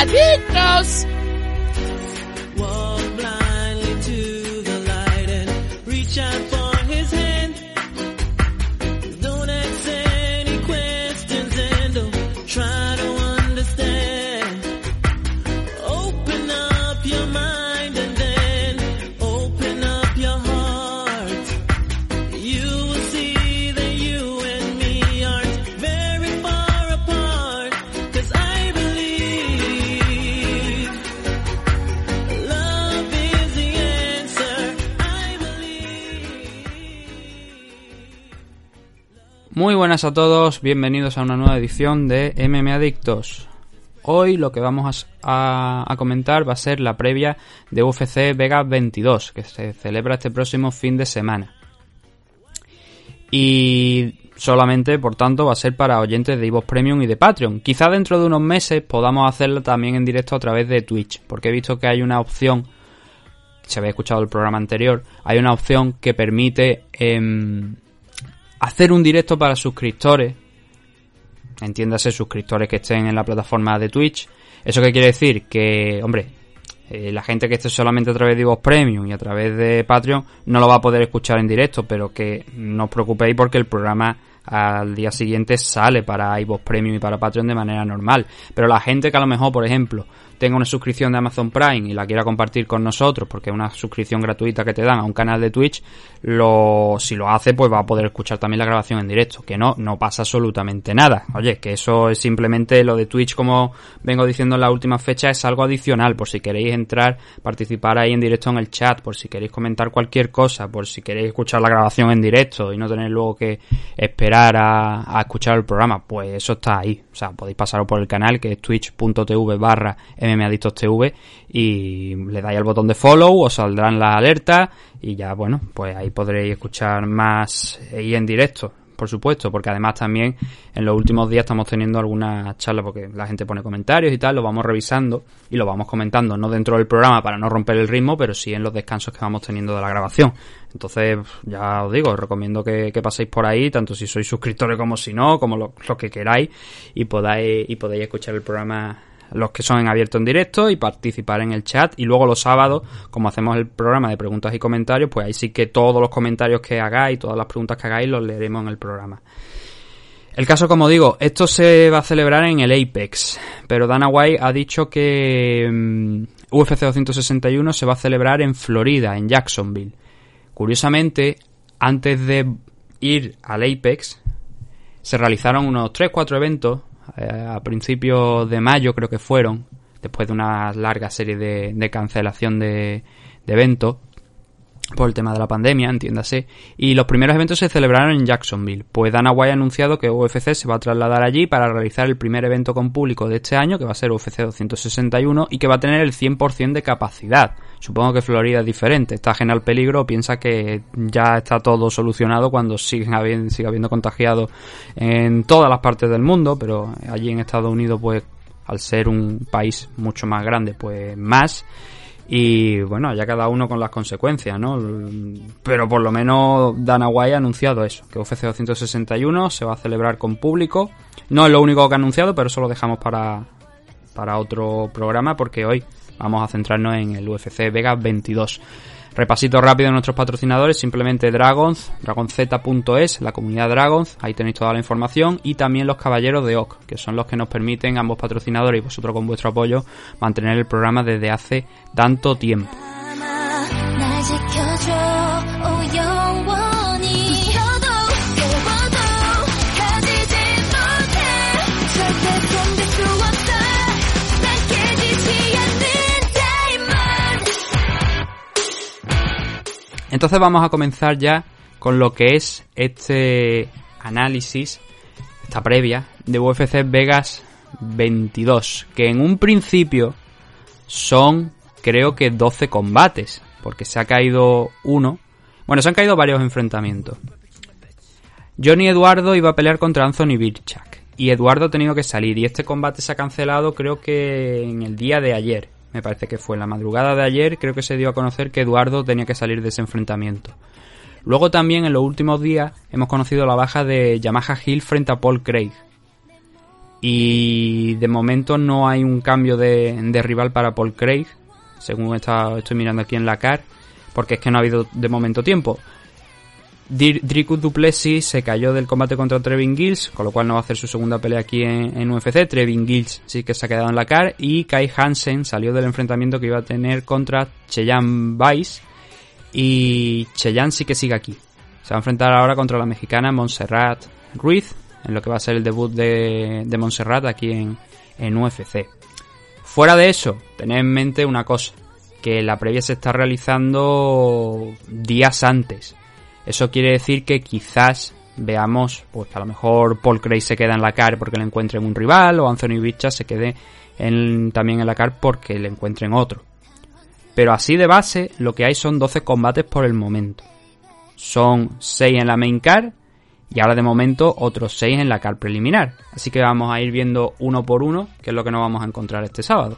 Adictos. Muy buenas a todos, bienvenidos a una nueva edición de MM Adictos. Hoy lo que vamos a, comentar va a ser la previa de UFC Vega 22, que se celebra este próximo fin de semana. Y solamente, por tanto, va a ser para oyentes de Ivo's Premium y de Patreon. Quizá dentro de unos meses podamos hacerlo también en directo a través de Twitch, porque he visto que hay una opción, se había escuchado el programa anterior, hay una opción que permite... Em, hacer un directo para suscriptores, entiéndase suscriptores que estén en la plataforma de Twitch. ¿Eso qué quiere decir? Que, hombre, eh, la gente que esté solamente a través de Vox Premium y a través de Patreon no lo va a poder escuchar en directo, pero que no os preocupéis porque el programa al día siguiente sale para iVoox Premium y para Patreon de manera normal. Pero la gente que a lo mejor, por ejemplo, tenga una suscripción de Amazon Prime y la quiera compartir con nosotros, porque es una suscripción gratuita que te dan a un canal de Twitch, lo, si lo hace, pues va a poder escuchar también la grabación en directo. Que no, no pasa absolutamente nada. Oye, que eso es simplemente lo de Twitch, como vengo diciendo en la última fecha, es algo adicional, por si queréis entrar, participar ahí en directo en el chat, por si queréis comentar cualquier cosa, por si queréis escuchar la grabación en directo y no tener luego que esperar a, a escuchar el programa, pues eso está ahí. O sea, podéis pasaros por el canal que es twitch.tv barra TV y le dais al botón de follow, os saldrán las alertas y ya, bueno, pues ahí podréis escuchar más y en directo por supuesto, porque además también en los últimos días estamos teniendo algunas charlas porque la gente pone comentarios y tal, lo vamos revisando y lo vamos comentando, no dentro del programa para no romper el ritmo, pero sí en los descansos que vamos teniendo de la grabación. Entonces, ya os digo, os recomiendo que, paséis por ahí, tanto si sois suscriptores como si no, como lo, lo que queráis, y podáis, y podéis escuchar el programa los que son en abierto en directo y participar en el chat. Y luego los sábados, como hacemos el programa de preguntas y comentarios, pues ahí sí que todos los comentarios que hagáis, todas las preguntas que hagáis, los leeremos en el programa. El caso, como digo, esto se va a celebrar en el Apex, pero Dana White ha dicho que mm, UFC 261 se va a celebrar en Florida, en Jacksonville. Curiosamente, antes de ir al Apex, se realizaron unos 3-4 eventos eh, a principios de mayo creo que fueron, después de una larga serie de, cancelación de, de eventos por el tema de la pandemia, entiéndase, y los primeros eventos se celebraron en Jacksonville, pues Dana White ha anunciado que UFC se va a trasladar allí para realizar el primer evento con público de este año, que va a ser UFC 261, y que va a tener el 100% de capacidad. Supongo que Florida es diferente, está ajena al peligro, piensa que ya está todo solucionado cuando sigue habiendo, sigue habiendo contagiados en todas las partes del mundo, pero allí en Estados Unidos, pues al ser un país mucho más grande, pues más. Y bueno, ya cada uno con las consecuencias, ¿no? Pero por lo menos Dana White ha anunciado eso, que UFC 261 se va a celebrar con público. No es lo único que ha anunciado, pero eso lo dejamos para, para otro programa porque hoy Vamos a centrarnos en el UFC Vega 22. Repasito rápido de nuestros patrocinadores, simplemente Dragons, dragonz.es, la comunidad Dragons, ahí tenéis toda la información, y también los caballeros de OC, que son los que nos permiten, ambos patrocinadores y vosotros con vuestro apoyo, mantener el programa desde hace tanto tiempo. Entonces vamos a comenzar ya con lo que es este análisis, esta previa de UFC Vegas 22, que en un principio son creo que 12 combates, porque se ha caído uno. Bueno, se han caído varios enfrentamientos. Johnny Eduardo iba a pelear contra Anthony Birchak y Eduardo ha tenido que salir y este combate se ha cancelado creo que en el día de ayer me parece que fue en la madrugada de ayer, creo que se dio a conocer que Eduardo tenía que salir de ese enfrentamiento. Luego también en los últimos días hemos conocido la baja de Yamaha Hill frente a Paul Craig. Y de momento no hay un cambio de, rival para Paul Craig, según estoy mirando aquí en la CAR, porque es que no ha habido de momento tiempo. Dricus Duplessis se cayó del combate contra Trevin Gills, con lo cual no va a hacer su segunda pelea aquí en, UFC. Trevin Gills sí que se ha quedado en la CAR. Y Kai Hansen salió del enfrentamiento que iba a tener contra Cheyenne Vice. Y Cheyenne sí que sigue aquí. Se va a enfrentar ahora contra la mexicana Montserrat Ruiz, en lo que va a ser el debut de, de Montserrat aquí en, en UFC. Fuera de eso, tened en mente una cosa, que la previa se está realizando días antes. Eso quiere decir que quizás veamos pues que a lo mejor Paul Craig se queda en la CAR porque le encuentren un rival o Anthony Bicha se quede también en la CAR porque le encuentren otro. Pero así de base lo que hay son 12 combates por el momento. Son 6 en la main car y ahora de momento otros 6 en la car preliminar. Así que vamos a ir viendo uno por uno qué es lo que nos vamos a encontrar este sábado.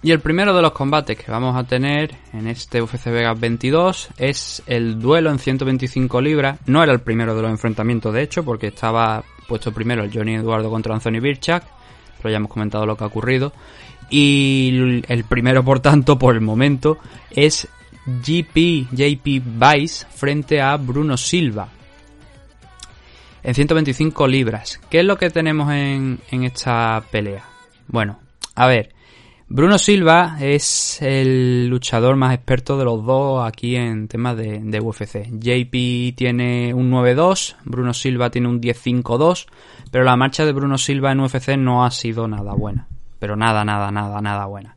Y el primero de los combates que vamos a tener en este UFC Vegas 22 es el duelo en 125 libras. No era el primero de los enfrentamientos, de hecho, porque estaba puesto primero el Johnny Eduardo contra Anthony Birchak, pero ya hemos comentado lo que ha ocurrido. Y el primero, por tanto, por el momento, es GP JP Vice frente a Bruno Silva. En 125 libras. ¿Qué es lo que tenemos en, en esta pelea? Bueno, a ver. Bruno Silva es el luchador más experto de los dos aquí en temas de, UFC. JP tiene un 9-2, Bruno Silva tiene un 10-5-2, pero la marcha de Bruno Silva en UFC no ha sido nada buena. Pero nada, nada, nada, nada buena.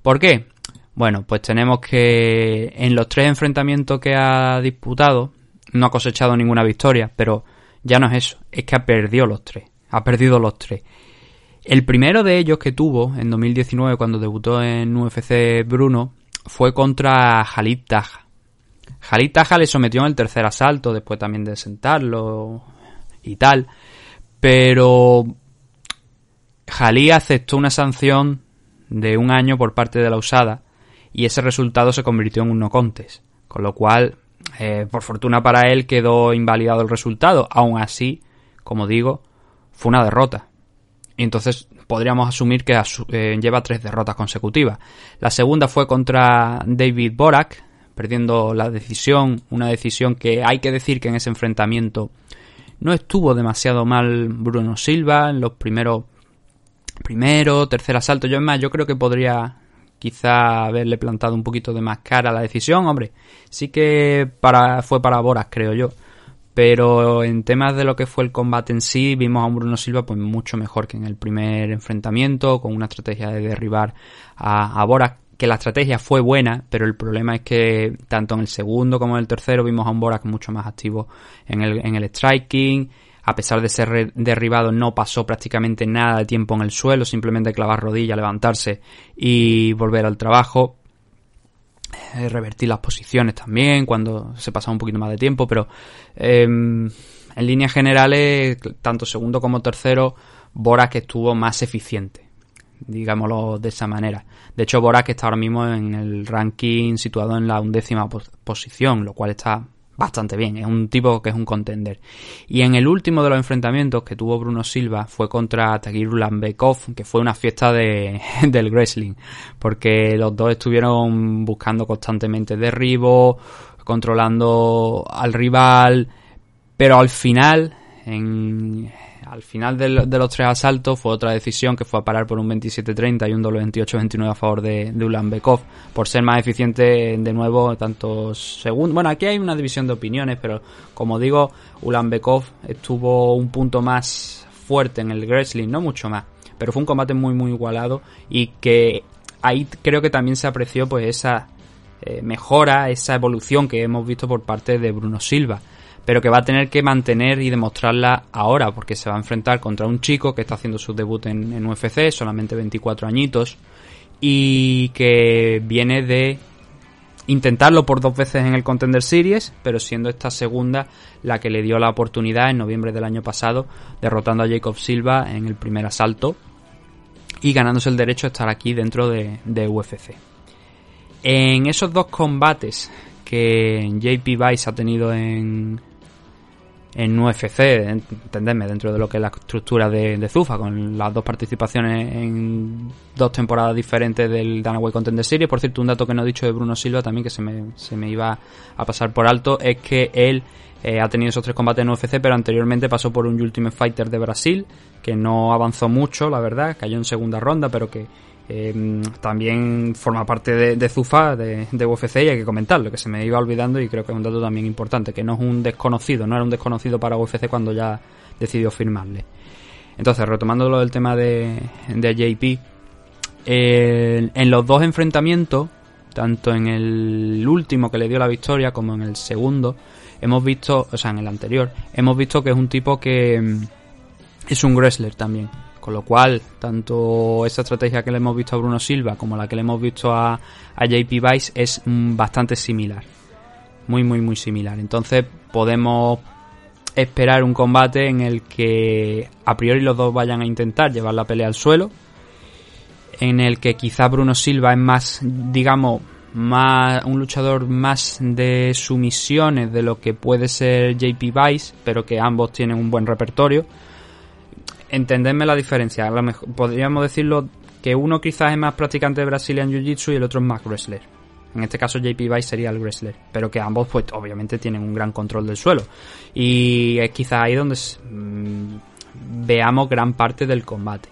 ¿Por qué? Bueno, pues tenemos que en los tres enfrentamientos que ha disputado, no ha cosechado ninguna victoria, pero ya no es eso, es que ha perdido los tres. Ha perdido los tres. El primero de ellos que tuvo en 2019 cuando debutó en UFC Bruno fue contra Jalid Taja. Jalid Taja le sometió en el tercer asalto después también de sentarlo y tal. Pero Jalid aceptó una sanción de un año por parte de la usada y ese resultado se convirtió en un no contest. Con lo cual, eh, por fortuna para él, quedó invalidado el resultado. Aún así, como digo, fue una derrota. Entonces podríamos asumir que eh, lleva tres derrotas consecutivas. La segunda fue contra David Borak, perdiendo la decisión, una decisión que hay que decir que en ese enfrentamiento no estuvo demasiado mal Bruno Silva en los primeros primero, tercer asalto. Yo es más, yo creo que podría quizá haberle plantado un poquito de más cara a la decisión, hombre. Sí que para, fue para Borak, creo yo. Pero en temas de lo que fue el combate en sí, vimos a un Bruno Silva pues mucho mejor que en el primer enfrentamiento, con una estrategia de derribar a, a Borak, que la estrategia fue buena, pero el problema es que tanto en el segundo como en el tercero vimos a un Borak mucho más activo en el, en el striking. A pesar de ser derribado, no pasó prácticamente nada de tiempo en el suelo, simplemente clavar rodilla, levantarse y volver al trabajo. Eh, revertir las posiciones también cuando se pasaba un poquito más de tiempo, pero em, en líneas generales, tanto segundo como tercero, Borak estuvo más eficiente, digámoslo de esa manera. De hecho, Borak está ahora mismo en el ranking situado en la undécima posición, lo cual está bastante bien, es un tipo que es un contender. Y en el último de los enfrentamientos que tuvo Bruno Silva fue contra Tagir Lambekov, que fue una fiesta de, del wrestling, porque los dos estuvieron buscando constantemente derribo, controlando al rival, pero al final, en, al final de, los tres asaltos fue otra decisión que fue a parar por un 27-30 y un doble 28-29 a favor de, de Ulanbekov por ser más eficiente de nuevo tanto segundo bueno aquí hay una división de opiniones pero como digo Ulanbekov estuvo un punto más fuerte en el wrestling no mucho más pero fue un combate muy muy igualado y que ahí creo que también se apreció pues esa eh, mejora esa evolución que hemos visto por parte de Bruno Silva pero que va a tener que mantener y demostrarla ahora, porque se va a enfrentar contra un chico que está haciendo su debut en, UFC, solamente 24 añitos, y que viene de intentarlo por dos veces en el Contender Series, pero siendo esta segunda la que le dio la oportunidad en noviembre del año pasado, derrotando a Jacob Silva en el primer asalto y ganándose el derecho a estar aquí dentro de, de UFC. En esos dos combates que JP Vice ha tenido en, en UFC, entendedme, dentro de lo que es la estructura de, de, Zufa, con las dos participaciones en dos temporadas diferentes del Danaway Contender Series. Por cierto, un dato que no he dicho de Bruno Silva también, que se me, se me iba a pasar por alto, es que él eh, ha tenido esos tres combates en UFC, pero anteriormente pasó por un Ultimate Fighter de Brasil, que no avanzó mucho, la verdad, cayó en segunda ronda, pero que eh, también forma parte de, Zufa, de, UFC, y hay que comentarlo, que se me iba olvidando y creo que es un dato también importante, que no es un desconocido, no era un desconocido para UFC cuando ya decidió firmarle. Entonces, retomando lo del tema de, JP, en los dos enfrentamientos, tanto en el último que le dio la victoria como en el segundo, hemos visto, o sea, en el anterior, hemos visto que es un tipo que mm, es un wrestler también. Con lo cual, tanto esa estrategia que le hemos visto a Bruno Silva como la que le hemos visto a, JP Vice es mm, bastante similar. Muy, muy, muy similar. Entonces podemos esperar un combate en el que a priori los dos vayan a intentar llevar la pelea al suelo. En el que quizá Bruno Silva es más, digamos, más un luchador más de sumisiones de lo que puede ser JP Vice, pero que ambos tienen un buen repertorio entendedme la diferencia. A lo mejor, podríamos decirlo que uno quizás es más practicante de Brazilian Jiu-Jitsu y el otro es más wrestler. En este caso JP Vice sería el wrestler, pero que ambos pues obviamente tienen un gran control del suelo. Y es quizás ahí donde mmm, veamos gran parte del combate.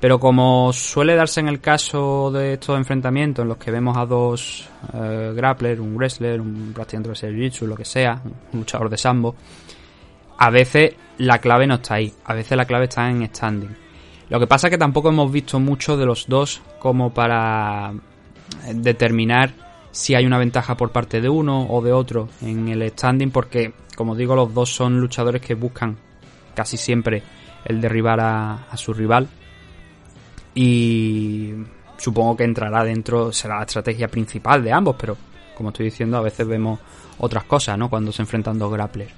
Pero como suele darse en el caso de estos enfrentamientos en los que vemos a dos eh, grapplers, un wrestler, un practicante de Jiu-Jitsu, lo que sea, un luchador de sambo, a veces la clave no está ahí, a veces la clave está en standing. Lo que pasa es que tampoco hemos visto mucho de los dos como para eh, determinar si hay una ventaja por parte de uno o de otro en el standing porque, como digo, los dos son luchadores que buscan casi siempre el derribar a, a su rival y supongo que entrará dentro, será la estrategia principal de ambos, pero como estoy diciendo, a veces vemos otras cosas, ¿no? Cuando se enfrentan dos grapplers.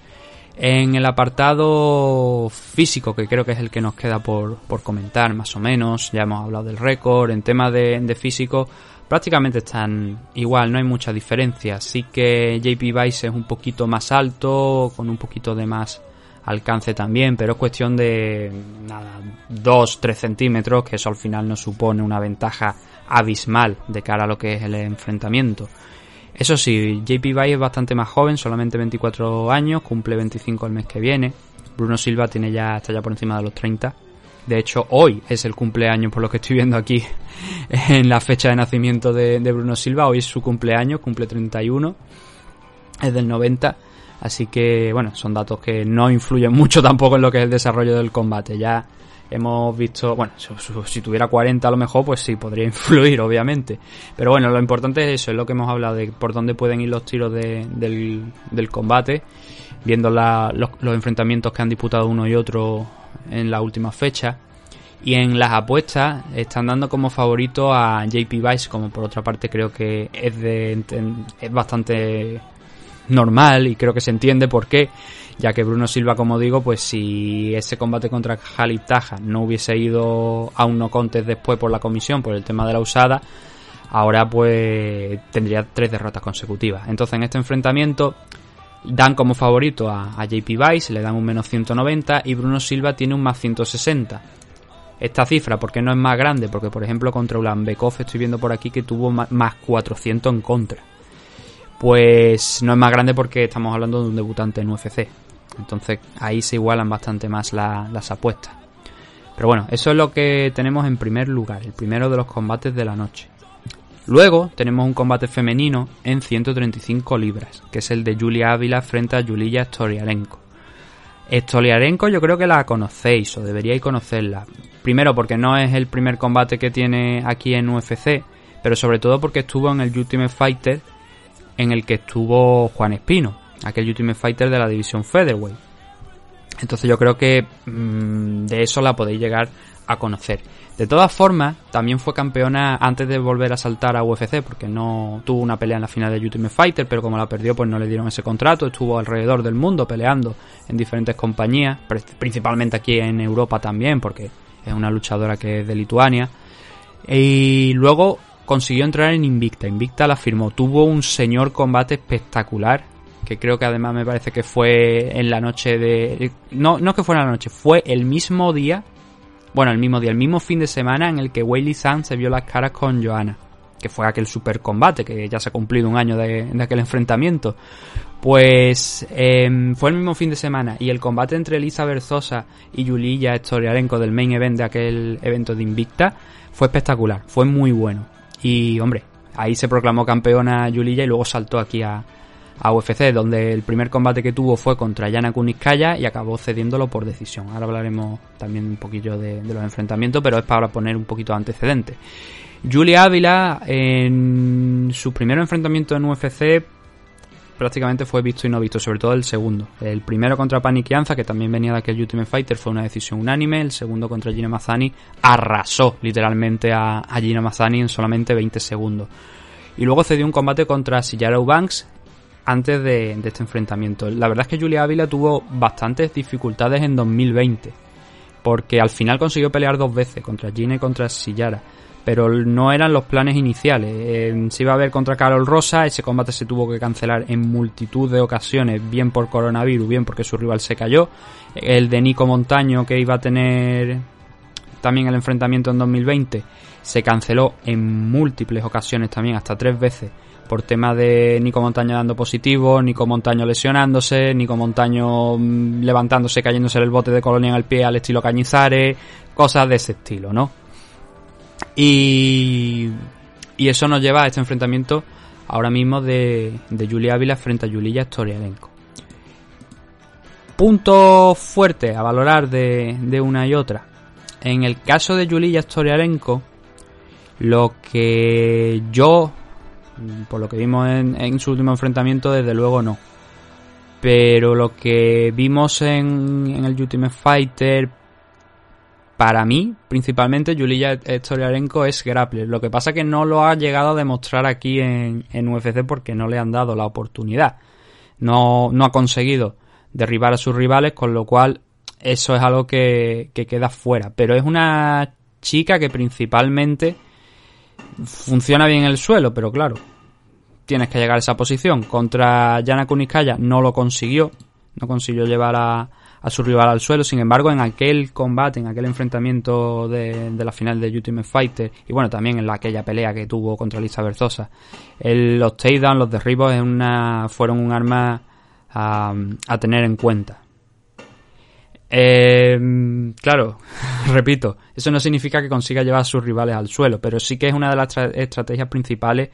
En el apartado físico, que creo que es el que nos queda por, por comentar más o menos, ya hemos hablado del récord, en tema de, de, físico prácticamente están igual, no hay mucha diferencia. Sí que JP Vice es un poquito más alto, con un poquito de más alcance también, pero es cuestión de nada, 2-3 centímetros, que eso al final no supone una ventaja abismal de cara a lo que es el enfrentamiento. Eso sí, JP Vice es bastante más joven, solamente 24 años, cumple 25 el mes que viene. Bruno Silva tiene ya, está ya por encima de los 30. De hecho, hoy es el cumpleaños, por lo que estoy viendo aquí en la fecha de nacimiento de, de Bruno Silva. Hoy es su cumpleaños, cumple 31. Es del 90. Así que, bueno, son datos que no influyen mucho tampoco en lo que es el desarrollo del combate. Ya hemos visto, bueno, si tuviera 40 a lo mejor, pues sí, podría influir, obviamente. Pero bueno, lo importante es eso, es lo que hemos hablado de por dónde pueden ir los tiros de, del, combate, viendo los, los, enfrentamientos que han disputado uno y otro en la última fecha. Y en las apuestas están dando como favorito a JP Vice, como por otra parte creo que es, de, es bastante normal y creo que se entiende por qué ya que Bruno Silva, como digo, pues si ese combate contra Jalip Taja no hubiese ido a un no contest después por la comisión, por el tema de la usada, ahora pues tendría tres derrotas consecutivas. Entonces en este enfrentamiento dan como favorito a, a JP Vice, le dan un menos 190 y Bruno Silva tiene un más 160 esta cifra, porque no es más grande? Porque, por ejemplo, contra Ulan Bekov estoy viendo por aquí que tuvo más 400 en contra. Pues no es más grande porque estamos hablando de un debutante en UFC. Entonces ahí se igualan bastante más la, las apuestas. Pero bueno, eso es lo que tenemos en primer lugar, el primero de los combates de la noche. Luego tenemos un combate femenino en 135 libras, que es el de Julia Ávila frente a Julia Storiarenko. Stoliarenko yo creo que la conocéis o deberíais conocerla. Primero porque no es el primer combate que tiene aquí en UFC, pero sobre todo porque estuvo en el Ultimate Fighter en el que estuvo Juan Espino aquel Ultimate Fighter de la división Featherweight. Entonces yo creo que mmm, de eso la podéis llegar a conocer. De todas formas, también fue campeona antes de volver a saltar a UFC, porque no tuvo una pelea en la final de Ultimate Fighter, pero como la perdió, pues no le dieron ese contrato. Estuvo alrededor del mundo peleando en diferentes compañías, principalmente aquí en Europa también, porque es una luchadora que es de Lituania. Y luego consiguió entrar en Invicta. Invicta la firmó. Tuvo un señor combate espectacular que creo que además me parece que fue en la noche de... No, no que fue en la noche, fue el mismo día, bueno, el mismo día, el mismo fin de semana en el que Weili Zhang se vio las caras con Johanna, que fue aquel super combate, que ya se ha cumplido un año de, aquel enfrentamiento. Pues em, fue el mismo fin de semana y el combate entre Elisa Berzosa y Yulia Storiarenko del main event de aquel evento de Invicta fue espectacular, fue muy bueno. Y hombre, ahí se proclamó campeona Yulia y luego saltó aquí a, a UFC, donde el primer combate que tuvo fue contra Yana Kuniskaya y acabó cediéndolo por decisión. Ahora hablaremos también un poquillo de, los enfrentamientos, pero es para poner un poquito de antecedentes. Julia Ávila, en su primer enfrentamiento en UFC, prácticamente fue visto y no visto, sobre todo el segundo. El primero contra Panikianza, que también venía de aquel Ultimate Fighter, fue una decisión unánime. El segundo contra Gina Mazzani arrasó literalmente a, a Gina Mazzani en solamente 20 segundos. Y luego cedió un combate contra Sillara Banks antes de, este enfrentamiento. La verdad es que Julia Ávila tuvo bastantes dificultades en 2020, porque al final consiguió pelear dos veces, contra Gina y contra Sillara, pero no eran los planes iniciales. Se iba a ver contra Carol Rosa, ese combate se tuvo que cancelar en multitud de ocasiones, bien por coronavirus, bien porque su rival se cayó. El de Nico Montaño, que iba a tener también el enfrentamiento en 2020, se canceló en múltiples ocasiones también, hasta tres veces por tema de Nico Montaño dando positivo, Nico Montaño lesionándose, Nico Montaño mm, levantándose, cayéndose el bote de colonia en el pie al estilo Cañizares, cosas de ese estilo, ¿no? Y, y eso nos lleva a este enfrentamiento ahora mismo de, de Julia Ávila frente a Julia Storialenko. Punto fuerte a valorar de, de una y otra. En el caso de Julia Storialenko, lo que yo por lo que vimos en, su último enfrentamiento, desde luego no. Pero lo que vimos en, el Ultimate Fighter, para mí, principalmente, Yulia Storiarenko es grappler. Lo que pasa es que no lo ha llegado a demostrar aquí en, UFC porque no le han dado la oportunidad. No, no ha conseguido derribar a sus rivales, con lo cual eso es algo que queda fuera. Pero es una chica que principalmente funciona bien el suelo, pero claro, tienes que llegar a esa posición. Contra Yana Kuniskaya no lo consiguió, no consiguió llevar a, su rival al suelo. Sin embargo, en aquel combate, en aquel enfrentamiento de, la final de Ultimate Fighter, y bueno, también en la, aquella pelea que tuvo contra Lisa Berzosa, los takedowns, los derribos, una, fueron un arma a, tener en cuenta. Em, claro, repito, eso no significa que consiga llevar a sus rivales al suelo, pero sí que es una de las estrategias principales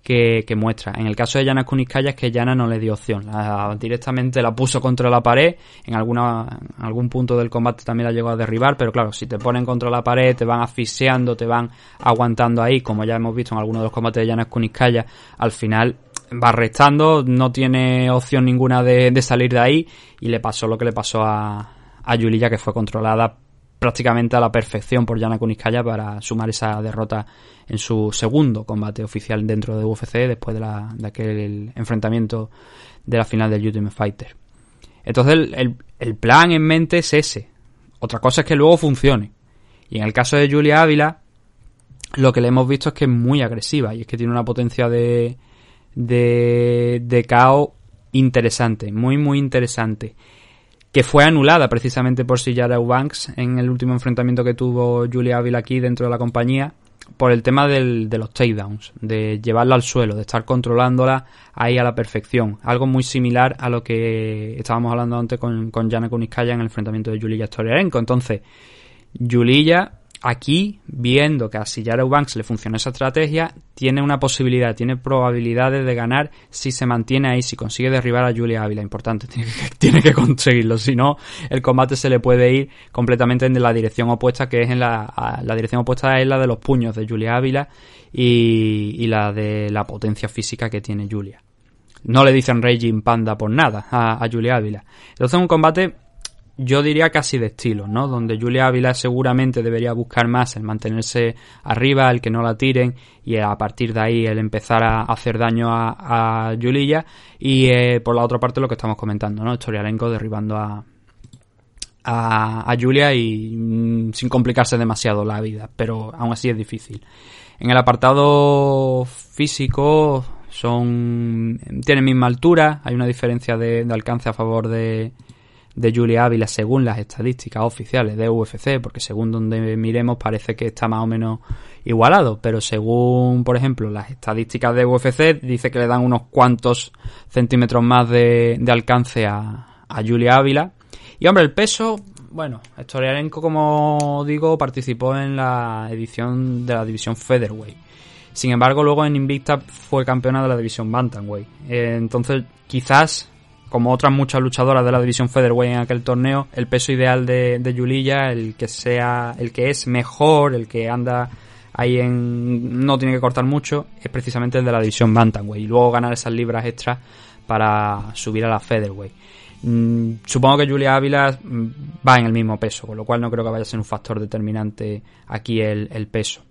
que, muestra. En el caso de Yana Kuniskaya es que Yana no le dio opción. directamente la puso contra la pared. En, alguna, en algún punto del combate también la llegó a derribar. Pero claro, si te ponen contra la pared, te van asfixiando, te van aguantando ahí, como ya hemos visto en algunos de los combates de Yana Kuniskaya, al final va restando, no tiene opción ninguna de, salir de ahí. Y le pasó lo que le pasó a, a Yulia, que fue controlada prácticamente a la perfección por Yana Kuniskaya para sumar esa derrota en su segundo combate oficial dentro de UFC después de, aquel enfrentamiento de la final del Ultimate Fighter. Entonces el, el, plan en mente es ese. Otra cosa es que luego funcione. Y en el caso de Julia Ávila, lo que le hemos visto es que es muy agresiva y es que tiene una potencia de, de, de KO interesante, muy muy interesante que fue anulada precisamente por Sillara Eubanks en el último enfrentamiento que tuvo Julia Ávila aquí dentro de la compañía por el tema del, de los takedowns, de llevarla al suelo, de estar controlándola ahí a la perfección. Algo muy similar a lo que estábamos hablando antes con, con Jana Kuniskaya en el enfrentamiento de Julia Storiarenko. Entonces, Julia Aquí, viendo que a Sillara Banks le funciona esa estrategia, tiene una posibilidad, tiene probabilidades de ganar si se mantiene ahí, si consigue derribar a Julia Ávila. Importante, tiene que, conseguirlo. Si no, el combate se le puede ir completamente en la dirección opuesta, que es en la, la dirección opuesta es la de los puños de Julia Ávila y, la de la potencia física que tiene Julia. No le dicen Raging Panda por nada a, a Julia Ávila. Entonces, un combate yo diría casi de estilo, ¿no? Donde Julia Ávila seguramente debería buscar más el mantenerse arriba, el que no la tiren y a partir de ahí el empezar a hacer daño a, a Julia y eh, por la otra parte lo que estamos comentando, ¿no? Historialenko derribando a, a, a Julia y mm, sin complicarse demasiado la vida, pero aún así es difícil. En el apartado físico Son tienen misma altura, hay una diferencia de, alcance a favor de, de Julia Ávila según las estadísticas oficiales de UFC, porque según donde miremos parece que está más o menos igualado, pero según, por ejemplo, las estadísticas de UFC, dice que le dan unos cuantos centímetros más de, alcance a, a Julia Ávila. Y hombre, el peso, bueno, Storiarenko, como digo, participó en la edición de la división Featherweight. Sin embargo, luego en Invicta fue campeona de la división Bantamweight. Eh, entonces, quizás, como otras muchas luchadoras de la división Featherweight en aquel torneo, el peso ideal de, de Yulilla, el que sea, el que es mejor, el que anda ahí en no tiene que cortar mucho, es precisamente el de la división Bantamweight. Y luego ganar esas libras extras para subir a la Featherweight. Mm, supongo que Julia Ávila mm, va en el mismo peso, con lo cual no creo que vaya a ser un factor determinante aquí el, peso.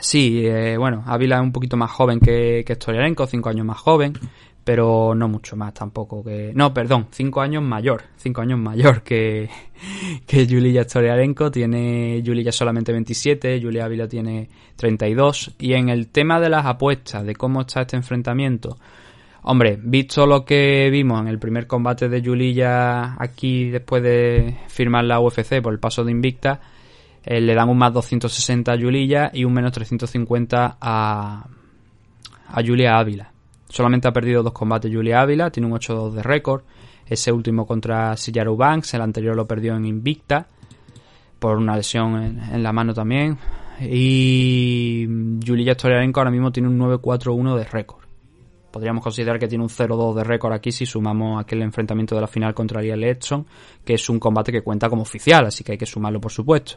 Sí, eh, bueno, Ávila es un poquito más joven que, que Storiarenko, cinco años más joven, pero no mucho más tampoco que... No, perdón, cinco años mayor, cinco años mayor que, que Julia Storiarenko, tiene Julia solamente 27, Julia Ávila tiene 32, y en el tema de las apuestas, de cómo está este enfrentamiento, Hombre, visto lo que vimos en el primer combate de Yulia aquí después de firmar la UFC por el paso de Invicta, eh, le dan un más 260 a Yulia y un menos 350 a, a Julia Ávila. Solamente ha perdido dos combates Julia Ávila, tiene un 8-2 de récord. Ese último contra Sillaru Banks, el anterior lo perdió en Invicta por una lesión en, la mano también. Y Julia Storiarenko ahora mismo tiene un 9-4-1 de récord podríamos considerar que tiene un 0-2 de récord aquí si sumamos aquel enfrentamiento de la final contra Ariel Edson, que es un combate que cuenta como oficial, así que hay que sumarlo por supuesto.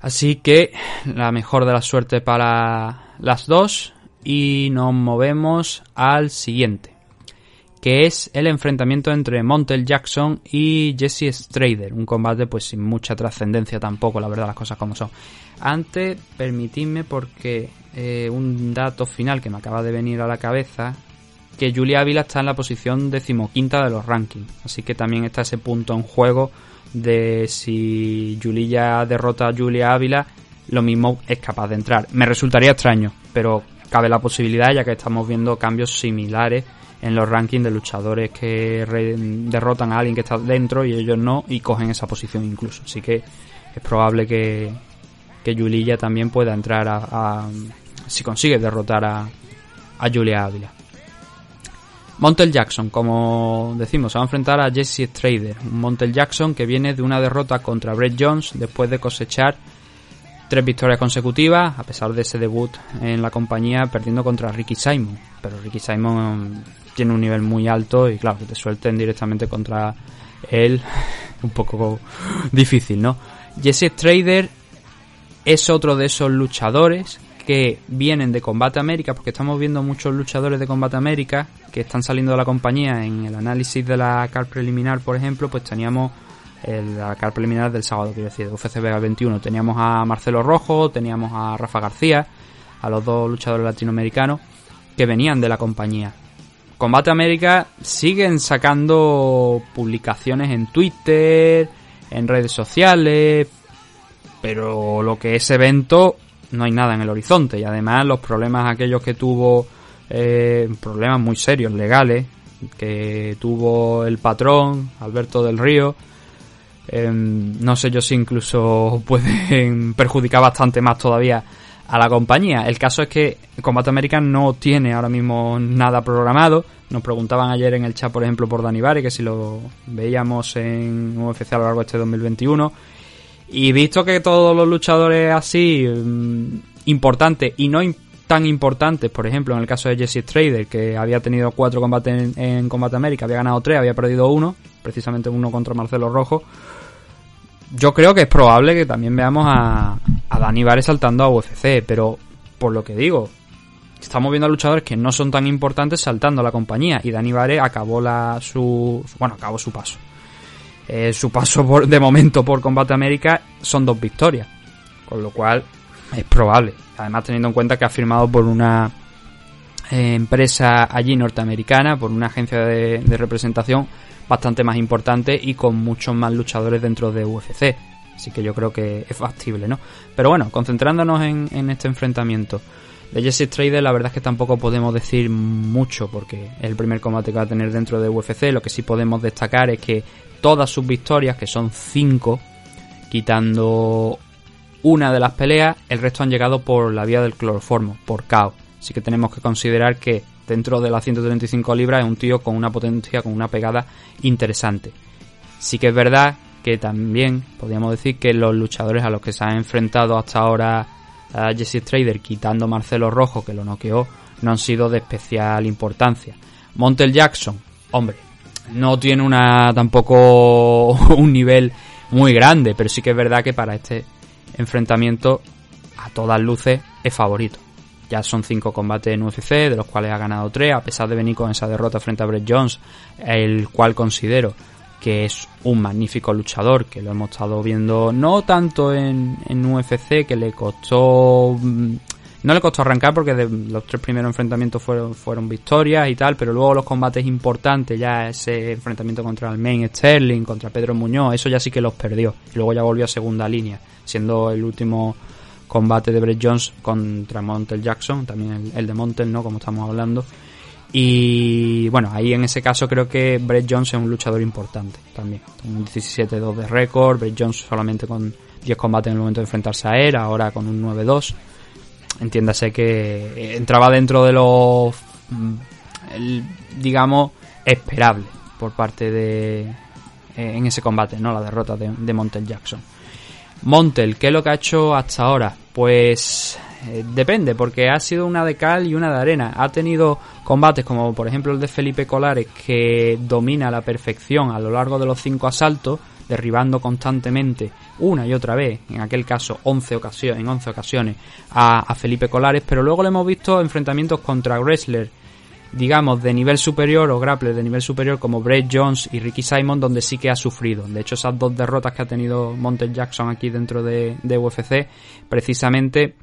Así que la mejor de la suerte para las dos y nos movemos al siguiente, que es el enfrentamiento entre Montel Jackson y Jesse Strader, un combate pues sin mucha trascendencia tampoco, la verdad las cosas como son. Antes, permitidme porque eh, un dato final que me acaba de venir a la cabeza, que Julia Ávila está en la posición decimoquinta de los rankings, así que también está ese punto en juego de si Julia derrota a Julia Ávila, lo mismo es capaz de entrar. Me resultaría extraño, pero cabe la posibilidad ya que estamos viendo cambios similares en los rankings de luchadores que derrotan a alguien que está dentro y ellos no y cogen esa posición incluso. Así que es probable que, que también pueda entrar a, si consigue derrotar a, a Julia Ávila. Montel Jackson, como decimos, se va a enfrentar a Jesse Strader, Montel Jackson que viene de una derrota contra Brett Jones después de cosechar tres victorias consecutivas, a pesar de ese debut en la compañía perdiendo contra Ricky Simon. Pero Ricky Simon tiene un nivel muy alto y claro, que te suelten directamente contra él, un poco difícil, ¿no? Jesse Strader es otro de esos luchadores que vienen de Combate América, porque estamos viendo muchos luchadores de Combate América que están saliendo de la compañía en el análisis de la car preliminar, por ejemplo, pues teníamos el, la car preliminar del sábado, quiero decir, de UFC Vega 21. Teníamos a Marcelo Rojo, teníamos a Rafa García, a los dos luchadores latinoamericanos que venían de la compañía. Combate América siguen sacando publicaciones en Twitter, en redes sociales, pero lo que es evento no hay nada en el horizonte y además los problemas aquellos que tuvo eh, problemas muy serios legales que tuvo el patrón Alberto del Río em, no sé yo si incluso pueden perjudicar bastante más todavía a la compañía. El caso es que Combate American no tiene ahora mismo nada programado. Nos preguntaban ayer en el chat, por ejemplo, por Dani Bari, que si lo veíamos en UFC a lo largo de este 2021. Y visto que todos los luchadores así mm, importantes y no tan importantes, por ejemplo, en el caso de Jesse Trader, que había tenido cuatro combates en, Combate América, había ganado tres, había perdido uno, precisamente uno contra Marcelo Rojo. Yo creo que es probable que también veamos a, a Dani Vare saltando a UFC, pero por lo que digo, estamos viendo a luchadores que no son tan importantes saltando a la compañía y Dani Vare acabó la su bueno acabó su paso eh, su paso por, de momento por Combate América son dos victorias. Con lo cual es probable. Además teniendo en cuenta que ha firmado por una eh, empresa allí norteamericana, por una agencia de, representación bastante más importante y con muchos más luchadores dentro de UFC. Así que yo creo que es factible, ¿no? Pero bueno, concentrándonos en, este enfrentamiento. De Jesse Trader la verdad es que tampoco podemos decir mucho porque es el primer combate que va a tener dentro de UFC. Lo que sí podemos destacar es que todas sus victorias, que son 5, quitando una de las peleas, el resto han llegado por la vía del cloroformo, por KO. Así que tenemos que considerar que dentro de las 135 libras es un tío con una potencia, con una pegada interesante. Sí que es verdad que también podríamos decir que los luchadores a los que se han enfrentado hasta ahora a Jesse Trader, quitando Marcelo Rojo, que lo noqueó, no han sido de especial importancia. Montel Jackson, hombre, no tiene una tampoco un nivel muy grande, pero sí que es verdad que para este enfrentamiento a todas luces es favorito. Ya son cinco combates en UFC, de los cuales ha ganado tres, a pesar de venir con esa derrota frente a Brett Jones, el cual considero que es un magnífico luchador, que lo hemos estado viendo no tanto en, en UFC, que le costó mm, no le costó arrancar porque los tres primeros enfrentamientos fueron, fueron victorias y tal, pero luego los combates importantes, ya ese enfrentamiento contra el Main Sterling, contra Pedro Muñoz, eso ya sí que los perdió. Y luego ya volvió a segunda línea, siendo el último combate de Brett Jones contra Montel Jackson, también el, de Montel, ¿no? Como estamos hablando. Y bueno, ahí en ese caso creo que Brett Jones es un luchador importante también. Un 17-2 de récord, Brett Jones solamente con 10 combates en el momento de enfrentarse a él, ahora con un 9-2 entiéndase que entraba dentro de lo, mm, digamos, esperable por parte de, eh, en ese combate, ¿no? La derrota de, de Montel Jackson. Montel, ¿qué es lo que ha hecho hasta ahora? Pues eh, depende, porque ha sido una de cal y una de arena. Ha tenido combates como por ejemplo el de Felipe Colares, que domina a la perfección a lo largo de los cinco asaltos, derribando constantemente una y otra vez, en aquel caso 11 ocasiones, en 11 ocasiones, a, Felipe Colares, pero luego le hemos visto enfrentamientos contra wrestler digamos, de nivel superior o grappler de nivel superior como Brett Jones y Ricky Simon, donde sí que ha sufrido. De hecho, esas dos derrotas que ha tenido Monte Jackson aquí dentro de, de UFC, precisamente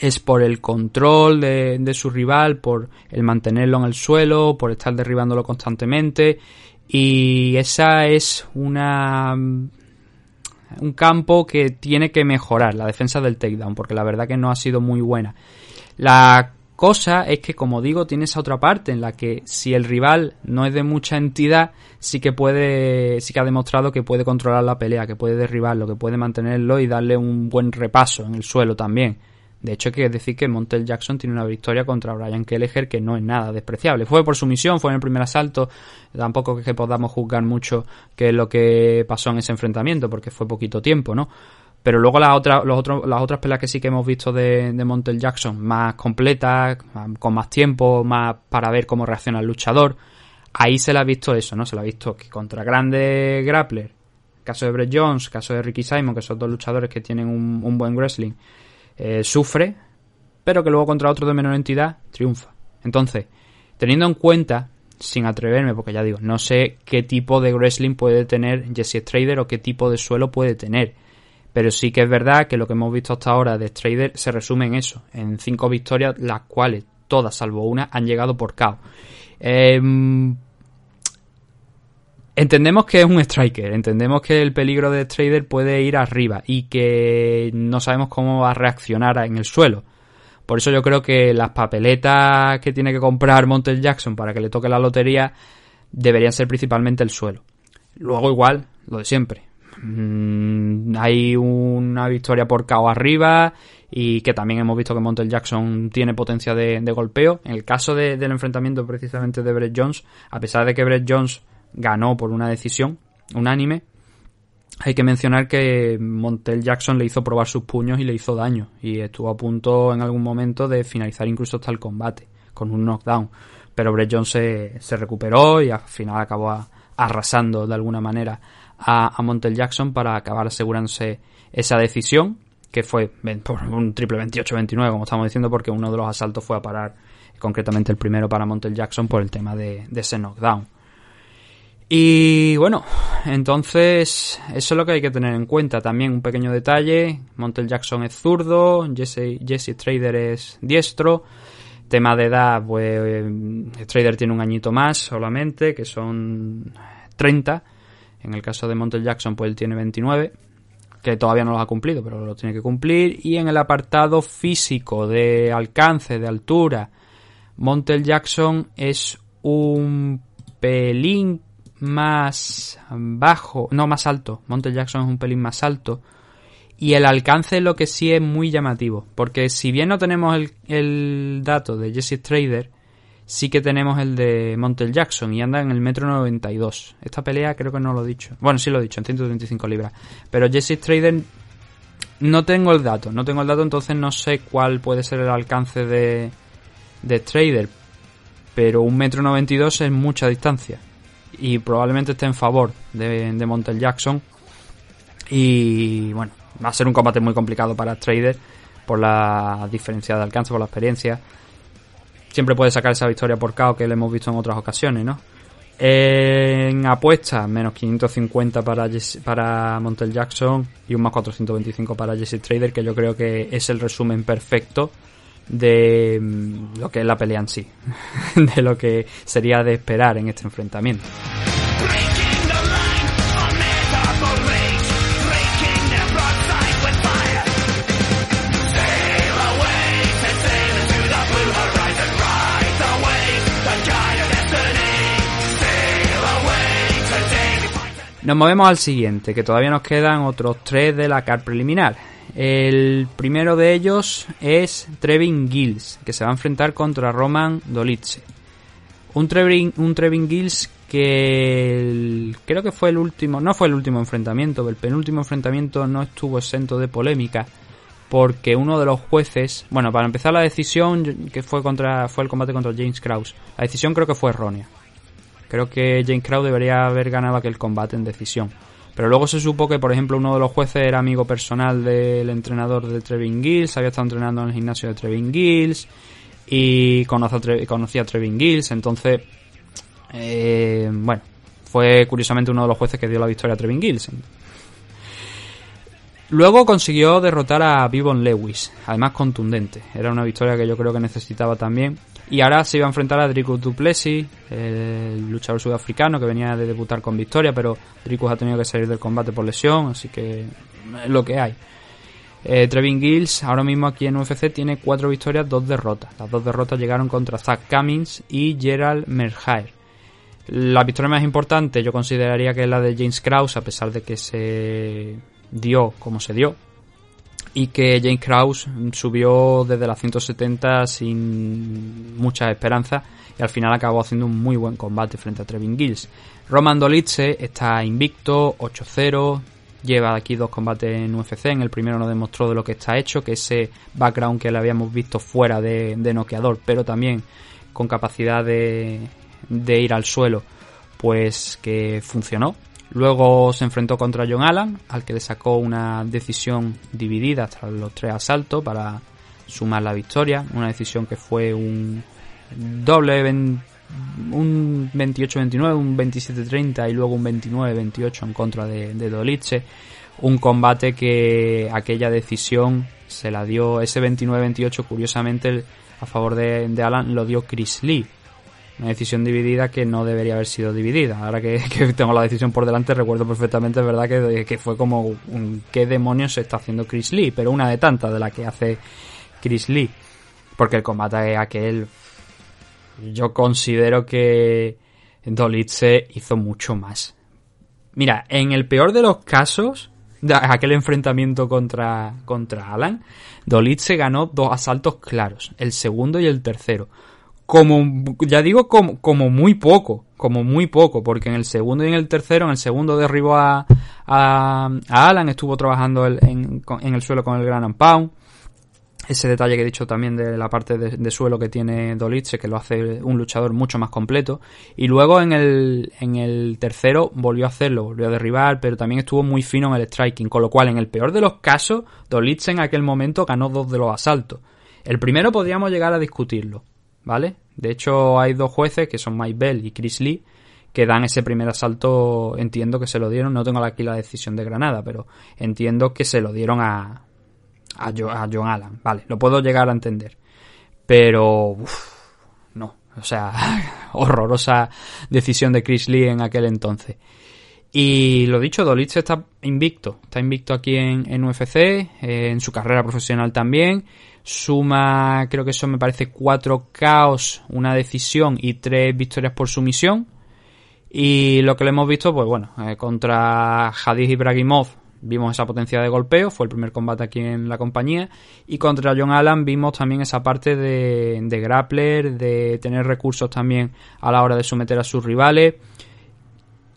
es por el control de, de, su rival, por el mantenerlo en el suelo, por estar derribándolo constantemente. Y esa es una un campo que tiene que mejorar la defensa del takedown, porque la verdad que no ha sido muy buena. La cosa es que, como digo, tiene esa otra parte en la que si el rival no es de mucha entidad, sí que puede, sí que ha demostrado que puede controlar la pelea, que puede derribarlo, que puede mantenerlo y darle un buen repaso en el suelo también. De hecho, hay que decir que Montel Jackson tiene una victoria contra Brian Kelleher que no es nada despreciable. Fue por su misión, fue en el primer asalto. Tampoco es que podamos juzgar mucho qué es lo que pasó en ese enfrentamiento, porque fue poquito tiempo, ¿no? Pero luego las otras, los otros, las otras peleas que sí que hemos visto de, de Montel Jackson, más completas, con más tiempo, más para ver cómo reacciona el luchador, ahí se le ha visto eso, ¿no? Se le ha visto que contra grandes grappler, caso de Brett Jones, caso de Ricky Simon, que son dos luchadores que tienen un, buen wrestling, eh, sufre, pero que luego contra otro de menor entidad triunfa. Entonces, teniendo en cuenta, sin atreverme, porque ya digo, no sé qué tipo de wrestling puede tener Jesse Strader o qué tipo de suelo puede tener. Pero sí que es verdad que lo que hemos visto hasta ahora de Strader se resume en eso, en cinco victorias, las cuales todas, salvo una, han llegado por KO. Em, Entendemos que es un striker, entendemos que el peligro de Trader puede ir arriba y que no sabemos cómo va a reaccionar en el suelo. Por eso yo creo que las papeletas que tiene que comprar Montel Jackson para que le toque la lotería deberían ser principalmente el suelo. Luego igual, lo de siempre. Mm, hay una victoria por KO arriba y que también hemos visto que Montel Jackson tiene potencia de, golpeo. En el caso del enfrentamiento precisamente de Brett Jones, a pesar de que Brett Jones ganó por una decisión unánime. Hay que mencionar que Montel Jackson le hizo probar sus puños y le hizo daño. Y estuvo a punto en algún momento de finalizar incluso hasta el combate, con un knockdown. Pero Brett Jones se, recuperó y al final acabó arrasando de alguna manera a, Montel Jackson para acabar asegurándose esa decisión, que fue un triple 28-29, como estamos diciendo, porque uno de los asaltos fue a parar, concretamente el primero para Montel Jackson, por el tema de ese knockdown. Y bueno, entonces eso es lo que hay que tener en cuenta. También un pequeño detalle, Montel Jackson es zurdo, Jesse, Jesse Trader es diestro. Tema de edad, pues Trader tiene un añito más solamente, que son 30. En el caso de Montel Jackson, pues él tiene 29. que todavía no los ha cumplido, pero lo tiene que cumplir. Y en el apartado físico de alcance, de altura, Montel Jackson es un pelín más bajo, no más alto. Montel Jackson es un pelín más alto. Y el alcance es lo que sí es muy llamativo. Porque si bien no tenemos el, el dato de Jesse Trader, sí que tenemos el de Montel Jackson y anda en el metro 92. Esta pelea creo que no lo he dicho. Bueno, sí lo he dicho, en 135 libras. Pero Jesse Trader no tengo el dato, no tengo el dato, entonces no sé cuál puede ser el alcance de, de Trader. Pero un metro 92 es mucha distancia. Y probablemente esté en favor de, de Montel Jackson. Y bueno, va a ser un combate muy complicado para Trader por la diferencia de alcance, por la experiencia siempre puede sacar esa victoria por KO que le hemos visto en otras ocasiones, ¿no? En apuestas, menos 550 para, para Montel Jackson y un más 425 para Jesse Trader, que yo creo que es el resumen perfecto de mm, lo que es la pelea en sí, de lo que sería de esperar en este enfrentamiento. Nos movemos al siguiente, que todavía nos quedan otros tres de la car preliminar. El primero de ellos es Trevin Gills, que se va a enfrentar contra Roman Dolitze. Un Trevin, un Trevin Gills que creo que fue el último, no fue el último enfrentamiento, el penúltimo enfrentamiento no estuvo exento de polémica porque uno de los jueces, bueno, para empezar la decisión que fue contra fue el combate contra James Krause. La decisión creo que fue errónea. Creo que James Crow debería haber ganado aquel combate en decisión. Pero luego se supo que, por ejemplo, uno de los jueces era amigo personal del entrenador de Trevin Gills, había estado entrenando en el gimnasio de Trevin Gills y conocía a Trevin Gills. Entonces, eh, bueno, fue curiosamente uno de los jueces que dio la victoria a Trevin Gills. Luego consiguió derrotar a Vivon Lewis, además contundente. Era una victoria que yo creo que necesitaba también. Y ahora se iba a enfrentar a Dricus Duplessis, el luchador sudafricano que venía de debutar con victoria, pero Dricus ha tenido que salir del combate por lesión, así que es lo que hay. Eh, Trevin Gills ahora mismo aquí en UFC tiene cuatro victorias, dos derrotas. Las dos derrotas llegaron contra Zach Cummings y Gerald Merhair. La victoria más importante yo consideraría que es la de James Krause, a pesar de que se dio como se dio, y que James Krause subió desde las 170 sin muchas esperanzas y al final acabó haciendo un muy buen combate frente a Trevin Gills. Roman Dolitze está invicto, 8-0, lleva aquí dos combates en UFC, en el primero nos demostró de lo que está hecho, que ese background que le habíamos visto fuera de, de noqueador, pero también con capacidad de, de ir al suelo, pues que funcionó, Luego se enfrentó contra John Allen, al que le sacó una decisión dividida tras los tres asaltos para sumar la victoria. Una decisión que fue un doble un 28-29, un 27-30 y luego un 29-28 en contra de, de Dolice. Un combate que aquella decisión se la dio, ese 29-28 curiosamente a favor de, de Alan lo dio Chris Lee una decisión dividida que no debería haber sido dividida. Ahora que, tengo la decisión por delante, recuerdo perfectamente, es verdad, que, fue como qué demonios está haciendo Chris Lee, pero una de tantas de la que hace Chris Lee. Porque el combate es aquel. Yo considero que Dolitze hizo mucho más. Mira, en el peor de los casos, aquel enfrentamiento contra, contra Alan, Dolitze ganó dos asaltos claros, el segundo y el tercero como, ya digo, como, como muy poco, como muy poco, porque en el segundo y en el tercero, en el segundo derribó a, a, Alan, estuvo trabajando en, en, el suelo con el Gran Pound. Ese detalle que he dicho también de la parte de, suelo que tiene Dolitze, que lo hace un luchador mucho más completo. Y luego en el, en el tercero volvió a hacerlo, volvió a derribar, pero también estuvo muy fino en el striking. Con lo cual, en el peor de los casos, Dolitze en aquel momento ganó dos de los asaltos. El primero podríamos llegar a discutirlo, ¿vale? De hecho, hay dos jueces, que son Mike Bell y Chris Lee, que dan ese primer asalto, entiendo que se lo dieron, no tengo aquí la decisión de Granada, pero entiendo que se lo dieron a, a, John Allen, vale, lo puedo llegar a entender. Pero, no, o sea, horrorosa decisión de Chris Lee en aquel entonces. Y lo dicho, Dolice está invicto, está invicto aquí en, en UFC, eh, en su carrera profesional también. Suma, creo que eso me parece, cuatro caos, una decisión y tres victorias por sumisión. Y lo que le hemos visto, pues bueno, eh, contra Hadid Ibrahimov vimos esa potencia de golpeo, fue el primer combate aquí en la compañía. Y contra John Allen vimos también esa parte de, de grappler, de tener recursos también a la hora de someter a sus rivales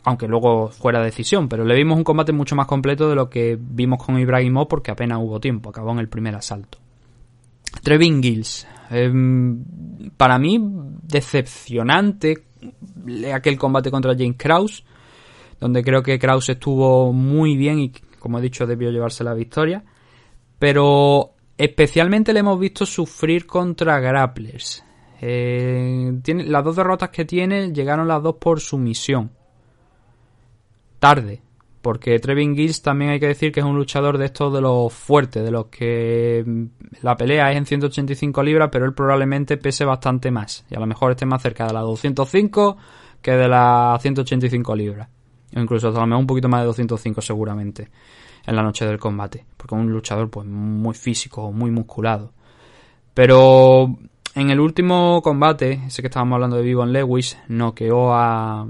aunque luego fuera decisión, pero le vimos un combate mucho más completo de lo que vimos con Ibrahimov porque apenas hubo tiempo, acabó en el primer asalto. Trevin Gills, em, para mí decepcionante aquel combate contra James Krause, donde creo que Krause estuvo muy bien y como he dicho debió llevarse la victoria, pero especialmente le hemos visto sufrir contra grapplers. Eh, las dos derrotas que tiene llegaron las dos por sumisión tarde. Porque Trevin Gills también hay que decir que es un luchador de estos de los fuertes, de los que la pelea es en 185 libras, pero él probablemente pese bastante más. Y a lo mejor esté más cerca de las 205 que de las 185 libras. O incluso a lo mejor un poquito más de 205 seguramente en la noche del combate. Porque es un luchador pues muy físico, muy musculado. Pero en el último combate, ese que estábamos hablando de Vivon Lewis, noqueó a,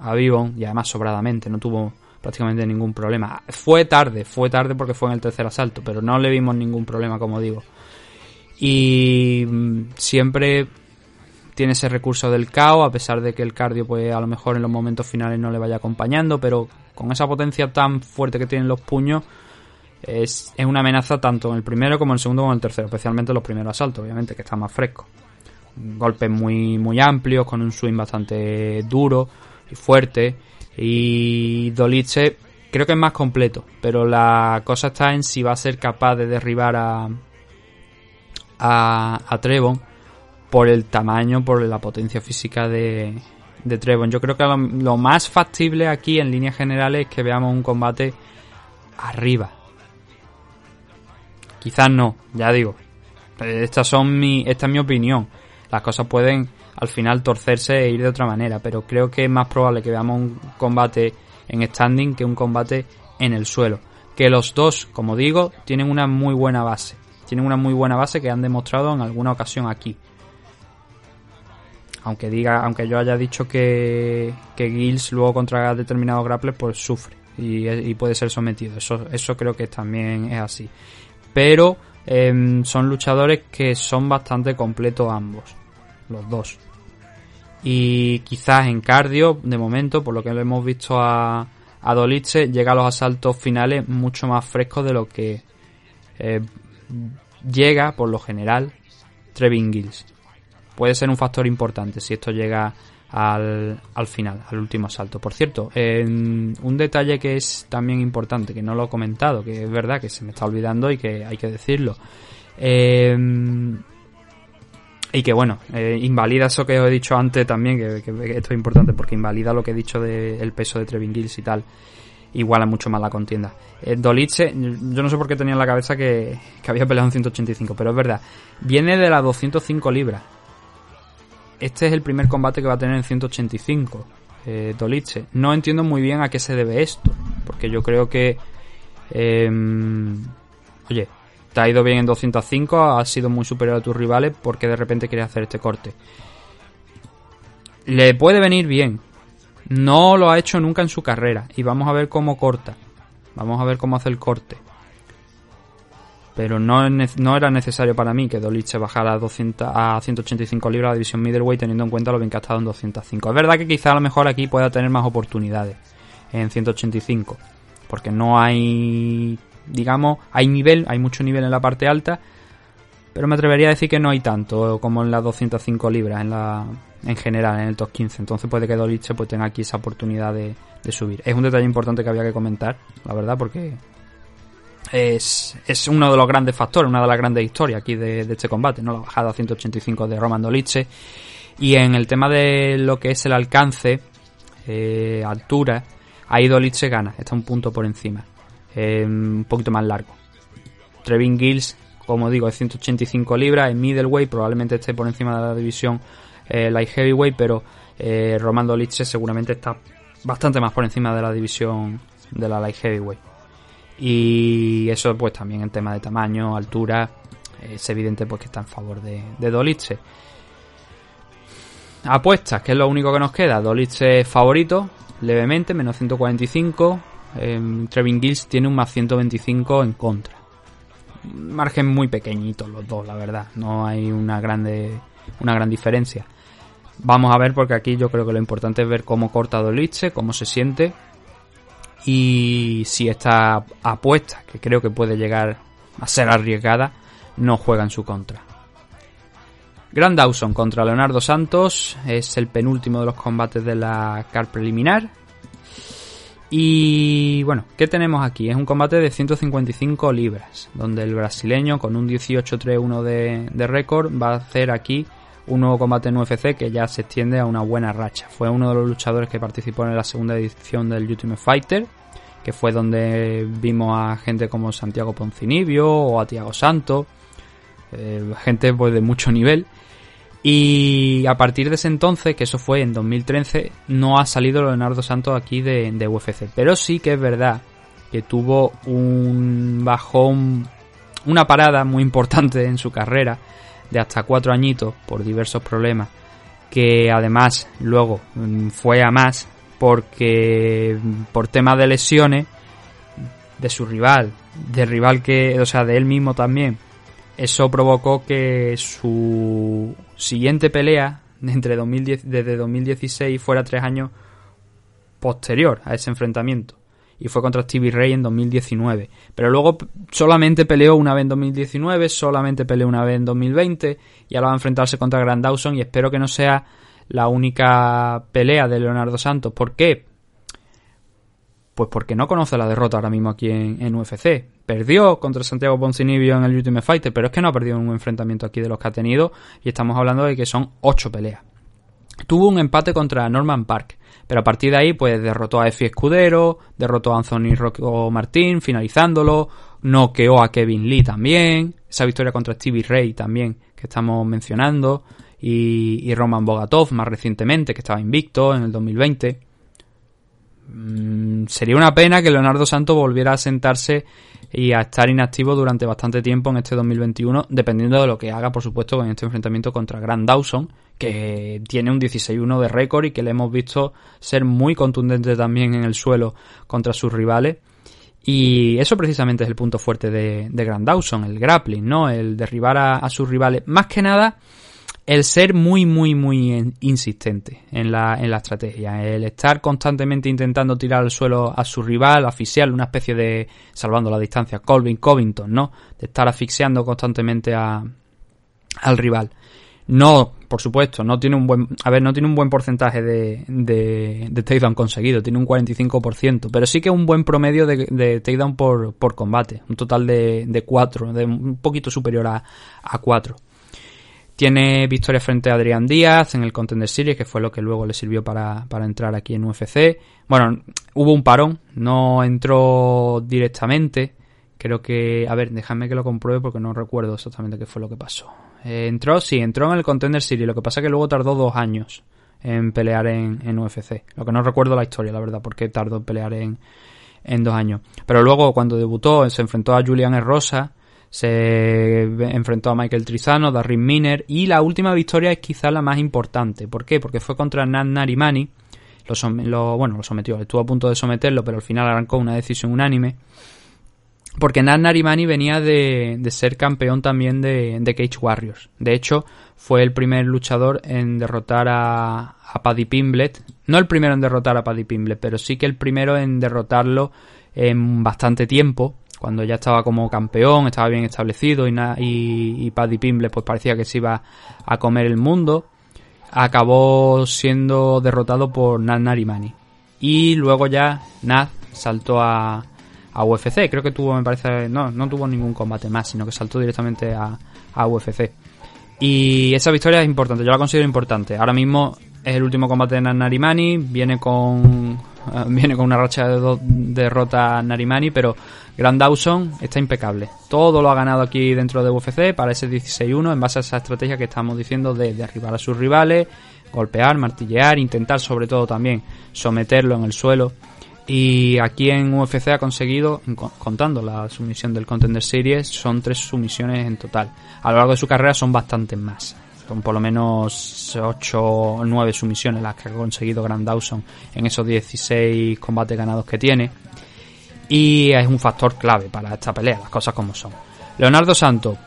a Vivon y además sobradamente, no tuvo prácticamente ningún problema. Fue tarde, fue tarde porque fue en el tercer asalto, pero no le vimos ningún problema, como digo. Y mm, siempre tiene ese recurso del caos, a pesar de que el cardio, pues a lo mejor en los momentos finales no le vaya acompañando, pero con esa potencia tan fuerte que tienen los puños, es, es una amenaza tanto en el primero como en el segundo como en el tercero, especialmente en los primeros asaltos, obviamente, que está más fresco. Golpes muy, muy amplios, con un swing bastante duro fuerte. Y Dolice creo que es más completo, pero la cosa está en si va a ser capaz de derribar a, a, a Trevon por el tamaño, por la potencia física de, de Trevon. Yo creo que lo, lo, más factible aquí en líneas generales es que veamos un combate arriba. Quizás no, ya digo. Estas son mi, esta es mi opinión. Las cosas pueden al final torcerse e ir de otra manera, pero creo que es más probable que veamos un combate en standing que un combate en el suelo. Que los dos, como digo, tienen una muy buena base. Tienen una muy buena base que han demostrado en alguna ocasión aquí. Aunque diga, aunque yo haya dicho que, que Gills luego contra determinados grapples pues sufre y, puede ser sometido. Eso, eso creo que también es así. Pero em, son luchadores que son bastante completos ambos los dos. Y quizás en cardio, de momento, por lo que lo hemos visto a, a Dolice, llega a los asaltos finales mucho más frescos de lo que eh, llega, por lo general, Trevin Gills. Puede ser un factor importante si esto llega al, al final, al último asalto. Por cierto, un detalle que es también importante, que no lo he comentado, que es verdad que se me está olvidando y que hay que decirlo. Eh, y que bueno, eh, invalida eso que os he dicho antes también, que, esto es importante porque invalida lo que he dicho del peso de Trevin Gills y tal. Iguala mucho más la contienda. Eh, yo no sé por qué tenía en la cabeza que, había peleado en 185, pero es verdad. Viene de las 205 libras. Este es el primer combate que va a tener en 185. Eh. No entiendo muy bien a qué se debe esto. Porque yo creo que... Eh, oye, te ha ido bien en 205, has sido muy superior a tus rivales porque de repente quieres hacer este corte. Le puede venir bien. No lo ha hecho nunca en su carrera y vamos a ver cómo corta. Vamos a ver cómo hace el corte. Pero no, era necesario para mí que Dolich bajara a, 200, a 185 libras a la división middleweight teniendo en cuenta lo bien que ha estado en 205. Es verdad que quizá a lo mejor aquí pueda tener más oportunidades en 185. Porque no hay digamos, hay nivel, hay mucho nivel en la parte alta, pero me atrevería a decir que no hay tanto como en las 205 libras en la en general en el top 15 entonces puede que Doliche pues tenga aquí esa oportunidad de, subir. Es un detalle importante que había que comentar la verdad porque es, es uno de los grandes factores una de las grandes historias aquí de, este combate no la bajada a 185 de Roman Doliche y en el tema de lo que es el alcance eh, altura ahí Doliche gana está un punto por encima eh, un poquito más largo. Trevin Gills, como digo, es 185 libras, en middleweight, probablemente esté por encima de la división eh, light heavyweight, pero eh, Roman Dolitze seguramente está bastante más por encima de la división de la Light Heavyweight. Y eso pues también en tema de tamaño, altura, es evidente pues que está en favor de, de Dolice. Apuestas, que es lo único que nos queda. Dolice favorito, levemente, menos 145. Eh, Trevin Gills tiene un más 125 en contra. Margen muy pequeñito los dos, la verdad. No hay una grande una gran diferencia. Vamos a ver porque aquí yo creo que lo importante es ver cómo corta Dolice, cómo se siente y si esta apuesta, que creo que puede llegar a ser arriesgada, no juega en su contra. Grand Dawson contra Leonardo Santos es el penúltimo de los combates de la car preliminar. Y bueno, ¿qué tenemos aquí? Es un combate de 155 libras, donde el brasileño con un 18-3-1 de, récord va a hacer aquí un nuevo combate en UFC que ya se extiende a una buena racha. Fue uno de los luchadores que participó en la segunda edición del Ultimate Fighter, que fue donde vimos a gente como Santiago Poncinibio o a Tiago Santo, eh, gente pues, de mucho nivel. Y a partir de ese entonces, que eso fue en 2013, no ha salido Leonardo Santos aquí de, de UFC. Pero sí que es verdad que tuvo un bajón, una parada muy importante en su carrera de hasta cuatro añitos por diversos problemas, que además luego mm, fue a más porque mm, por temas de lesiones de su rival, de rival que, o sea, de él mismo también, eso provocó que su siguiente pelea entre 2010, desde 2016 fuera tres años posterior a ese enfrentamiento y fue contra Stevie Ray en 2019. Pero luego solamente peleó una vez en 2019, solamente peleó una vez en 2020 y ahora va a enfrentarse contra Grand Dawson y espero que no sea la única pelea de Leonardo Santos. ¿Por qué? Pues porque no conoce la derrota ahora mismo aquí en, UFC. Perdió contra Santiago Poncinibio en el Ultimate Fighter, pero es que no ha perdido un enfrentamiento aquí de los que ha tenido y estamos hablando de que son ocho peleas. Tuvo un empate contra Norman Park, pero a partir de ahí, pues derrotó a Efi Escudero, derrotó a Anthony Rocco Martín, finalizándolo, noqueó a Kevin Lee también, esa victoria contra Stevie Ray también, que estamos mencionando, y, Roman Bogatov más recientemente, que estaba invicto en el 2020. Mm, sería una pena que Leonardo Santos volviera a sentarse y a estar inactivo durante bastante tiempo en este 2021, dependiendo de lo que haga, por supuesto, en este enfrentamiento contra Grand Dawson, que tiene un 16-1 de récord y que le hemos visto ser muy contundente también en el suelo contra sus rivales. Y eso precisamente es el punto fuerte de, Grand Dawson, el grappling, ¿no? El derribar a, sus rivales. Más que nada, el ser muy, muy, muy insistente en la, en la estrategia. El estar constantemente intentando tirar al suelo a su rival, asfixiarle, una especie de, salvando la distancia, Colvin Covington, ¿no? De estar asfixiando constantemente a, al rival. No, por supuesto, no tiene un buen, a ver, no tiene un buen porcentaje de, de, de takedown conseguido, tiene un 45%, pero sí que un buen promedio de, de takedown por, por combate, un total de, de 4, de un poquito superior a, a 4. Tiene victoria frente a Adrián Díaz en el Contender Series, que fue lo que luego le sirvió para, para entrar aquí en UFC. Bueno, hubo un parón, no entró directamente. Creo que, a ver, déjame que lo compruebe porque no recuerdo exactamente qué fue lo que pasó. Eh, entró, sí, entró en el Contender Series. Lo que pasa es que luego tardó dos años en pelear en, en UFC. Lo que no recuerdo la historia, la verdad, porque tardó en pelear en, en dos años. Pero luego, cuando debutó, se enfrentó a Julian Rosa, se enfrentó a Michael Trizano, Darrin Miner, y la última victoria es quizá la más importante. ¿Por qué? Porque fue contra Nat Narimani. Lo, bueno, lo sometió, estuvo a punto de someterlo, pero al final arrancó una decisión unánime. Porque Nat Narimani venía de, ser campeón también de, Cage Warriors. De hecho, fue el primer luchador en derrotar a, a Paddy Pimblet. No el primero en derrotar a Paddy Pimblet, pero sí que el primero en derrotarlo en bastante tiempo. Cuando ya estaba como campeón, estaba bien establecido y, y, Paddy Pimblet pues parecía que se iba a comer el mundo. Acabó siendo derrotado por Nat Narimani. Y luego ya Nat saltó a, a UFC. Creo que tuvo, me parece, no, no tuvo ningún combate más, sino que saltó directamente a, a UFC. Y esa victoria es importante, yo la considero importante. Ahora mismo es el último combate de Narimani, viene con viene con una racha de dos derrotas Narimani, pero Grand Dawson está impecable. Todo lo ha ganado aquí dentro de UFC para ese 16-1 en base a esa estrategia que estamos diciendo de derribar a sus rivales, golpear, martillear, intentar sobre todo también someterlo en el suelo. Y aquí en UFC ha conseguido, contando la sumisión del Contender Series, son tres sumisiones en total. A lo largo de su carrera son bastantes más. Son por lo menos 8 o 9 sumisiones las que ha conseguido Grand Dawson en esos 16 combates ganados que tiene. Y es un factor clave para esta pelea, las cosas como son. Leonardo Santos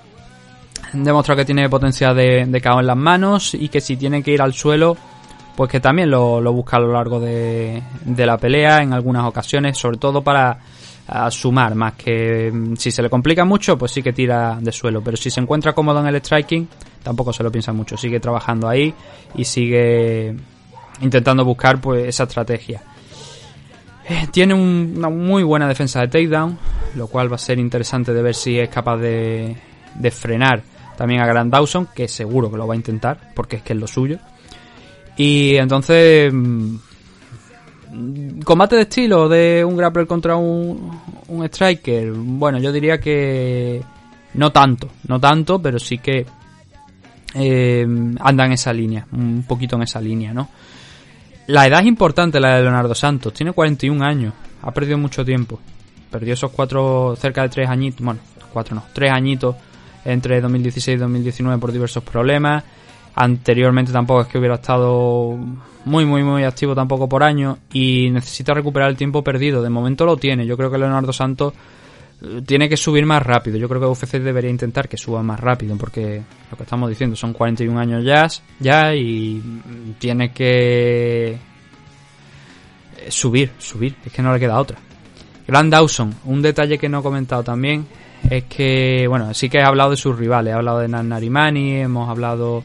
demostrado que tiene potencial de, de en las manos y que si tiene que ir al suelo, pues que también lo, busca a lo largo de, de, la pelea en algunas ocasiones, sobre todo para sumar, más que mm, si se le complica mucho, pues sí que tira de suelo, pero si se encuentra cómodo en el striking, tampoco se lo piensa mucho, sigue trabajando ahí y sigue intentando buscar pues esa estrategia. Eh, tiene una muy buena defensa de takedown, lo cual va a ser interesante de ver si es capaz de, de frenar también a Grand Dawson, que seguro que lo va a intentar, porque es que es lo suyo. Y entonces, mm, combate de estilo de un grappler contra un, un striker, bueno, yo diría que no tanto, no tanto, pero sí que eh, anda en esa línea, un poquito en esa línea, ¿no? La edad es importante, la de Leonardo Santos, tiene 41 años, ha perdido mucho tiempo, perdió esos cuatro, cerca de tres añitos, bueno, cuatro no, tres añitos entre 2016 y 2019 por diversos problemas. Anteriormente tampoco es que hubiera estado muy, muy, muy activo tampoco por año y necesita recuperar el tiempo perdido. De momento lo tiene. Yo creo que Leonardo Santos tiene que subir más rápido. Yo creo que UFC debería intentar que suba más rápido porque lo que estamos diciendo son 41 años ya, ya y tiene que subir, subir. Es que no le queda otra. Grand Dawson, un detalle que no he comentado también es que, bueno, sí que he hablado de sus rivales, he hablado de Narimani, hemos hablado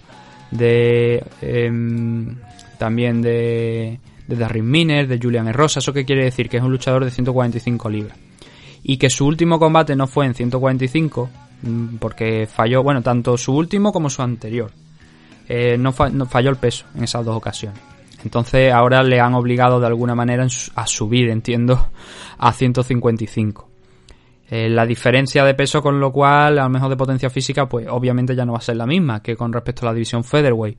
de em, también de, de Darren Miner, de Julian Rosa, ¿eso qué quiere decir? Que es un luchador de 145 libras. Y que su último combate no fue en 145, mm, porque falló, bueno, tanto su último como su anterior. Eh, no, falló el peso en esas dos ocasiones. Entonces ahora le han obligado de alguna manera a subir, entiendo, a 155. Eh, la diferencia de peso con lo cual, a lo mejor de potencia física, pues obviamente ya no va a ser la misma que con respecto a la división featherweight.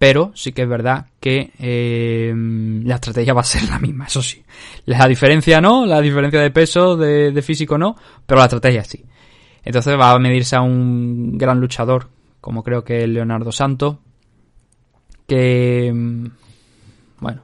Pero sí que es verdad que eh, la estrategia va a ser la misma, eso sí. La diferencia no, la diferencia de peso, de, físico no, pero la estrategia sí. Entonces va a medirse a un gran luchador, como creo que es Leonardo Santos, que, bueno,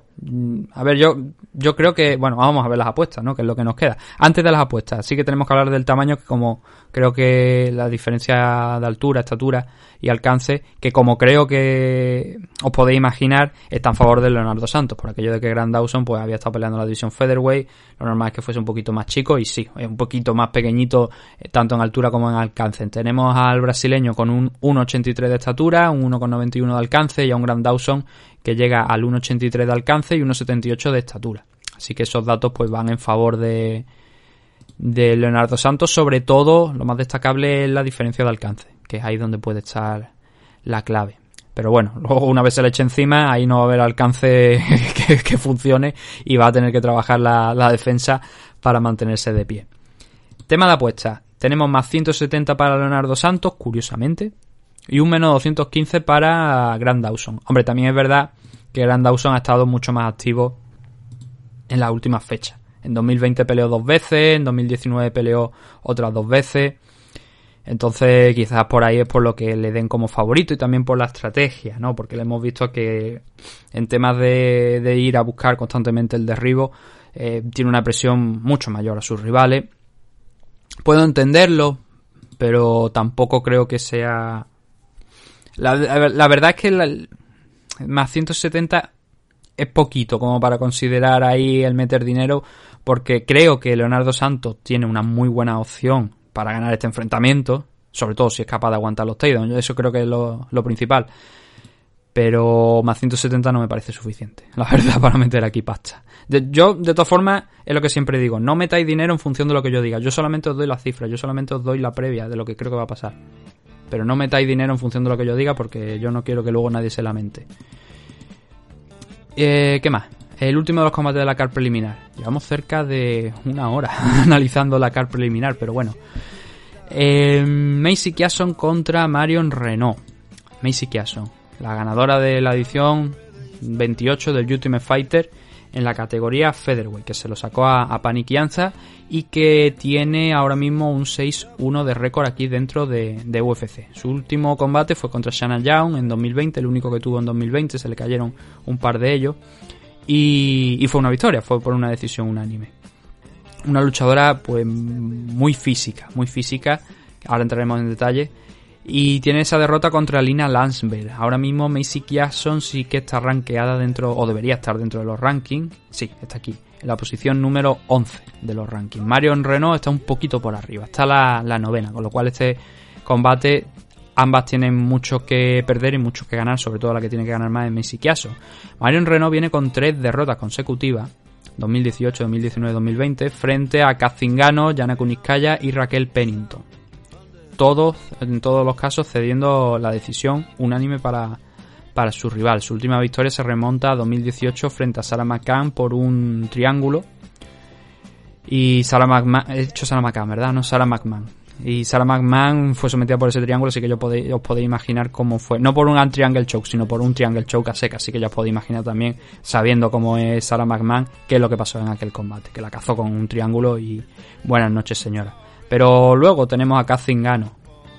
a ver, yo, yo creo que, bueno, vamos a ver las apuestas, ¿no? Que es lo que nos queda. Antes de las apuestas, sí que tenemos que hablar del tamaño, que como creo que la diferencia de altura, estatura y alcance, que como creo que os podéis imaginar, está en favor de Leonardo Santos, por aquello de que Grand Dawson pues había estado peleando en la división featherweight, lo normal es que fuese un poquito más chico y sí, un poquito más pequeñito eh, tanto en altura como en alcance. Tenemos al brasileño con un 1.83 de estatura, un 1.91 de alcance y a un Grand Dawson que llega al 1,83 de alcance y 1,78 de estatura. Así que esos datos pues van en favor de, de Leonardo Santos, sobre todo lo más destacable es la diferencia de alcance, que es ahí donde puede estar la clave. Pero bueno, luego una vez se le eche encima, ahí no va a haber alcance que, funcione y va a tener que trabajar la, la, defensa para mantenerse de pie. Tema de apuesta. Tenemos más 170 para Leonardo Santos, curiosamente, y un menos 215 para Grand Dawson. Hombre, también es verdad que Grand Dawson ha estado mucho más activo en las últimas fechas. En 2020 peleó dos veces, en 2019 peleó otras dos veces. Entonces, quizás por ahí es por lo que le den como favorito y también por la estrategia, ¿no? Porque le hemos visto que en temas de, ir a buscar constantemente el derribo, eh, tiene una presión mucho mayor a sus rivales. Puedo entenderlo, pero tampoco creo que sea la, verdad es que más 170 es poquito como para considerar ahí el meter dinero, porque creo que Leonardo Santos tiene una muy buena opción para ganar este enfrentamiento, sobre todo si es capaz de aguantar los takedowns, eso creo que es lo, principal. Pero más 170 no me parece suficiente, la verdad, para meter aquí pasta. yo, de todas formas, es lo que siempre digo, no metáis dinero en función de lo que yo diga, yo solamente os doy la cifra, yo solamente os doy la previa de lo que creo que va a pasar. Pero no metáis dinero en función de lo que yo diga porque yo no quiero que luego nadie se lamente. Eh, ¿Qué más? El último de los combates de la car preliminar. Llevamos cerca de una hora analizando la car preliminar, pero bueno. Eh, Macy Kiason contra Marion Renault. Macy Kiason, la ganadora de la edición 28 del Ultimate Fighter en la categoría Featherweight, que se lo sacó a, a Paniquianza y que tiene ahora mismo un 6-1 de récord aquí dentro de, UFC. Su último combate fue contra Shanna Young en 2020, el único que tuvo en 2020, se le cayeron un par de ellos. Y, y fue una victoria, fue por una decisión unánime. Una luchadora pues muy física, muy física, ahora entraremos en detalle y tiene esa derrota contra Lina Lansberg. Ahora mismo Macy Jackson sí que está rankeada dentro, o debería estar dentro de los rankings. Sí, está aquí, en la posición número 11 de los rankings. Marion Renault está un poquito por arriba, está la, la novena, con lo cual este combate ambas tienen mucho que perder y mucho que ganar, sobre todo la que tiene que ganar más es Macy Kiaso. Marion Renault viene con tres derrotas consecutivas, 2018, 2019, 2020, frente a Kazingano, Yana Kuniskaya y Raquel Pennington todos, en todos los casos, cediendo la decisión unánime para, para su rival. Su última victoria se remonta a 2018 frente a Sarah McCann por un triángulo. Y Sarah McMahon, he hecho Sarah McCann, ¿verdad? No Sarah McMahon. Y Sarah McMahon fue sometida por ese triángulo, así que yo os podéis imaginar cómo fue. No por un triangle choke, sino por un triangle choke a seca. Así que ya os podéis imaginar también, sabiendo cómo es Sarah McMahon, qué es lo que pasó en aquel combate. Que la cazó con un triángulo y buenas noches, señora. Pero luego tenemos a Kazingano,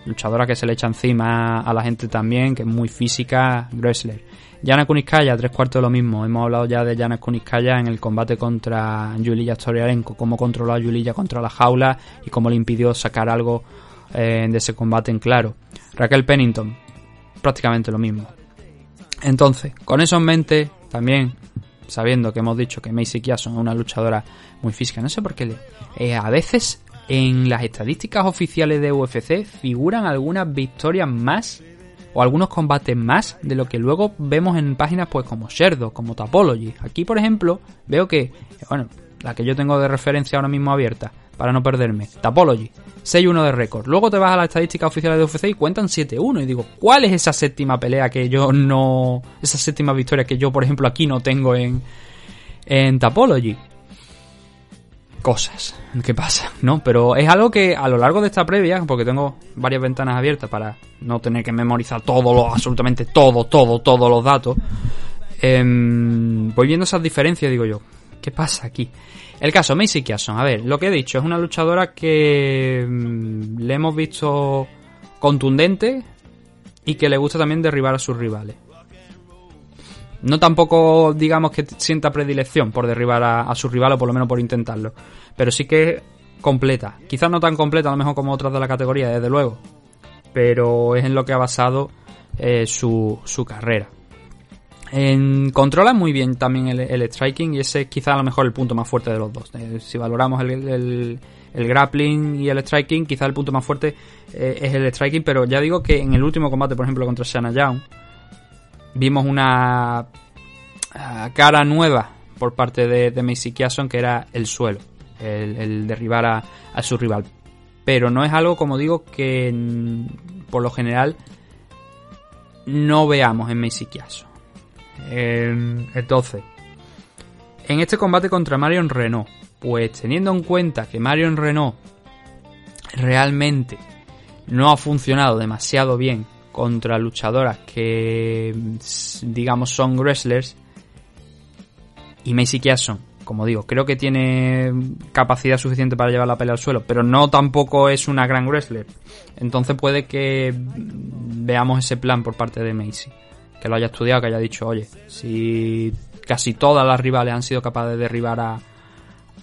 luchadora que se le echa encima a la gente también, que es muy física, wrestler. Yana Kuniskaya, tres cuartos de lo mismo. Hemos hablado ya de Yana Kuniskaya en el combate contra Yulia Storiarenko, cómo controló a Yulia contra la jaula y cómo le impidió sacar algo eh, de ese combate en claro. Raquel Pennington, prácticamente lo mismo. Entonces, con eso en mente, también sabiendo que hemos dicho que Macy Kiason es una luchadora muy física, no sé por qué eh, a veces en las estadísticas oficiales de UFC figuran algunas victorias más o algunos combates más de lo que luego vemos en páginas pues como Sherdo, como Tapology. Aquí, por ejemplo, veo que, bueno, la que yo tengo de referencia ahora mismo abierta, para no perderme, Tapology, 6-1 de récord. Luego te vas a las estadísticas oficiales de UFC y cuentan 7-1 y digo, ¿cuál es esa séptima pelea que yo no... esa séptima victoria que yo, por ejemplo, aquí no tengo en, en Tapology? Cosas que pasa, ¿no? Pero es algo que a lo largo de esta previa, porque tengo varias ventanas abiertas para no tener que memorizar todo, lo, absolutamente todo, todo, todos los datos, em, voy viendo esas diferencias digo yo, ¿qué pasa aquí? El caso, Macy Kiason, a ver, lo que he dicho, es una luchadora que em, le hemos visto contundente y que le gusta también derribar a sus rivales. No tampoco digamos que sienta predilección por derribar a, su rival o por lo menos por intentarlo. Pero sí que completa. Quizás no tan completa a lo mejor como otras de la categoría, desde luego. Pero es en lo que ha basado eh, su, su, carrera. Controla muy bien también el, striking y ese es quizás a lo mejor el punto más fuerte de los dos. Eh, si valoramos el, el, grappling y el striking, quizás el punto más fuerte eh, es el striking, pero ya digo que en el último combate, por ejemplo, contra Shanna Young, vimos una ah, cara nueva por parte de, de Macy Kiason que era el suelo, el, derribar a, su rival. Pero no es algo, como digo, que por lo general no veamos en Macy Kiason. entonces, en este combate contra Marion Renault, pues teniendo en cuenta que Marion Renault realmente no ha funcionado demasiado bien contra luchadoras que digamos son wrestlers y Macy Kiason, como digo, creo que tiene capacidad suficiente para llevar la pelea al suelo, pero no tampoco es una gran wrestler. Entonces puede que veamos ese plan por parte de Macy, que lo haya estudiado, que haya dicho, oye, si casi todas las rivales han sido capaces de derribar a,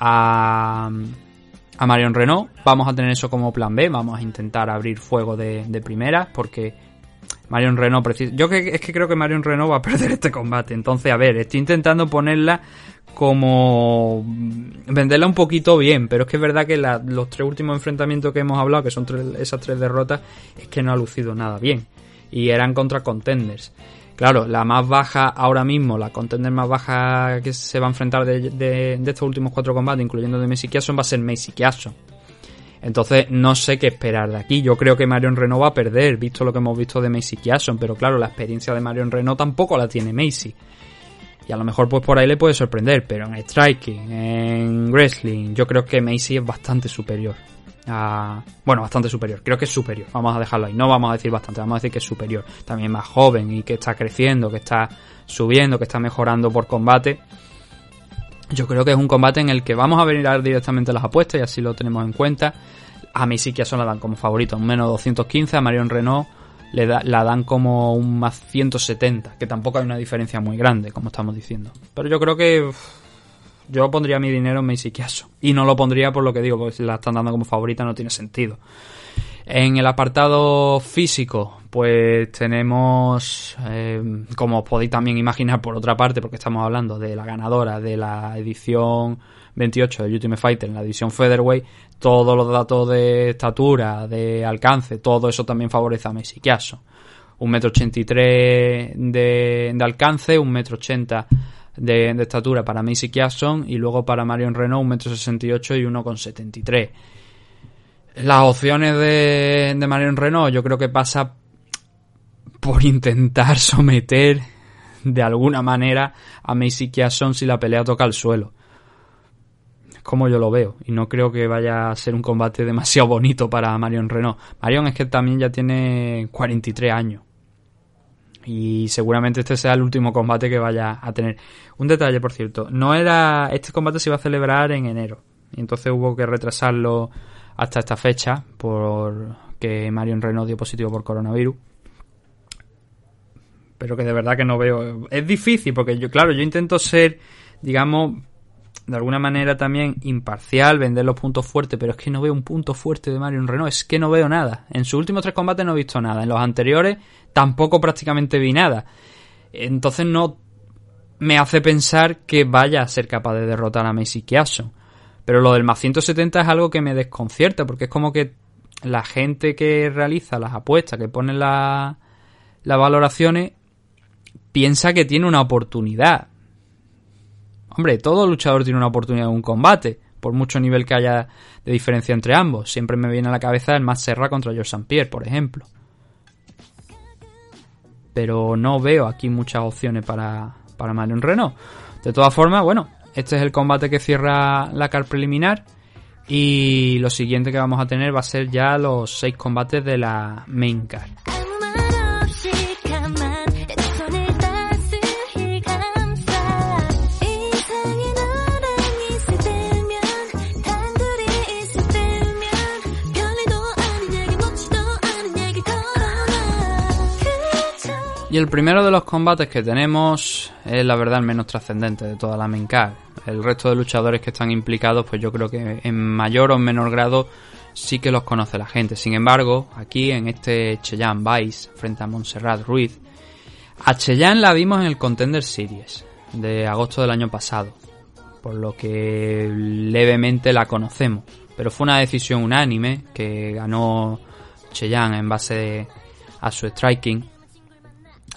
a, a Marion Renault, vamos a tener eso como plan B, vamos a intentar abrir fuego de, de primeras, porque Marion Renault, yo que, es que creo que Marion Renault va a perder este combate. Entonces, a ver, estoy intentando ponerla como venderla un poquito bien, pero es que es verdad que los tres últimos enfrentamientos que hemos hablado, que son esas tres derrotas, es que no ha lucido nada bien. Y eran contra contenders. Claro, la más baja ahora mismo, la contender más baja que se va a enfrentar de, estos últimos cuatro combates, incluyendo de Messi Kiason, va a ser Messi Kiason. Entonces no sé qué esperar de aquí. Yo creo que Marion Renault va a perder, visto lo que hemos visto de Macy Kiason, pero claro, la experiencia de Marion Renault tampoco la tiene Macy. Y a lo mejor pues por ahí le puede sorprender, pero en striking, en wrestling, yo creo que Macy es bastante superior. bueno, bastante superior, creo que es superior, vamos a dejarlo ahí, no vamos a decir bastante, vamos a decir que es superior. También más joven y que está creciendo, que está subiendo, que está mejorando por combate. Yo creo que es un combate en el que vamos a venir directamente las apuestas y así lo tenemos en cuenta. A mí sí la dan como favorito, un menos 215, a Marion Renault le la dan como un más 170, que tampoco hay una diferencia muy grande, como estamos diciendo. Pero yo creo que yo pondría mi dinero en Macy Kiaso. Y no lo pondría por lo que digo, porque si la están dando como favorita no tiene sentido. En el apartado físico, pues tenemos, eh, como os podéis también imaginar por otra parte, porque estamos hablando de la ganadora de la edición 28 de Ultimate Fighter en la división Featherweight, todos los datos de estatura, de alcance, todo eso también favorece a Messi. Un metro ochenta de, de alcance, un metro ochenta de, estatura para Messi Kiason y luego para Marion Renault un metro sesenta y ocho y uno con setenta y tres. Las opciones de, de Marion Renault yo creo que pasa por intentar someter de alguna manera a Macy Kiason si la pelea toca el suelo como yo lo veo. Y no creo que vaya a ser un combate demasiado bonito para Marion Renault. Marion es que también ya tiene 43 años. Y seguramente este sea el último combate que vaya a tener. Un detalle, por cierto. No era. Este combate se iba a celebrar en enero. Y entonces hubo que retrasarlo hasta esta fecha. Porque Marion Renault dio positivo por coronavirus. Pero que de verdad que no veo. Es difícil porque yo, claro, yo intento ser, digamos, de alguna manera también imparcial, vender los puntos fuertes, pero es que no veo un punto fuerte de Marion Renault, es que no veo nada. En sus últimos tres combates no he visto nada, en los anteriores tampoco prácticamente vi nada. Entonces no me hace pensar que vaya a ser capaz de derrotar a Macy Kiason. Pero lo del más 170 es algo que me desconcierta, porque es como que la gente que realiza las apuestas, que pone las valoraciones, piensa que tiene una oportunidad. Hombre, todo luchador tiene una oportunidad en un combate, por mucho nivel que haya de diferencia entre ambos. Siempre me viene a la cabeza el más Serra contra George St. Pierre, por ejemplo. Pero no veo aquí muchas opciones para, para Marion Renault. De todas formas, bueno, este es el combate que cierra la car preliminar. Y lo siguiente que vamos a tener va a ser ya los seis combates de la main car. Y el primero de los combates que tenemos es la verdad el menos trascendente de toda la main. El resto de luchadores que están implicados, pues yo creo que en mayor o menor grado sí que los conoce la gente. Sin embargo, aquí en este Cheyenne Vice frente a Montserrat Ruiz, a Cheyenne la vimos en el Contender Series de agosto del año pasado, por lo que levemente la conocemos. Pero fue una decisión unánime que ganó Cheyenne en base a su striking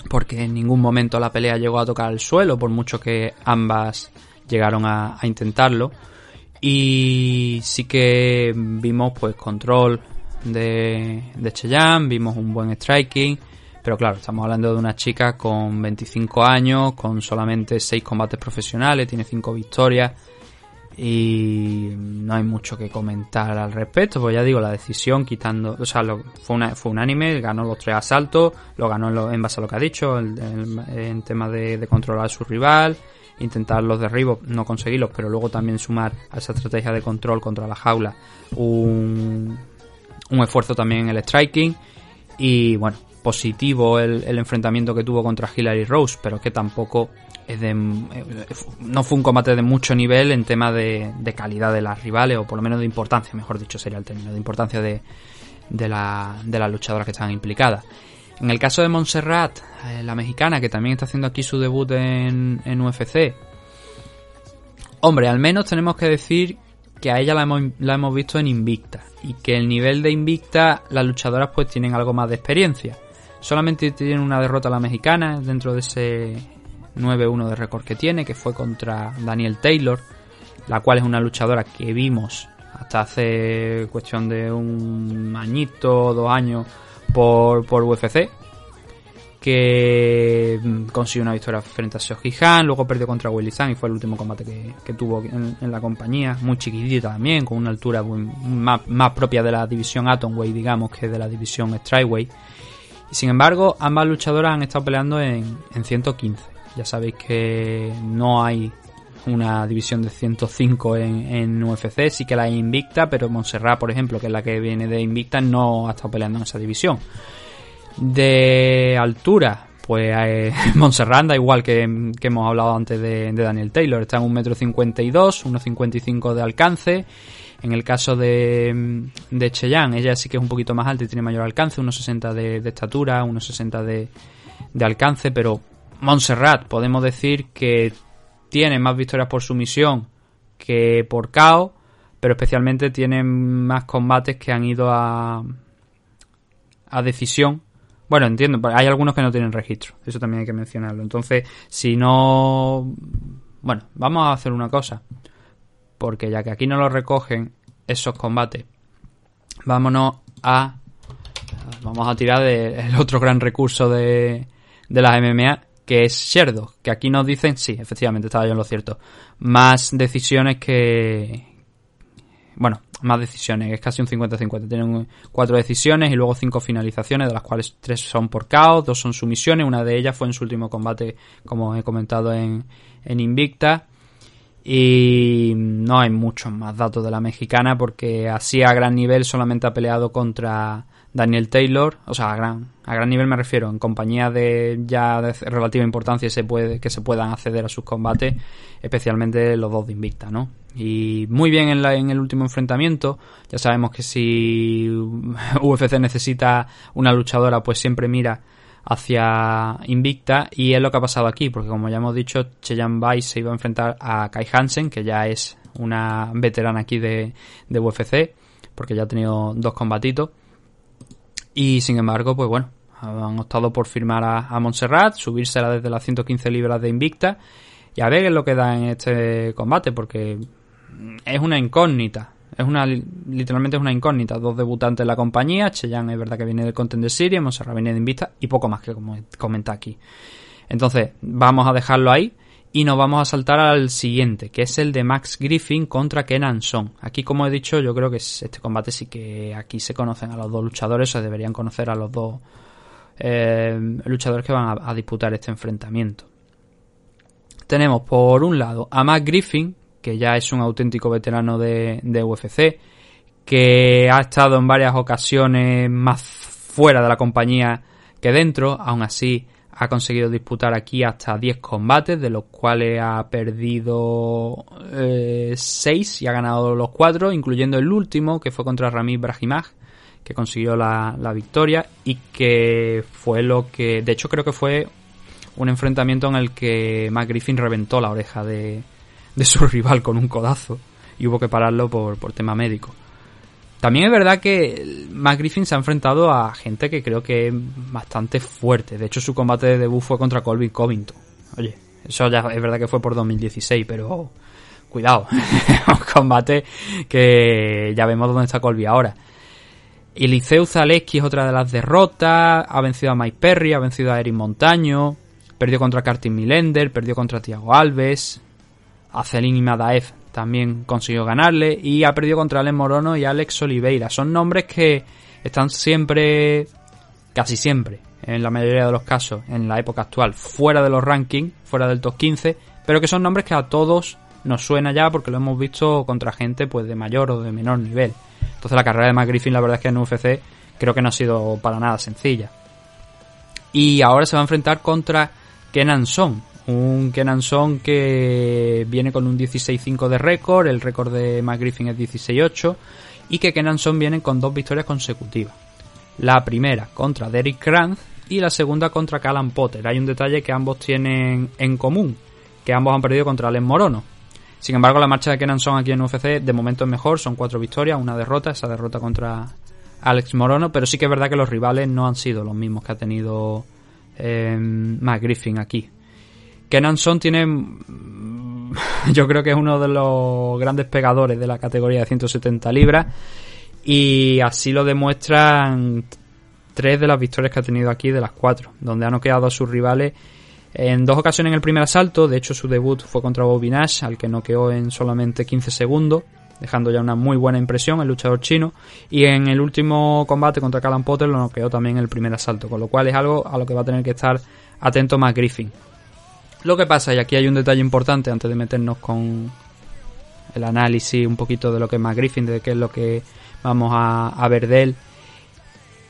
porque en ningún momento la pelea llegó a tocar el suelo, por mucho que ambas llegaron a, intentarlo. Y sí que vimos pues control de, de Cheyenne, vimos un buen striking, pero claro, estamos hablando de una chica con 25 años, con solamente 6 combates profesionales, tiene 5 victorias y no hay mucho que comentar al respecto, pues ya digo, la decisión quitando, o sea, fue, una, fue unánime, ganó los tres asaltos, lo ganó en, base a lo que ha dicho, en, tema de, controlar a su rival, intentar los derribos, no conseguirlos, pero luego también sumar a esa estrategia de control contra la jaula un, un esfuerzo también en el striking y bueno, positivo el, el enfrentamiento que tuvo contra Hillary Rose, pero que tampoco no fue un combate de mucho nivel en tema de, calidad de las rivales, o por lo menos de importancia, mejor dicho sería el término, de importancia de, de, la, de las luchadoras que estaban implicadas. En el caso de Montserrat, eh, la mexicana, que también está haciendo aquí su debut en, en UFC, hombre, al menos tenemos que decir que a ella la hemos, la hemos visto en Invicta, y que el nivel de Invicta, las luchadoras pues tienen algo más de experiencia. Solamente tienen una derrota la mexicana dentro de ese 9-1 de récord que tiene, que fue contra Daniel Taylor, la cual es una luchadora que vimos hasta hace cuestión de un añito, dos años por, por UFC. que consiguió una victoria frente a Seoji Han, luego perdió contra Willy Zhang y fue el último combate que, tuvo en, la compañía, muy chiquitita también, con una altura más, propia de la división Atomweight, digamos, que de la división Strikeweight. Sin embargo, ambas luchadoras han estado peleando en, en 115. Ya sabéis que no hay una división de 105 en, en, UFC, sí que la hay Invicta, pero Montserrat, por ejemplo, que es la que viene de Invicta, no ha estado peleando en esa división. De altura, pues eh, Montserrat da igual que, hemos hablado antes de, Daniel Taylor, está en 1,52m, 1,55 de alcance. En el caso de, de Cheyenne, ella sí que es un poquito más alta y tiene mayor alcance, 1,60 de, de estatura, 1,60 de, de alcance, pero Montserrat podemos decir que tiene más victorias por sumisión que por KO, pero especialmente tiene más combates que han ido a, a decisión. Bueno, entiendo, hay algunos que no tienen registro, eso también hay que mencionarlo. Entonces, si no... Bueno, vamos a hacer una cosa, porque ya que aquí no lo recogen esos combates, vámonos a... Vamos a tirar del otro gran recurso de, de las MMA, que es Sherdo, que aquí nos dicen, sí, efectivamente, estaba yo en lo cierto, más decisiones que... Bueno, más decisiones, es casi un 50-50. Tienen cuatro decisiones y luego cinco finalizaciones, de las cuales tres son por caos, dos son sumisiones, una de ellas fue en su último combate, como he comentado en, en Invicta. Y no hay muchos más datos de la mexicana porque así a gran nivel solamente ha peleado contra Daniel Taylor, o sea, a gran, a gran nivel me refiero, en compañía de ya de relativa importancia se puede, que se puedan acceder a sus combates, especialmente los dos de Invicta, ¿no? Y muy bien en, la, en el último enfrentamiento, ya sabemos que si UFC necesita una luchadora, pues siempre mira hacia Invicta y es lo que ha pasado aquí, porque como ya hemos dicho, Cheyenne Bai se iba a enfrentar a Kai Hansen, que ya es una veterana aquí de, de UFC, porque ya ha tenido dos combatitos y sin embargo, pues bueno, han optado por firmar a, Montserrat, subírsela desde las 115 libras de Invicta y a ver qué es lo que da en este combate, porque es una incógnita. Es una, literalmente es una incógnita. Dos debutantes en la compañía. Cheyenne es verdad que viene del Contender Series, Montserrat viene de Invicta y poco más que como comenta aquí. Entonces, vamos a dejarlo ahí. Y nos vamos a saltar al siguiente, que es el de Max Griffin contra Kenan Son. Aquí, como he dicho, yo creo que este combate sí que aquí se conocen a los dos luchadores, o deberían conocer a los dos eh, luchadores que van a, disputar este enfrentamiento. Tenemos por un lado a Max Griffin, que ya es un auténtico veterano de, de UFC, que ha estado en varias ocasiones más fuera de la compañía que dentro, aún así ha conseguido disputar aquí hasta 10 combates, de los cuales ha perdido 6 eh, y ha ganado los 4, incluyendo el último, que fue contra Rami Brahimaj, que consiguió la, victoria y que fue lo que, de hecho creo que fue un enfrentamiento en el que Matt Griffin reventó la oreja de, de su rival con un codazo y hubo que pararlo por, por tema médico. También es verdad que Matt Griffin se ha enfrentado a gente que creo que es bastante fuerte. De hecho, su combate de debut fue contra Colby Covington. Oye, eso ya es verdad que fue por 2016, pero cuidado. un combate que ya vemos dónde está Colby ahora. Eliseu Zaleski es otra de las derrotas. Ha vencido a Mike Perry, ha vencido a Eric Montaño. Perdió contra Cartin Milender, perdió contra Thiago Alves. A Celine Madaev también consiguió ganarle y ha perdido contra Alex Morono y Alex Oliveira. Son nombres que están siempre, casi siempre, en la mayoría de los casos, en la época actual, fuera de los rankings, fuera del top 15, pero que son nombres que a todos nos suena ya porque lo hemos visto contra gente pues de mayor o de menor nivel. Entonces la carrera de Matt Griffin la verdad es que en UFC creo que no ha sido para nada sencilla. Y ahora se va a enfrentar contra Kenan Son, un Kenan Son que viene con un 16-5 de récord, el récord de McGriffin es 16-8 y que Kenan Son viene con dos victorias consecutivas. La primera contra Derek Kranz y la segunda contra Callan Potter. Hay un detalle que ambos tienen en común, que ambos han perdido contra Alex Morono. Sin embargo, la marcha de Kenan Son aquí en UFC de momento es mejor, son cuatro victorias, una derrota, esa derrota contra Alex Morono, pero sí que es verdad que los rivales no han sido los mismos que ha tenido eh, aquí. Kenan Son tiene. Yo creo que es uno de los grandes pegadores de la categoría de 170 libras. Y así lo demuestran tres de las victorias que ha tenido aquí de las cuatro, donde ha noqueado a sus rivales en dos ocasiones en el primer asalto. De hecho, su debut fue contra Bobby Nash, al que noqueó en solamente 15 segundos, dejando ya una muy buena impresión el luchador chino. Y en el último combate contra Callan Potter lo noqueó también en el primer asalto, con lo cual es algo a lo que va a tener que estar atento más Griffin. Lo que pasa, y aquí hay un detalle importante antes de meternos con el análisis un poquito de lo que es más Griffin, de qué es lo que vamos a, ver de él,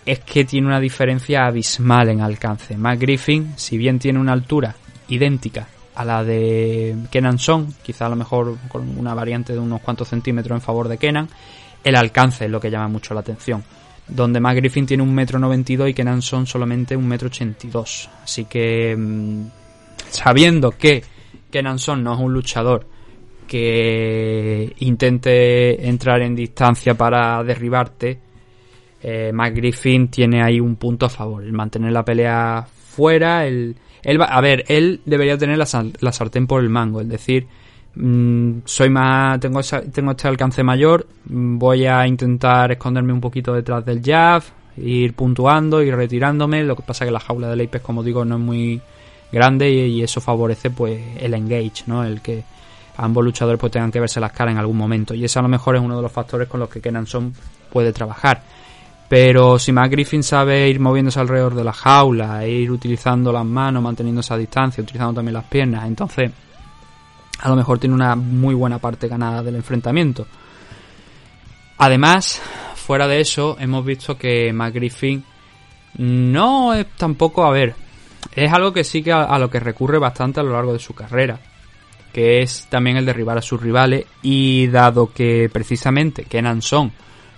es que tiene una diferencia abismal en alcance. Matt Griffin, si bien tiene una altura idéntica a la de Kenan Son, quizá a lo mejor con una variante de unos cuantos centímetros en favor de Kenan, el alcance es lo que llama mucho la atención. Donde Matt Griffin tiene un metro noventa y Kenan Son solamente un metro ochenta Así que mm, sabiendo que Kenan Son no es un luchador que intente entrar en distancia para derribarte, eh, Griffin tiene ahí un punto a favor. El mantener la pelea fuera, el, él a ver, él debería tener la, sartén por el mango, es decir, mm, soy más, tengo, tengo este alcance mayor, mm, voy a intentar esconderme un poquito detrás del jab, ir puntuando, ir retirándome. Lo que pasa que la jaula del Apex, como digo, no es muy grande y, eso favorece pues el engage, ¿no? El que ambos luchadores pues tengan que verse las caras en algún momento. Y ese a lo mejor es uno de los factores con los que Kenan Son puede trabajar. Pero si Matt Griffin sabe ir moviéndose alrededor de la jaula, ir utilizando las manos, manteniendo esa distancia, utilizando también las piernas, entonces a lo mejor tiene una muy buena parte ganada del enfrentamiento. Además, fuera de eso, hemos visto que Matt Griffin no es tampoco, a ver, es algo que sí que a lo que recurre bastante a lo largo de su carrera que es también el derribar a sus rivales y dado que precisamente Kenan Son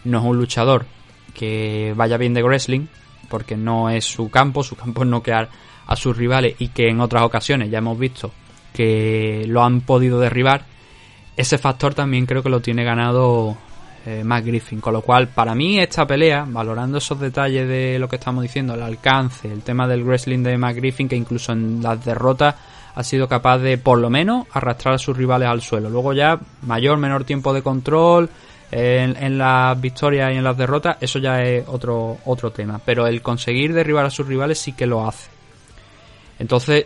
no es un luchador que vaya bien de wrestling, porque no es su campo, su campo es noquear a sus rivales y que en otras ocasiones ya hemos visto que lo han podido derribar, ese factor también creo que lo tiene ganado eh, Matt Griffin. Con lo cual, para mí, esta pelea, valorando esos detalles de lo que estamos diciendo, el alcance, el tema del wrestling de Matt Griffin, que incluso en las derrotas ha sido capaz de por lo menos arrastrar a sus rivales al suelo. Luego ya mayor, menor tiempo de control en, las victorias y en las derrotas, eso ya es otro, otro tema. Pero el conseguir derribar a sus rivales sí que lo hace. Entonces,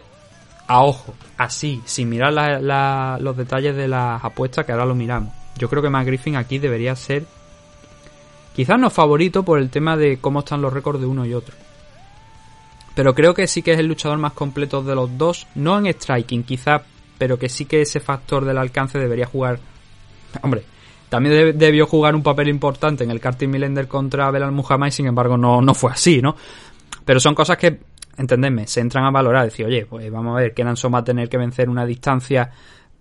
a ojo, así, sin mirar los detalles de las apuestas, que ahora lo miramos. Yo creo que Matt Griffin aquí debería ser quizás no favorito por el tema de cómo están los récords de uno y otro. Pero creo que sí que es el luchador más completo de los dos. No en striking, quizá, pero que sí que ese factor del alcance debería jugar. Hombre, también debió jugar un papel importante en el karting Millender contra Belal Muhammad y sin embargo no, no fue así, ¿no? Pero son cosas que, entendedme, se entran a valorar. Decir, oye, pues vamos a ver, Kenan va a tener que vencer una distancia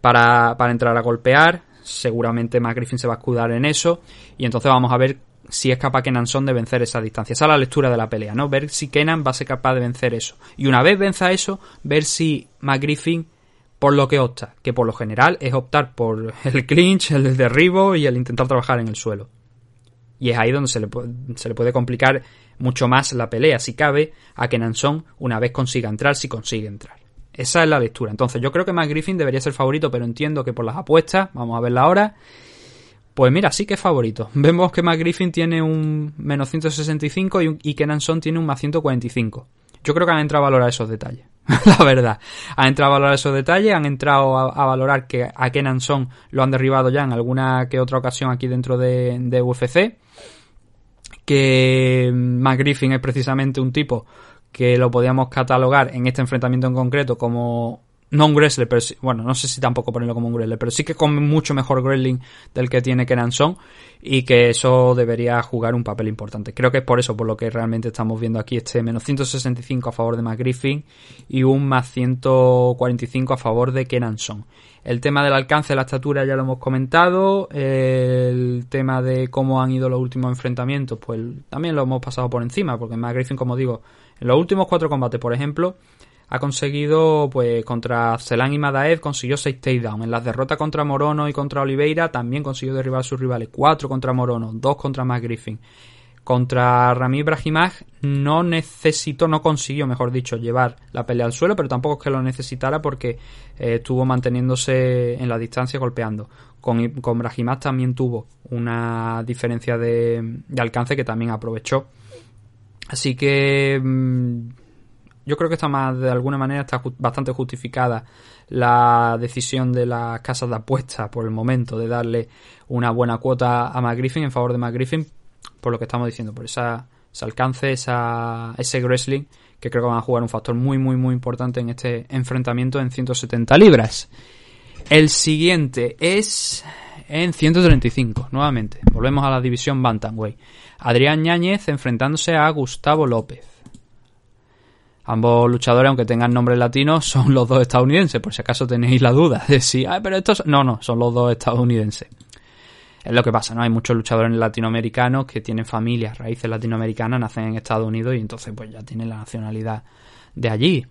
para, para entrar a golpear. Seguramente Matt se va a escudar en eso. Y entonces vamos a ver si es capaz Kenan Son de vencer esa distancia. Esa es la lectura de la pelea, ¿no? Ver si Kenan va a ser capaz de vencer eso. Y una vez venza eso, ver si McGriffin por lo que opta, que por lo general es optar por el clinch, el derribo y el intentar trabajar en el suelo. Y es ahí donde se le, puede, se le puede complicar mucho más la pelea, si cabe, a Kenan Son una vez consiga entrar, si consigue entrar. Esa es la lectura. Entonces yo creo que McGriffin debería ser favorito, pero entiendo que por las apuestas, vamos a verla ahora, pues mira, sí que es favorito. Vemos que McGriffin tiene un menos 165 y, y Kenan tiene un más 145. Yo creo que han entrado a valorar esos detalles. la verdad. Han entrado a valorar esos detalles, han entrado a, valorar que a Kenan Son lo han derribado ya en alguna que otra ocasión aquí dentro de, de UFC. Que McGriffin es precisamente un tipo que lo podíamos catalogar en este enfrentamiento en concreto como no un wrestler, pero bueno, no sé si tampoco ponerlo como un wrestler, pero sí que con mucho mejor wrestling del que tiene Kenan Son y que eso debería jugar un papel importante. Creo que es por eso por lo que realmente estamos viendo aquí este menos 165 a favor de McGriffin y un más 145 a favor de Kenan Son. El tema del alcance la estatura ya lo hemos comentado, el tema de cómo han ido los últimos enfrentamientos, pues también lo hemos pasado por encima, porque McGriffin, como digo, en los últimos cuatro combates, por ejemplo, ha conseguido, pues contra Celan y Madaev consiguió 6 takedowns. En las derrotas contra Morono y contra Oliveira también consiguió derribar a sus rivales. 4 contra Morono, 2 contra Matt Griffin. Contra Rami Brahimaj no necesitó, no consiguió, mejor dicho, llevar la pelea al suelo, pero tampoco es que lo necesitara porque eh, estuvo manteniéndose en la distancia golpeando. Con, con Brahimaj también tuvo una diferencia de alcance que también aprovechó Así que mm, yo creo que está más, de alguna manera, está bastante justificada la decisión de las casas de apuestas por el momento de darle una buena cuota a McGriffin en favor de McGriffin, por lo que estamos diciendo, por esa, ese alcance, esa, ese wrestling que creo que van a jugar un factor muy, muy, muy importante en este enfrentamiento en 170 libras. El siguiente es en 135, nuevamente. Volvemos a la división Bantamweight. Adrián Ñáñez enfrentándose a Gustavo López. Ambos luchadores, aunque tengan nombres latinos, son los dos estadounidenses, por si acaso tenéis la duda de si, ah, pero estos... No, no, son los dos estadounidenses. Es lo que pasa, ¿no? Hay muchos luchadores latinoamericanos que tienen familias, raíces latinoamericanas, nacen en Estados Unidos y entonces pues ya tienen la nacionalidad de allí.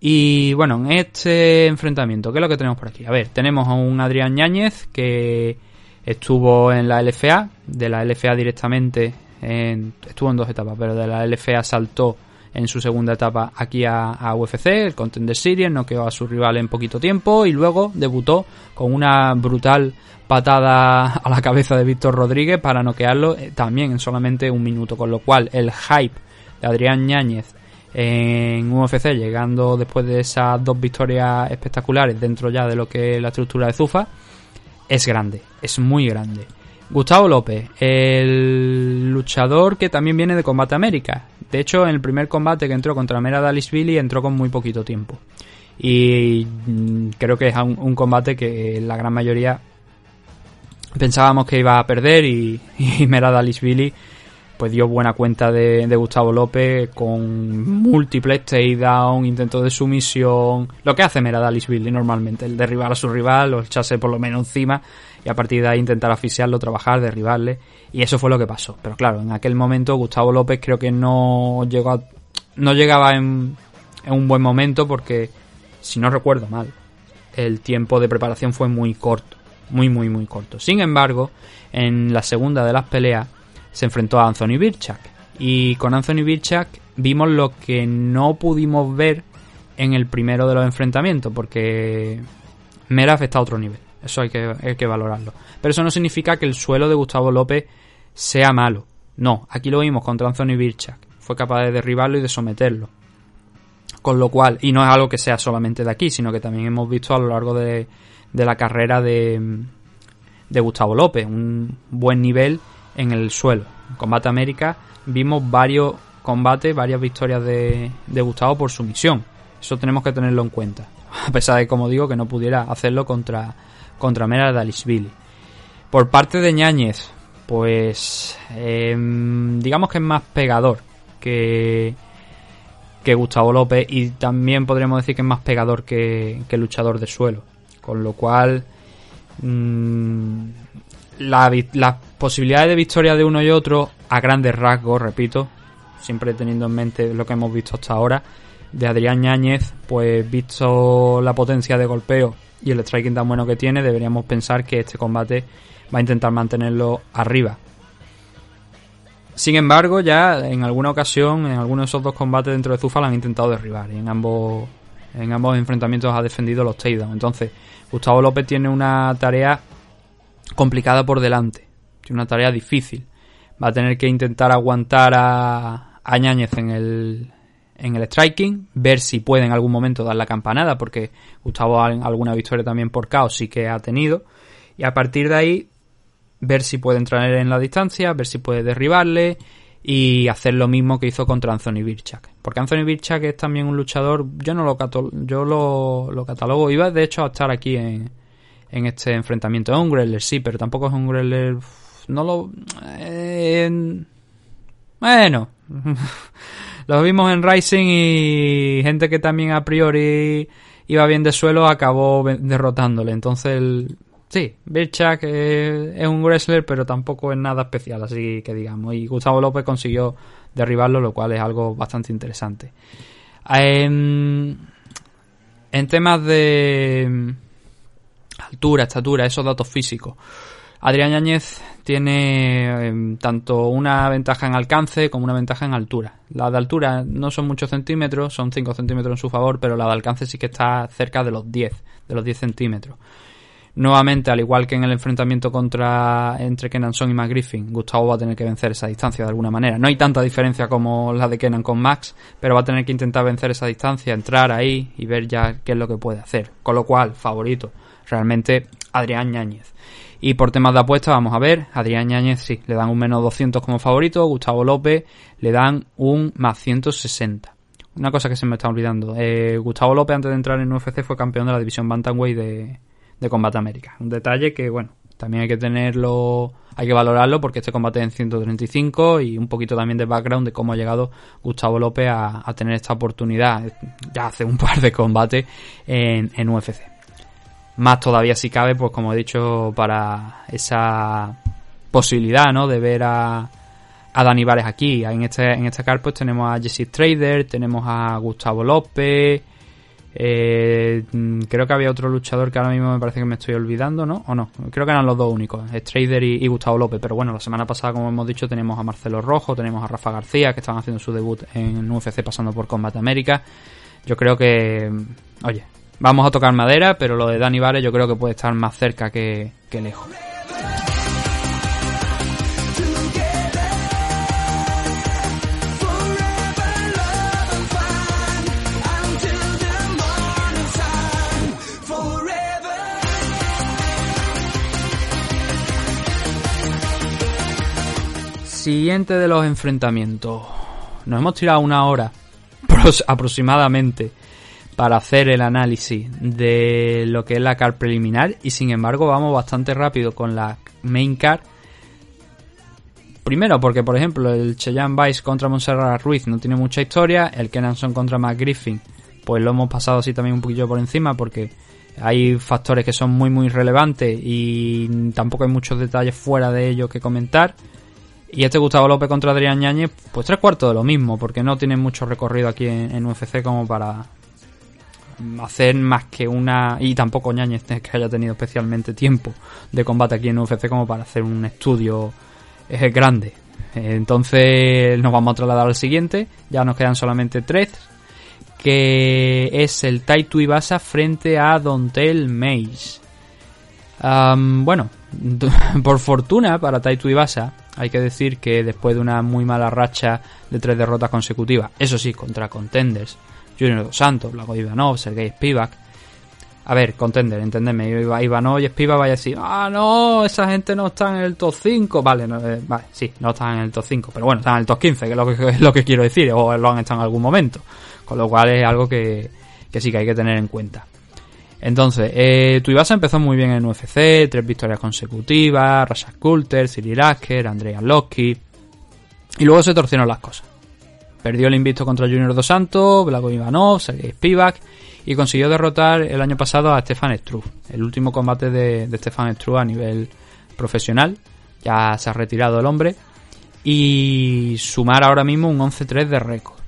Y bueno, en este enfrentamiento, ¿qué es lo que tenemos por aquí? A ver, tenemos a un Adrián Ñáñez que estuvo en la LFA, de la LFA directamente, estuvo en dos etapas, pero de la LFA saltó en su segunda etapa aquí a, UFC, el Contender Series, noqueó a su rival en poquito tiempo y luego debutó con una brutal patada a la cabeza de Víctor Rodríguez para noquearlo eh, también en solamente un minuto, con lo cual el hype de Adrián Ñáñez en UFC, llegando después de esas dos victorias espectaculares dentro ya de lo que es la estructura de Zufa, es grande, es muy grande. Gustavo López, el luchador que también viene de Combate América. De hecho, en el primer combate que entró contra Mera Billy entró con muy poquito tiempo. Y mm, creo que es un, combate que la gran mayoría pensábamos que iba a perder y, y Mera pues dio buena cuenta de, Gustavo López con múltiples takedown, intentos de sumisión, lo que hace Mera Billy normalmente, el derribar a su rival o echarse por lo menos encima y a partir de ahí intentar asfixiarlo, trabajar, derribarle. Y eso fue lo que pasó. Pero claro, en aquel momento Gustavo López creo que no llegó no llegaba en, en un buen momento porque, si no recuerdo mal, el tiempo de preparación fue muy corto. Muy, muy, muy corto. Sin embargo, en la segunda de las peleas se enfrentó a Anthony Birchak. Y con Anthony Birchak vimos lo que no pudimos ver en el primero de los enfrentamientos, porque Meraf está a otro nivel. Eso hay que, valorarlo. Pero eso no significa que el suelo de Gustavo López sea malo. No, aquí lo vimos contra Anthony Birchak. Fue capaz de derribarlo y de someterlo. Con lo cual, y no es algo que sea solamente de aquí, sino que también hemos visto a lo largo de, la carrera de, de Gustavo López. Un buen nivel en el suelo. En Combate América vimos varios combates, varias victorias de, de Gustavo por sumisión. Eso tenemos que tenerlo en cuenta. A pesar de, como digo, que no pudiera hacerlo contra contra Mera Dalisvili. Por parte de Ñáñez, pues em, digamos que es más pegador que, que Gustavo López y también podríamos decir que es más pegador que, que luchador de suelo. Con lo cual, mm, las posibilidades de victoria de uno y otro, a grandes rasgos, repito, siempre teniendo en mente lo que hemos visto hasta ahora, de Adrián Ñáñez, pues visto la potencia de golpeo y el striking tan bueno que tiene, deberíamos pensar que este combate va a intentar mantenerlo arriba. Sin embargo, ya en alguna ocasión, en alguno de esos dos combates dentro de Zufa, lo han intentado derribar y en ambos, en ambos enfrentamientos ha defendido los takedowns. Entonces, Gustavo López tiene una tarea complicada por delante, tiene una tarea difícil. Va a tener que intentar aguantar a, a Ñañez en el, en el striking, ver si puede en algún momento dar la campanada, porque Gustavo alguna victoria también por caos sí que ha tenido, y a partir de ahí ver si puede entrar en la distancia, ver si puede derribarle y hacer lo mismo que hizo contra Anthony Birchak. Porque Anthony Birchak es también un luchador, yo no lo yo lo, lo catalogo, iba de hecho a estar aquí en, en este enfrentamiento. Es un sí, pero tampoco es un no lo... Eh, bueno... Lo vimos en Rising y gente que también a priori iba bien de suelo acabó derrotándole. Entonces, sí, Birchak es, un wrestler, pero tampoco es nada especial, así que digamos. Y Gustavo López consiguió derribarlo, lo cual es algo bastante interesante. En, en temas de altura, estatura, esos datos físicos. Adrián Yáñez tiene em, tanto una ventaja en alcance como una ventaja en altura. La de altura no son muchos centímetros, son 5 centímetros en su favor, pero la de alcance sí que está cerca de los 10, de los 10 centímetros. Nuevamente, al igual que en el enfrentamiento contra entre Kenan Son y Max Griffin, Gustavo va a tener que vencer esa distancia de alguna manera. No hay tanta diferencia como la de Kenan con Max, pero va a tener que intentar vencer esa distancia, entrar ahí y ver ya qué es lo que puede hacer. Con lo cual, favorito, realmente Adrián Ñáñez. Y por temas de apuesta, vamos a ver, Adrián Ñáñez sí, le dan un menos 200 como favorito, Gustavo López le dan un más 160. Una cosa que se me está olvidando, eh, Gustavo López antes de entrar en UFC fue campeón de la división Bantamweight de, de Combate América. Un detalle que, bueno, también hay que tenerlo, hay que valorarlo porque este combate es en 135 y un poquito también de background de cómo ha llegado Gustavo López a, tener esta oportunidad ya hace un par de combates en, en UFC. Más todavía si cabe, pues como he dicho, para esa posibilidad, ¿no? De ver a, a Dani aquí. En este, en este car pues tenemos a Jesse Trader, tenemos a Gustavo López, eh, creo que había otro luchador que ahora mismo me parece que me estoy olvidando, ¿no? O no, creo que eran los dos únicos, Strader y, y, Gustavo López. Pero bueno, la semana pasada, como hemos dicho, tenemos a Marcelo Rojo, tenemos a Rafa García, que estaban haciendo su debut en UFC pasando por Combat América. Yo creo que, oye, vamos a tocar madera, pero lo de Dani Vare yo creo que puede estar más cerca que, que lejos. Siguiente de los enfrentamientos. Nos hemos tirado una hora aproximadamente para hacer el análisis de lo que es la car preliminar y sin embargo vamos bastante rápido con la main car. Primero porque por ejemplo el Cheyenne Vice contra Montserrat Ruiz no tiene mucha historia, el Kenanson contra Matt Griffin pues lo hemos pasado así también un poquillo por encima porque hay factores que son muy muy relevantes y tampoco hay muchos detalles fuera de ello que comentar. Y este Gustavo López contra Adrián Ñañez, pues tres cuartos de lo mismo, porque no tiene mucho recorrido aquí en, UFC como para hacer más que una. Y tampoco Ñañez que haya tenido especialmente tiempo de combate aquí en UFC como para hacer un estudio eh, grande. Entonces nos vamos a trasladar al siguiente, ya nos quedan solamente tres, que es el Taito Ibasa frente a Dontel Mays. bueno, por fortuna para Taito Ibasa, hay que decir que después de una muy mala racha de tres derrotas consecutivas, eso sí, contra contenders, Junior Dos Santos, Blago Ivanov, Sergei Spivak. A ver, contender, entendedme, Ivanov y Spivak vaya a decir, ah, no, esa gente no está en el top 5. Vale, eh, vale, sí, no están en el top 5, pero bueno, están en el top 15, que es lo que, es lo que quiero decir, o lo han estado en algún momento. Con lo cual es algo que, que sí que hay que tener en cuenta. Entonces, eh, Tuivasa empezó muy bien en UFC, tres victorias consecutivas, Rashad Coulter, Cyril Asker, Andrea Loki. Y luego se torcieron las cosas. Perdió el invicto contra Junior Dos Santos, Blago Ivanov, Sergei Spivak y consiguió derrotar el año pasado a Stefan Struve, el último combate de, Stefan Struve a nivel profesional. Ya se ha retirado el hombre y sumar ahora mismo un 11-3 de récord.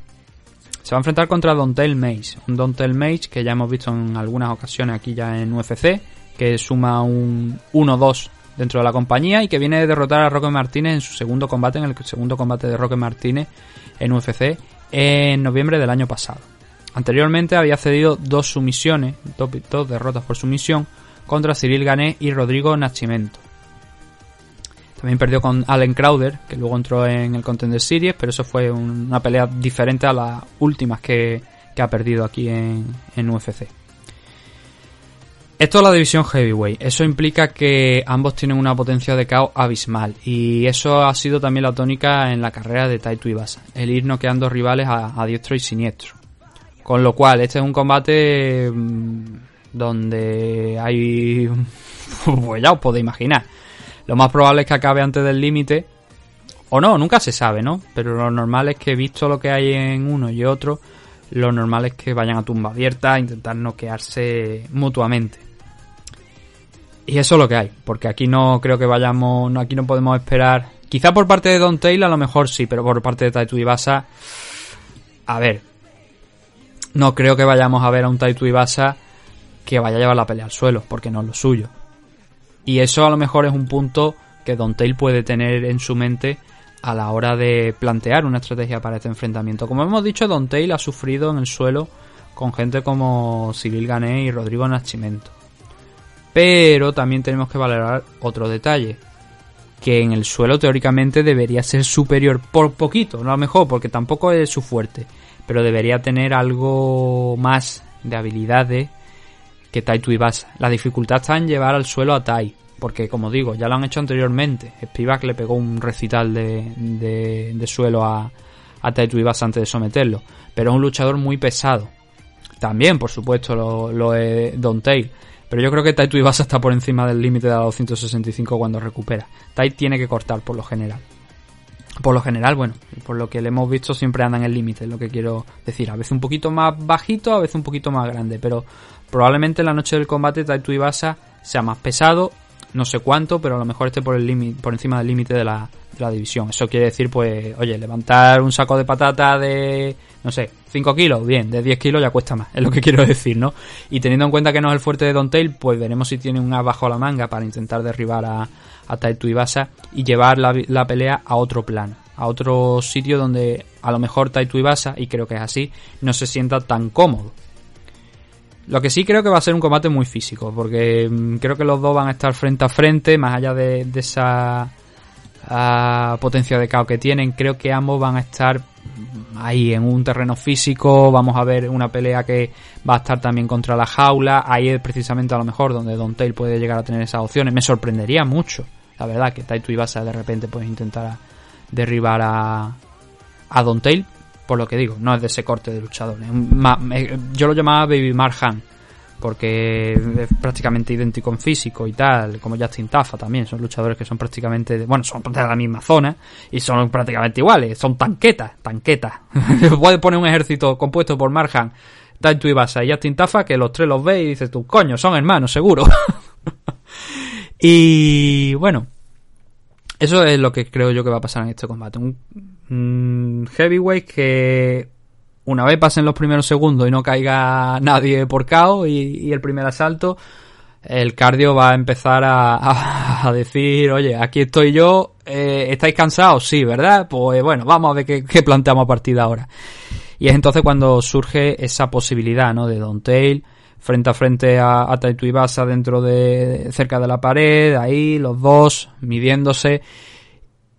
Se va a enfrentar contra Dontel Mace. Un Dontel Mace que ya hemos visto en algunas ocasiones aquí ya en UFC. Que suma un 1-2 dentro de la compañía y que viene de derrotar a Roque Martínez en su segundo combate, en el segundo combate de Roque Martínez en UFC en noviembre del año pasado. Anteriormente había cedido dos sumisiones, dos, derrotas por sumisión contra Cyril Gané y Rodrigo Nascimento. También perdió con Allen Crowder, que luego entró en el Contender Series, pero eso fue una pelea diferente a las últimas que, ha perdido aquí en, UFC. Esto es la división heavyweight. Eso implica que ambos tienen una potencia de KO abismal. Y eso ha sido también la tónica en la carrera de Taito Ibasa. El ir noqueando rivales a, diestro y siniestro. Con lo cual, este es un combate mm, donde hay... pues ya os podéis imaginar. Lo más probable es que acabe antes del límite. O no, nunca se sabe, ¿no? Pero lo normal es que, visto lo que hay en uno y otro, lo normal es que vayan a tumba abierta a intentar noquearse mutuamente. Y eso es lo que hay, porque aquí no creo que vayamos, aquí no podemos esperar. Quizá por parte de Don Taylor a lo mejor sí, pero por parte de Taito Ibasa, a ver, no creo que vayamos a ver a un Taito Ibasa que vaya a llevar la pelea al suelo, porque no es lo suyo. Y eso a lo mejor es un punto que Don Tail puede tener en su mente a la hora de plantear una estrategia para este enfrentamiento. Como hemos dicho, Don Tail ha sufrido en el suelo con gente como Cyril Gané y Rodrigo Nascimento. Pero también tenemos que valorar otro detalle. Que en el suelo teóricamente debería ser superior por poquito, no a lo mejor, porque tampoco es su fuerte. Pero debería tener algo más de habilidades que Tai Tuivasa. La dificultad está en llevar al suelo a Tai. Porque como digo, ya lo han hecho anteriormente. Spivak le pegó un recital de, de, suelo a, a Tai Tuivasa antes de someterlo. Pero es un luchador muy pesado. También, por supuesto, lo, es Don Tail pero yo creo que Tai Tuivasa está por encima del límite de la 265 cuando recupera. Tai tiene que cortar por lo general. Por lo general, bueno, por lo que le hemos visto siempre anda en el límite, es lo que quiero decir. A veces un poquito más bajito, a veces un poquito más grande, pero probablemente en la noche del combate Tai Tuivasa sea más pesado, no sé cuánto, pero a lo mejor esté por el límite, por encima del límite de la división. Eso quiere decir, pues, oye, levantar un saco de patata de no sé, 5 kilos, bien, de 10 kilos ya cuesta más, es lo que quiero decir, ¿no? Y teniendo en cuenta que no es el fuerte de Don Tail, pues veremos si tiene un as bajo la manga para intentar derribar a, a Taito Ibasa y llevar la, pelea a otro plano, a otro sitio donde a lo mejor Taito Ibasa, y creo que es así, no se sienta tan cómodo. Lo que sí creo que va a ser un combate muy físico, porque mm, creo que los dos van a estar frente a frente, más allá de, esa ah, potencia de caos que tienen, creo que ambos van a estar ahí en un terreno físico, vamos a ver una pelea que va a estar también contra la jaula, ahí es precisamente a lo mejor donde Don Tail puede llegar a tener esas opciones, me sorprendería mucho, la verdad, que Taito Ibasa de repente puede intentar derribar a, a Don Tail, por lo que digo, no es de ese corte de luchador, yo lo llamaba Baby Marhan, porque es prácticamente idéntico en físico y tal, como Justin Tafa también, son luchadores que son prácticamente, bueno, son de la misma zona y son prácticamente iguales, son tanquetas, tanquetas. Puedes poner un ejército compuesto por Marhan, Taito Ibasa y Justin Tafa que los tres los ves y dices tú, coño, son hermanos, seguro. y bueno, eso es lo que creo yo que va a pasar en este combate. Un heavyweight que una vez pasen los primeros segundos y no caiga nadie por caos y, el primer asalto, el cardio va a empezar a, decir, oye, aquí estoy yo, eh, ¿estáis cansados? Sí, ¿verdad? Pues bueno, vamos a ver qué, planteamos a partir de ahora. Y es entonces cuando surge esa posibilidad, ¿no? De Don Tail frente a frente a, a Taito Ibasa dentro de, cerca de la pared, ahí, los dos, midiéndose.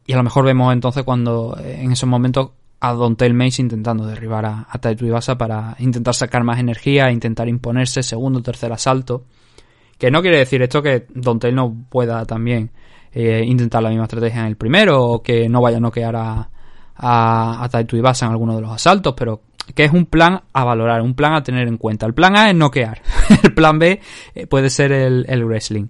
Y a lo mejor vemos entonces cuando en esos momentos a Don Tail Mace intentando derribar a, a Ibasa para intentar sacar más energía, intentar imponerse segundo o tercer asalto. Que no quiere decir esto que Don no pueda también eh, intentar la misma estrategia en el primero o que no vaya a noquear a, a, a Taito Ibasa en alguno de los asaltos, pero que es un plan a valorar, un plan a tener en cuenta. El plan A es noquear, el plan B eh, puede ser el, el wrestling.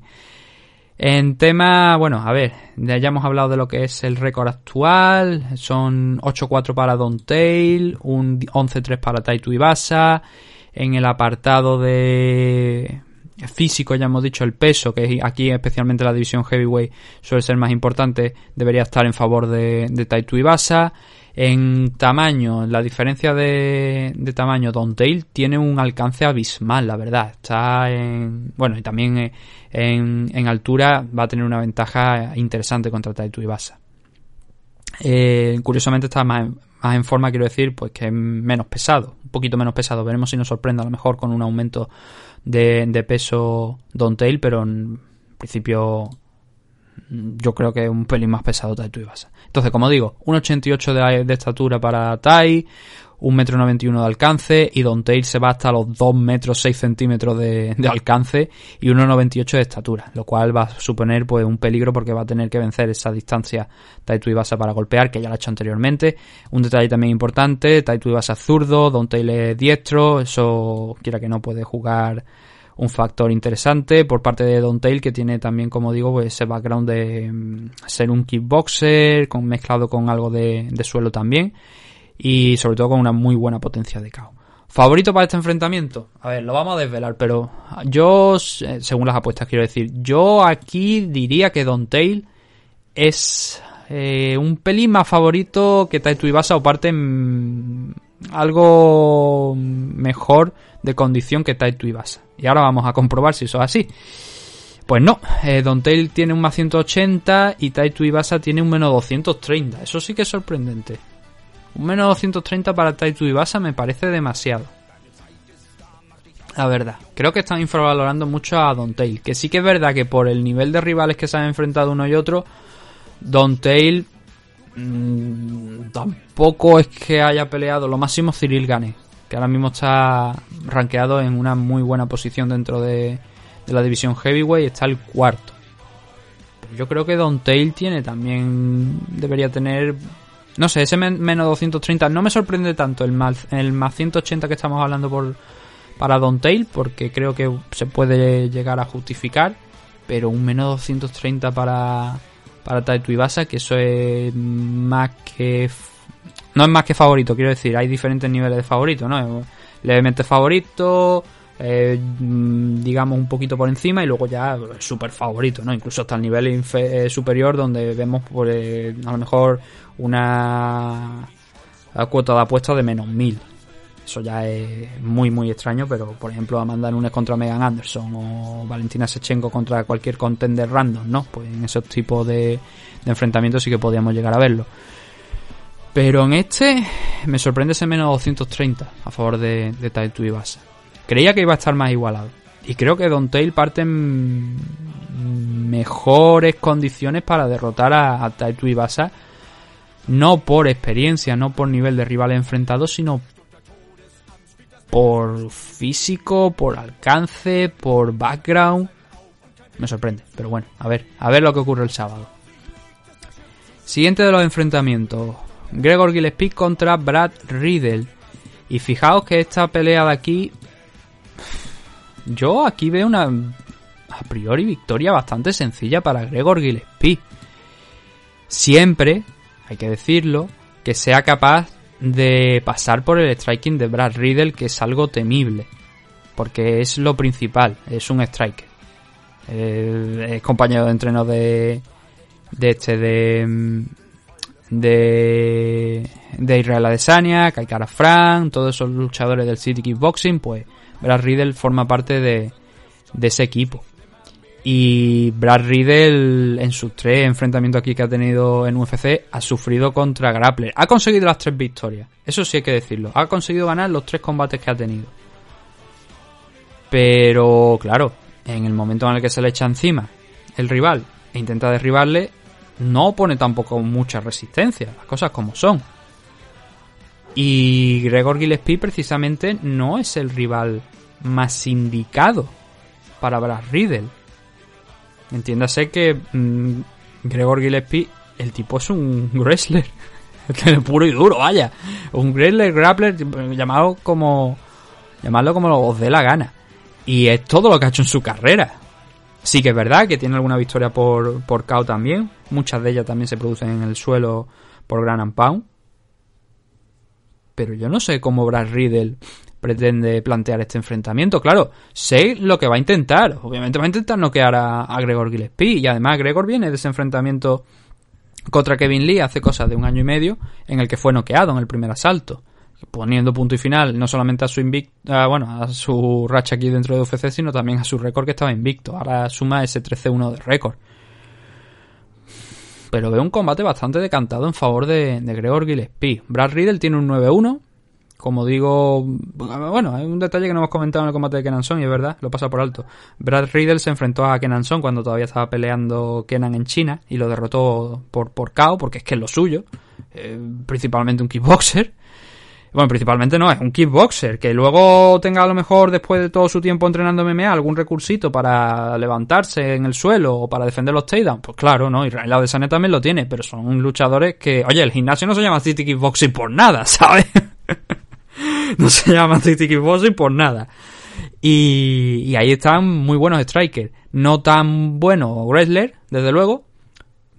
En tema, bueno, a ver, ya hemos hablado de lo que es el récord actual. Son 8-4 para Don Tail, un 11-3 para Taito Ibasa. En el apartado de físico, ya hemos dicho el peso, que aquí especialmente la división heavyweight suele ser más importante, debería estar en favor de, de Taito Ibasa. En tamaño, la diferencia de, de tamaño, Don Tail tiene un alcance abismal, la verdad. Está en. Bueno, y también eh, en, altura va a tener una ventaja interesante contra Taito Ibasa. Eh, curiosamente está más, más en forma, quiero decir, pues que es menos pesado, un poquito menos pesado. Veremos si nos sorprende a lo mejor con un aumento de, de peso Don Tail, pero en principio yo creo que es un pelín más pesado Taito Ibasa. Entonces, como digo, 1,88 de, de estatura para Tai, 1,91 m de alcance y Don Tail se va hasta los 2 metros 6 centímetros de, alcance y 1,98 de estatura, lo cual va a suponer pues un peligro porque va a tener que vencer esa distancia Taito Ibasa para golpear, que ya lo ha hecho anteriormente. Un detalle también importante, Taito Ibasa es zurdo, Don Tail es diestro, eso quiera que no puede jugar un factor interesante por parte de Don Tail que tiene también como digo pues ese background de mm, ser un kickboxer con, mezclado con algo de, suelo también y sobre todo con una muy buena potencia de KO. ¿Favorito para este enfrentamiento? A ver, lo vamos a desvelar, pero yo, según las apuestas quiero decir, yo aquí diría que Don Tail es eh, un pelín más favorito que Taito Ibasa o parte mm, algo mejor de condición que Taito Ibasa. Y ahora vamos a comprobar si eso es así. Pues no, eh, Don Tail tiene un más 180 y Taito Ibasa tiene un menos 230. Eso sí que es sorprendente. Un menos 230 para Taito Ibasa me parece demasiado. La verdad. Creo que están infravalorando mucho a Don Tail. Que sí que es verdad que por el nivel de rivales que se han enfrentado uno y otro, Don Tail mmm, tampoco es que haya peleado. Lo máximo Cyril Gane. Que ahora mismo está rankeado en una muy buena posición dentro de, la división Heavyweight. Está el cuarto. Yo creo que Don Tail tiene también. Debería tener no sé, ese menos 230 no me sorprende tanto el más, el más 180 que estamos hablando por para Don Tail, porque creo que se puede llegar a justificar, pero un menos 230 para, para Taito Ibasa, que eso es más que... No es más que favorito, quiero decir, hay diferentes niveles de favorito, ¿no? Levemente favorito, eh, digamos un poquito por encima y luego ya súper favorito, ¿no? Incluso hasta el nivel eh, superior donde vemos por, eh, a lo mejor una cuota de apuesta de menos 1000. Eso ya es muy, muy extraño, pero por ejemplo Amanda Nunes contra Megan Anderson o Valentina Sechenko contra cualquier contender random, ¿no? Pues en esos tipos de, enfrentamientos sí que podíamos llegar a verlo. Pero en este me sorprende ese menos 230 a favor de, de Taito Ibasa. Creía que iba a estar más igualado. Y creo que Don Tail parte en mejores condiciones para derrotar a, a Ibasa no por experiencia, no por nivel de rival enfrentado, sino por físico, por alcance, por background. Me sorprende, pero bueno, a ver, a ver lo que ocurre el sábado. Siguiente de los enfrentamientos. Gregor Gillespie contra Brad Riddle. Y fijaos que esta pelea de aquí. Yo aquí veo una a priori victoria bastante sencilla para Gregor Gillespie. Siempre hay que decirlo, que sea capaz de pasar por el striking de Brad Riddle, que es algo temible, porque es lo principal, es un striker. es compañero de entreno de, de este de de de Israel Adesanya, Kaikara Frank, todos esos luchadores del City Kickboxing, pues Brad Riddle forma parte de, de ese equipo. Y Brad Riddle en sus tres enfrentamientos aquí que ha tenido en UFC ha sufrido contra Grappler. Ha conseguido las tres victorias. Eso sí hay que decirlo. Ha conseguido ganar los tres combates que ha tenido. Pero claro, en el momento en el que se le echa encima el rival e intenta derribarle, no pone tampoco mucha resistencia. Las cosas como son. Y Gregor Gillespie precisamente no es el rival más indicado para Brad Riddle Entiéndase que mm, Gregor Gillespie, el tipo es un wrestler. puro y duro, vaya. Un wrestler, grappler, llamado como. Llamarlo como os dé la gana. Y es todo lo que ha hecho en su carrera. Sí que es verdad que tiene alguna victoria por, por KO también. Muchas de ellas también se producen en el suelo por Gran and Pound. Pero yo no sé cómo Brad Riddle pretende plantear este enfrentamiento. Claro, sé lo que va a intentar. Obviamente va a intentar noquear a, a Gregor Gillespie. Y además Gregor viene de ese enfrentamiento contra Kevin Lee hace cosas de un año y medio en el que fue noqueado en el primer asalto. Poniendo punto y final no solamente a su invicto, bueno, a su racha aquí dentro de UFC, sino también a su récord que estaba invicto. Ahora suma ese 13-1 de récord. Pero veo un combate bastante decantado en favor de, de Gregor Gillespie. Brad Riddle tiene un 9-1, como digo, bueno, hay un detalle que no hemos comentado en el combate de Kenan Son y es verdad, lo pasa por alto. Brad Riddle se enfrentó a Kenan Son cuando todavía estaba peleando Kenan en China y lo derrotó por, por KO, porque es que es lo suyo, eh, principalmente un kickboxer. Bueno, principalmente no, es un kickboxer, que luego tenga a lo mejor después de todo su tiempo entrenando MMA algún recursito para levantarse en el suelo o para defender los takedowns. Pues claro, ¿no? Israel Adesanya también lo tiene, pero son luchadores que, oye, el gimnasio no se llama City Kickboxing por nada, ¿sabes? no se llama City Kickboxing por nada. Y, ahí están muy buenos strikers. No tan buenos wrestler, desde luego,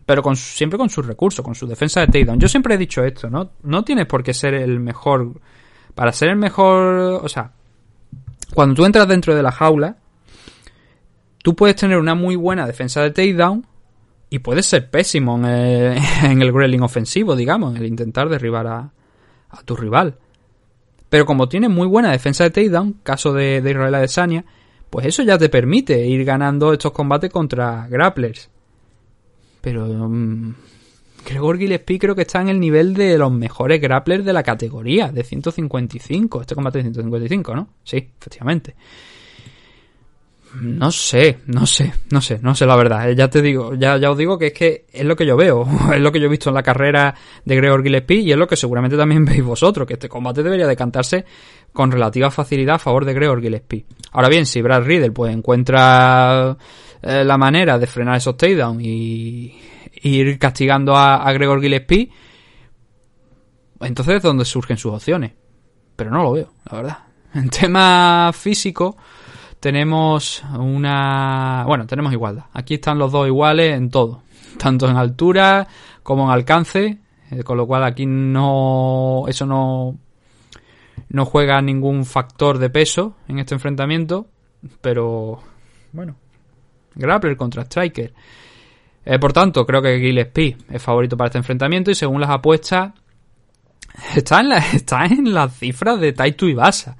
pero con, siempre con sus recursos, con su defensa de takedown. Yo siempre he dicho esto, ¿no? No tienes por qué ser el mejor. Para ser el mejor. O sea, cuando tú entras dentro de la jaula, tú puedes tener una muy buena defensa de takedown y puedes ser pésimo en el, en el wrestling ofensivo, digamos, en el intentar derribar a, a tu rival. Pero como tiene muy buena defensa de takedown, caso de, de Israel Adesanya, pues eso ya te permite ir ganando estos combates contra grapplers. Pero mm, Gregor Gillespie creo que está en el nivel de los mejores grapplers de la categoría, de 155. Este combate de 155, ¿no? Sí, efectivamente. No sé, no sé, no sé, no sé la verdad. Eh, ya te digo, ya, ya os digo que es que es lo que yo veo, es lo que yo he visto en la carrera de Gregor Gillespie y es lo que seguramente también veis vosotros, que este combate debería decantarse con relativa facilidad a favor de Gregor Gillespie. Ahora bien, si Brad Riddle pues encuentra eh, la manera de frenar esos takedowns y, ir castigando a, Gregor Gillespie, entonces es donde surgen sus opciones. Pero no lo veo, la verdad. En tema físico, tenemos una... Bueno, tenemos igualdad. Aquí están los dos iguales en todo. Tanto en altura como en alcance. Eh, con lo cual aquí no... Eso no... No juega ningún factor de peso en este enfrentamiento. Pero... Bueno. Grappler contra Striker. Eh, por tanto, creo que Gillespie es favorito para este enfrentamiento. Y según las apuestas... Está en, la, está en las cifras de Taito Ibasa.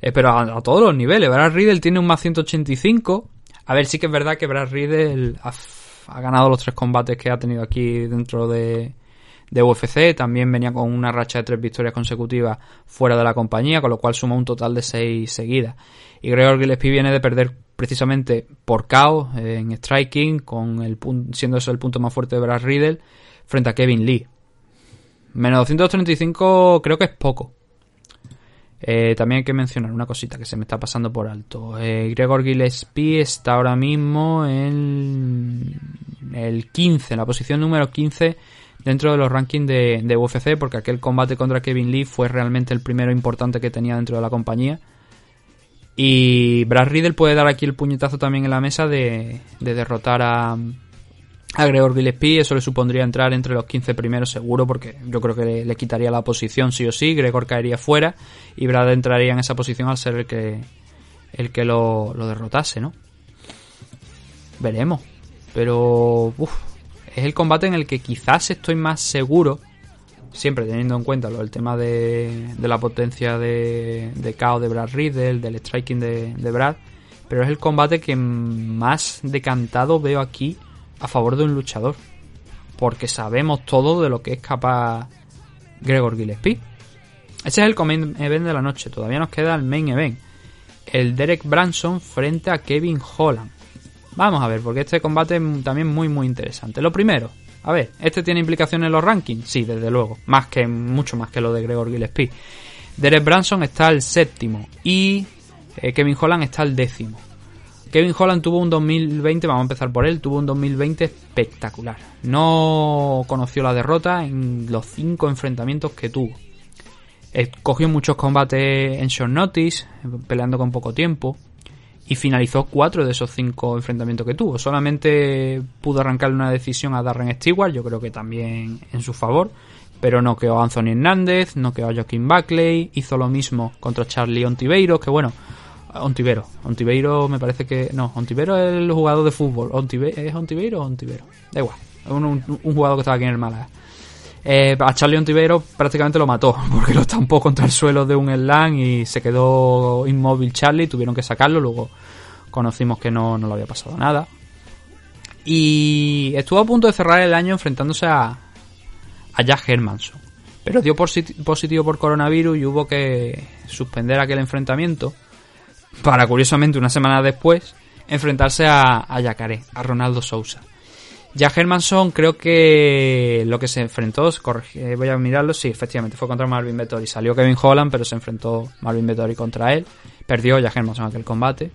Eh, pero a, todos los niveles. Brad Riddle tiene un más 185. A ver, sí que es verdad que Brad Riddle ha, ganado los tres combates que ha tenido aquí dentro de, de UFC. También venía con una racha de tres victorias consecutivas fuera de la compañía, con lo cual suma un total de seis seguidas. Y Gregor Gillespie viene de perder precisamente por KO eh, en striking, con el siendo eso el punto más fuerte de Brad Riddle, frente a Kevin Lee. Menos 235 creo que es poco. Eh, también hay que mencionar una cosita que se me está pasando por alto. Eh, Gregor Gillespie está ahora mismo en el 15, en la posición número 15 dentro de los rankings de, UFC, porque aquel combate contra Kevin Lee fue realmente el primero importante que tenía dentro de la compañía. Y Brad Riddle puede dar aquí el puñetazo también en la mesa de derrotar a, a Gregor Gillespie eso le supondría entrar entre los 15 primeros seguro porque yo creo que le, quitaría la posición sí o sí, Gregor caería fuera y Brad entraría en esa posición al ser el que el que lo, derrotase, ¿no? Veremos. Pero es el combate en el que quizás estoy más seguro, siempre teniendo en cuenta lo, el tema de, de la potencia de, de KO de Brad Riddle, del striking de, de Brad, pero es el combate que más decantado veo aquí a favor de un luchador. Porque sabemos todo de lo que es capaz Gregor Gillespie. Ese es el main event de la noche. Todavía nos queda el main event. El Derek Branson frente a Kevin Holland. Vamos a ver, porque este combate es también muy muy interesante. Lo primero, a ver, ¿este tiene implicaciones en los rankings? Sí, desde luego. Más que, mucho más que lo de Gregor Gillespie. Derek Branson está al séptimo y eh, Kevin Holland está al décimo. Kevin Holland tuvo un 2020, vamos a empezar por él, tuvo un 2020 espectacular. No conoció la derrota en los cinco enfrentamientos que tuvo. Eh, cogió muchos combates en short notice, peleando con poco tiempo, y finalizó cuatro de esos cinco enfrentamientos que tuvo. Solamente pudo arrancarle una decisión a Darren Stewart, yo creo que también en su favor, pero no quedó a Anthony Hernández, no quedó a Joaquín Buckley, hizo lo mismo contra Charlie Ontiveiro, que bueno, Ontivero. Ontivero me parece que... No, Ontivero es el jugador de fútbol. ¿Es Ontivero o Ontivero? Da igual. Es un, jugador que estaba aquí en el Málaga. Eh, a Charlie Ontivero prácticamente lo mató porque lo estampó contra el suelo de un slam y se quedó inmóvil Charlie. Tuvieron que sacarlo. Luego conocimos que no, no le había pasado nada. Y estuvo a punto de cerrar el año enfrentándose a, a Jack Hermanson. Pero dio positivo por coronavirus y hubo que suspender aquel enfrentamiento para curiosamente una semana después enfrentarse a, a Yacaré, a Ronaldo Sousa. Ya Hermanson creo que lo que se enfrentó, eh, voy a mirarlo, sí, efectivamente fue contra Marvin Vettori. Salió Kevin Holland, pero se enfrentó Marvin Vettori contra él. Perdió ya Hermanson aquel combate.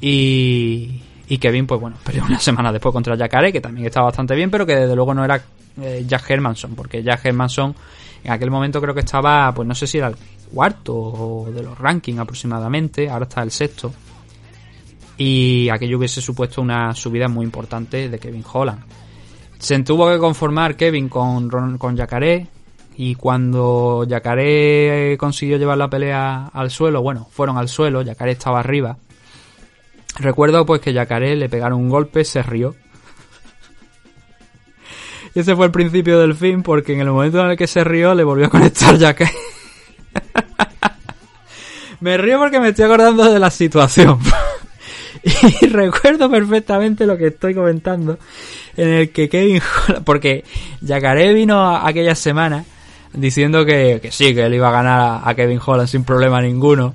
Y, y Kevin, pues bueno, perdió una semana después contra Yacaré, que también estaba bastante bien, pero que desde luego no era eh, Jack Hermanson, porque Jack Hermanson en aquel momento creo que estaba, pues no sé si era el cuarto de los rankings aproximadamente, ahora está el sexto. Y aquello hubiese supuesto una subida muy importante de Kevin Holland. Se tuvo que conformar Kevin con, con Yacaré. Y cuando Yacaré consiguió llevar la pelea al suelo, bueno, fueron al suelo, Yacaré estaba arriba. Recuerdo pues que Yacaré le pegaron un golpe, se rió. y ese fue el principio del fin porque en el momento en el que se rió le volvió a conectar Yacaré. me río porque me estoy acordando de la situación. y recuerdo perfectamente lo que estoy comentando. en el que Kevin Holland, porque Yacaré vino aquella semana diciendo que, que sí, que él iba a ganar a, Kevin Holland sin problema ninguno.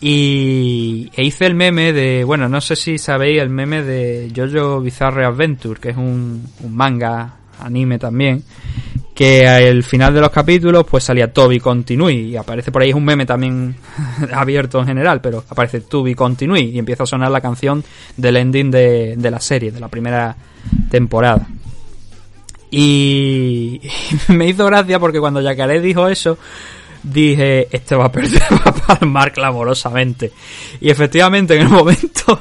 Y e hice el meme de, bueno, no sé si sabéis el meme de Jojo Bizarre Adventure, que es un, un manga, anime también, que al final de los capítulos pues salía Toby Continue y aparece por ahí un meme también abierto en general, pero aparece Toby Continue y empieza a sonar la canción del ending de, de la serie, de la primera temporada. Y me hizo gracia porque cuando Yacaré dijo eso, dije, este va a perder, va a palmar clamorosamente. Y efectivamente en el momento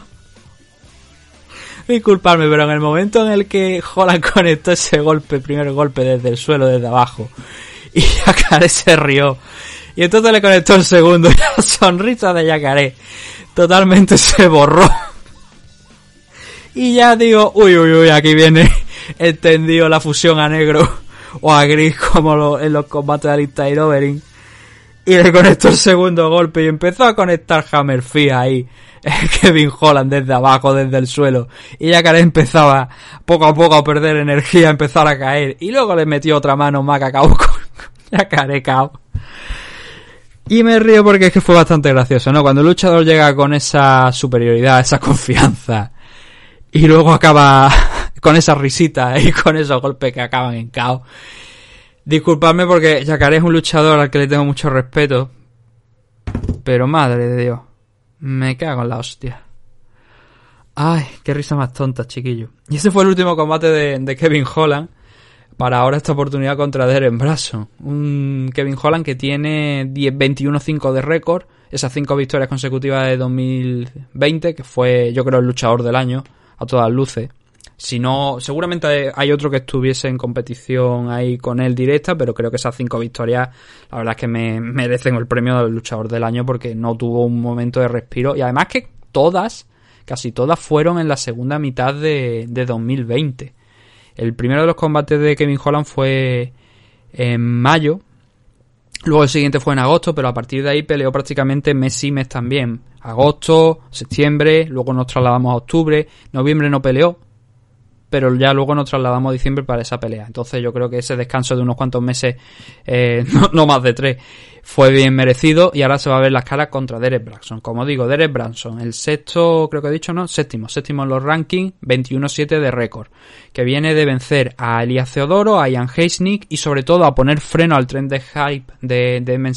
disculparme, pero en el momento en el que Holland conectó ese golpe, primer golpe desde el suelo, desde abajo, y Yacaré se rió, y entonces le conectó el segundo, y la sonrisa de Yacaré totalmente se borró. Y ya digo, uy, uy, uy, aquí viene entendido la fusión a negro o a gris como en los combates de Alistair Overing. Y le conectó el segundo golpe y empezó a conectar Hammerfist ahí Kevin Holland desde abajo, desde el suelo. Y Yacaré empezaba poco a poco a perder energía, a empezar a caer. Y luego le metió otra mano Macacao con Yacaré cao. Y me río porque es que fue bastante gracioso, ¿no? Cuando el luchador llega con esa superioridad, esa confianza, y luego acaba con esa risita y con esos golpes que acaban en caos. Disculpadme porque Yacaré es un luchador al que le tengo mucho respeto. Pero madre de Dios. Me cago en la hostia. Ay, qué risa más tonta, chiquillo. Y ese fue el último combate de, Kevin Holland. Para ahora esta oportunidad contra Derek Brasso. Un Kevin Holland que tiene 21-5 de récord. Esas 5 victorias consecutivas de 2020, que fue yo creo el luchador del año, a todas luces. Si no, seguramente hay otro que estuviese en competición ahí con él directa, pero creo que esas cinco victorias, la verdad es que me merecen el premio del luchador del año porque no tuvo un momento de respiro. Y además que todas, casi todas fueron en la segunda mitad de, de 2020. El primero de los combates de Kevin Holland fue en mayo. Luego el siguiente fue en agosto, pero a partir de ahí peleó prácticamente mes y mes también. Agosto, septiembre, luego nos trasladamos a octubre, noviembre no peleó, pero ya luego nos trasladamos a diciembre para esa pelea. Entonces yo creo que ese descanso de unos cuantos meses, eh, no, más de tres, fue bien merecido y ahora se va a ver las caras contra Derek Branson. Como digo, Derek Branson, el sexto, creo que he dicho, ¿no? Séptimo, séptimo en los rankings, 21-7 de récord, que viene de vencer a Elias Theodoro, a Ian Heisnick y sobre todo a poner freno al tren de hype de, de Men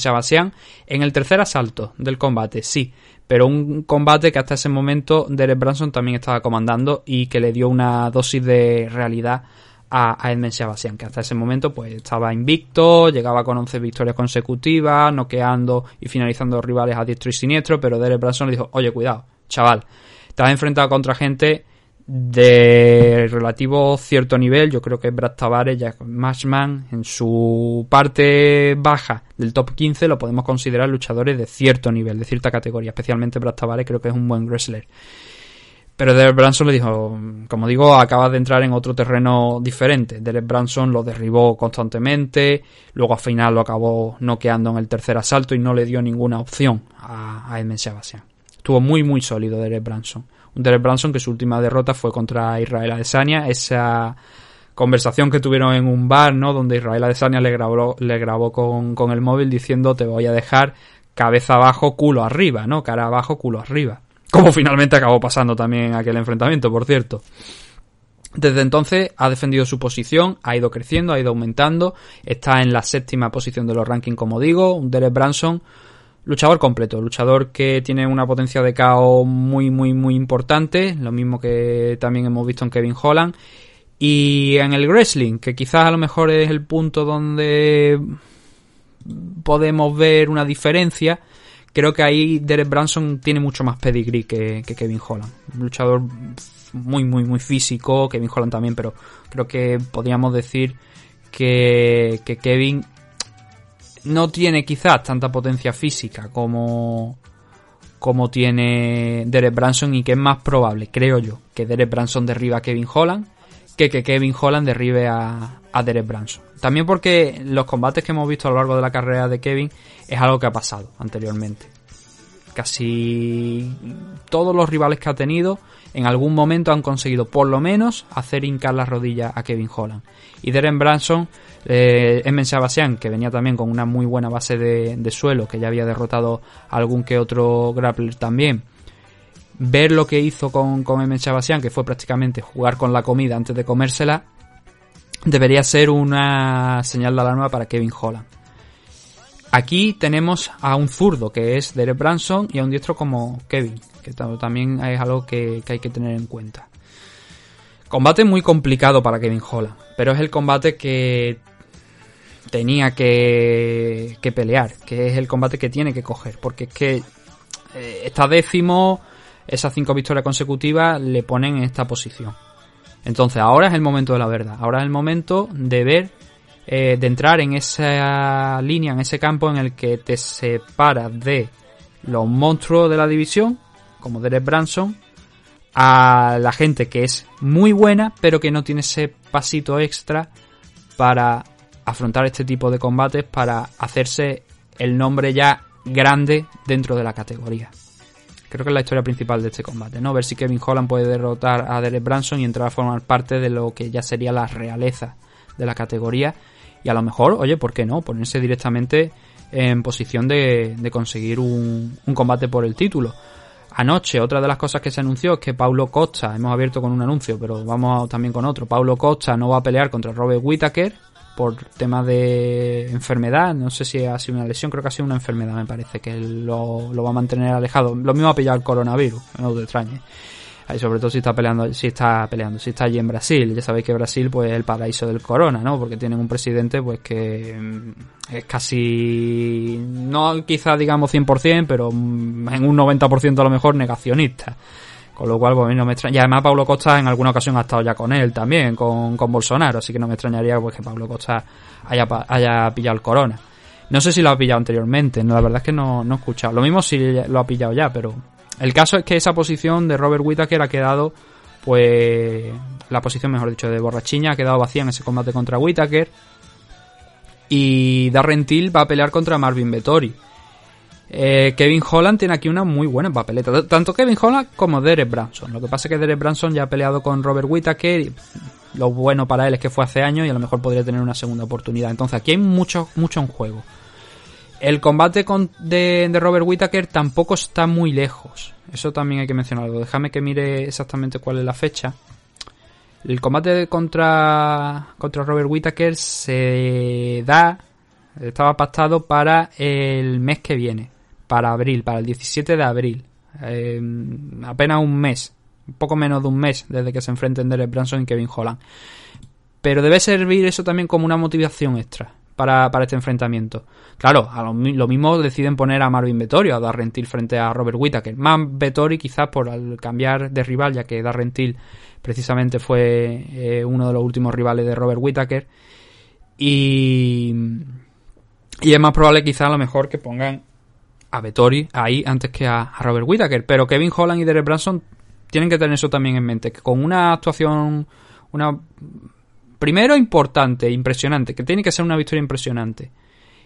en el tercer asalto del combate, sí pero un combate que hasta ese momento Derek Branson también estaba comandando y que le dio una dosis de realidad a, a Edmund Sebastian, que hasta ese momento pues estaba invicto, llegaba con 11 victorias consecutivas, noqueando y finalizando rivales a diestro y siniestro, pero Derek Branson le dijo, oye, cuidado, chaval, estás enfrentado contra gente de relativo cierto nivel, yo creo que Brad Tavares, Jack Matchman, en su parte baja del top 15 lo podemos considerar luchadores de cierto nivel, de cierta categoría, especialmente Brad Tavares creo que es un buen wrestler. Pero Derek Branson le dijo, como digo, acaba de entrar en otro terreno diferente. Derek Branson lo derribó constantemente, luego al final lo acabó noqueando en el tercer asalto y no le dio ninguna opción a, a Edmund Sebastian. Estuvo muy muy sólido Derek Branson un Derek Branson que su última derrota fue contra Israel Adesanya, esa conversación que tuvieron en un bar, ¿no? Donde Israel Adesanya le grabó, le grabó con, con el móvil diciendo te voy a dejar cabeza abajo, culo arriba, ¿no? Cara abajo, culo arriba. Como finalmente acabó pasando también en aquel enfrentamiento, por cierto. Desde entonces ha defendido su posición, ha ido creciendo, ha ido aumentando, está en la séptima posición de los rankings, como digo, un Derek Branson luchador completo, luchador que tiene una potencia de KO muy, muy, muy importante, lo mismo que también hemos visto en Kevin Holland. Y en el wrestling, que quizás a lo mejor es el punto donde podemos ver una diferencia, creo que ahí Derek Branson tiene mucho más pedigree que, Kevin Holland. Un luchador muy, muy, muy físico, Kevin Holland también, pero creo que podríamos decir que, que Kevin no tiene quizás tanta potencia física como como tiene Derek Branson y que es más probable, creo yo, que Derek Branson derriba a Kevin Holland que que Kevin Holland derribe a, a Derek Branson. También porque los combates que hemos visto a lo largo de la carrera de Kevin es algo que ha pasado anteriormente. Casi todos los rivales que ha tenido en algún momento han conseguido por lo menos hacer hincar las rodillas a Kevin Holland. Y Deren Branson, eh, Emen Sebastian, que venía también con una muy buena base de, suelo, que ya había derrotado a algún que otro grappler también. Ver lo que hizo con, con Emen que fue prácticamente jugar con la comida antes de comérsela, debería ser una señal de alarma para Kevin Holland. Aquí tenemos a un zurdo que es Derek Branson y a un diestro como Kevin, también es algo que, hay que tener en cuenta. Combate muy complicado para Kevin Holland, pero es el combate que tenía que, que pelear, que es el combate que tiene que coger, porque es que eh, está décimo, esas cinco victorias consecutivas le ponen en esta posición. Entonces ahora es el momento de la verdad, ahora es el momento de ver eh, de entrar en esa línea, en ese campo en el que te separas de los monstruos de la división, como Derek Branson, a la gente que es muy buena, pero que no tiene ese pasito extra para afrontar este tipo de combates, para hacerse el nombre ya grande dentro de la categoría. Creo que es la historia principal de este combate, ¿no? Ver si Kevin Holland puede derrotar a Derek Branson y entrar a formar parte de lo que ya sería la realeza de la categoría y a lo mejor, oye, ¿por qué no? Ponerse directamente en posición de, conseguir un, combate por el título. Anoche, otra de las cosas que se anunció es que Paulo Costa, hemos abierto con un anuncio, pero vamos también con otro. Paulo Costa no va a pelear contra Robert Whittaker por tema de enfermedad. No sé si ha sido una lesión, creo que ha sido una enfermedad, me parece, que lo, lo va a mantener alejado. Lo mismo ha pillado el coronavirus, no te extrañe sobre todo si está peleando, si está peleando, si está allí en Brasil. Ya sabéis que Brasil pues es el paraíso del corona, ¿no? Porque tienen un presidente pues que mm, es casi, no quizá digamos 100%, pero mm, en un 90% a lo mejor negacionista. Con lo cual, pues no me extraña. Y además Pablo Costa en alguna ocasión ha estado ya con él también, con, con Bolsonaro, así que no me extrañaría pues que Pablo Costa haya, haya pillado el corona. No sé si lo ha pillado anteriormente, no, la verdad es que no, no he escuchado. Lo mismo si lo ha pillado ya, pero el caso es que esa posición de Robert Whittaker ha quedado, pues, la posición, mejor dicho, de Borrachiña ha quedado vacía en ese combate contra Whittaker. Y Darren Till va a pelear contra Marvin Vettori. Eh, Kevin Holland tiene aquí una muy buena papeleta. Tanto Kevin Holland como Derek Branson. Lo que pasa es que Derek Branson ya ha peleado con Robert Whittaker. Y lo bueno para él es que fue hace años y a lo mejor podría tener una segunda oportunidad. Entonces aquí hay mucho, mucho en juego. El combate de, Robert Whittaker tampoco está muy lejos. Eso también hay que mencionarlo. Déjame que mire exactamente cuál es la fecha. El combate contra, contra Robert Whittaker se da, estaba pactado para el mes que viene, para abril, para el 17 de abril. Em, apenas un mes, un poco menos de un mes desde que se enfrenten Derek Branson y Kevin Holland. Pero debe servir eso también como una motivación extra para, este enfrentamiento. Claro, a lo, mismo deciden poner a Marvin Vettori, a Darren Till frente a Robert Whittaker. Más Vettori quizás por al cambiar de rival, ya que Darren Till precisamente fue eh, uno de los últimos rivales de Robert Whittaker. Y, y es más probable quizás a lo mejor que pongan a Vettori ahí antes que a, a Robert Whittaker. Pero Kevin Holland y Derek Branson tienen que tener eso también en mente, que con una actuación, una Primero, importante, impresionante, que tiene que ser una victoria impresionante.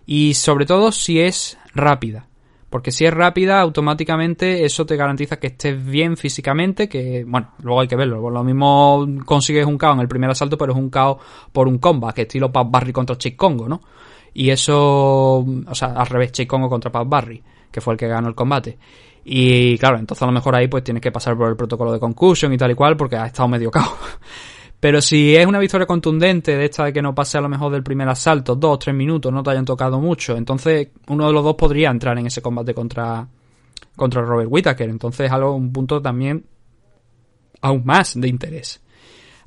Y sobre todo si es rápida. Porque si es rápida, automáticamente eso te garantiza que estés bien físicamente, que, bueno, luego hay que verlo. Lo mismo consigues un KO en el primer asalto, pero es un KO por un combat, que estilo Pat Barry contra Chick Congo, ¿no? Y eso, o sea, al revés, Chick Congo contra Pat Barry, que fue el que ganó el combate. Y claro, entonces a lo mejor ahí pues tienes que pasar por el protocolo de concussion y tal y cual, porque ha estado medio KO. Pero si es una victoria contundente, de esta de que no pase a lo mejor del primer asalto, dos, tres minutos, no te hayan tocado mucho, entonces uno de los dos podría entrar en ese combate contra, contra Robert Whittaker. Entonces algo, un punto también aún más de interés.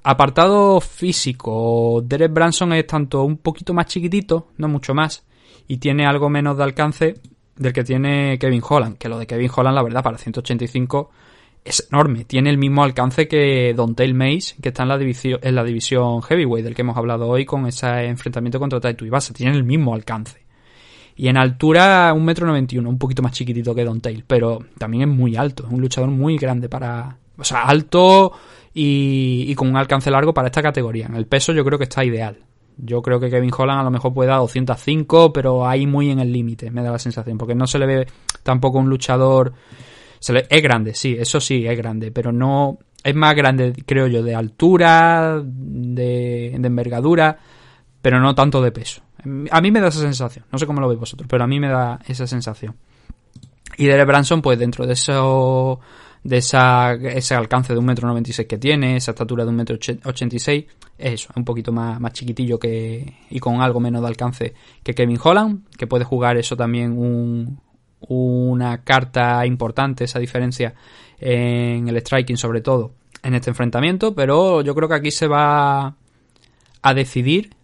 Apartado físico, Derek Branson es tanto un poquito más chiquitito, no mucho más, y tiene algo menos de alcance del que tiene Kevin Holland, que lo de Kevin Holland, la verdad, para 185 es enorme. Tiene el mismo alcance que Dontail Mace, que está en la división, en la división heavyweight, del que hemos hablado hoy con ese enfrentamiento contra Taito Ibasa. Tiene el mismo alcance. Y en altura, un metro noventa un poquito más chiquitito que Dontail, pero también es muy alto. Es un luchador muy grande para. O sea, alto y, y con un alcance largo para esta categoría. En el peso yo creo que está ideal. Yo creo que Kevin Holland a lo mejor puede dar 205, pero ahí muy en el límite, me da la sensación, porque no se le ve tampoco un luchador es grande, sí, eso sí, es grande, pero no... Es más grande, creo yo, de altura, de, de envergadura, pero no tanto de peso. A mí me da esa sensación. No sé cómo lo veis vosotros, pero a mí me da esa sensación. Y Derek Branson, pues dentro de eso de esa, ese alcance de 1,96m que tiene, esa estatura de 1,86m, es eso, es un poquito más, más chiquitillo que, y con algo menos de alcance que Kevin Holland, que puede jugar eso también un, una carta importante, esa diferencia en el striking sobre todo en este enfrentamiento, pero yo creo que aquí se va a decidir,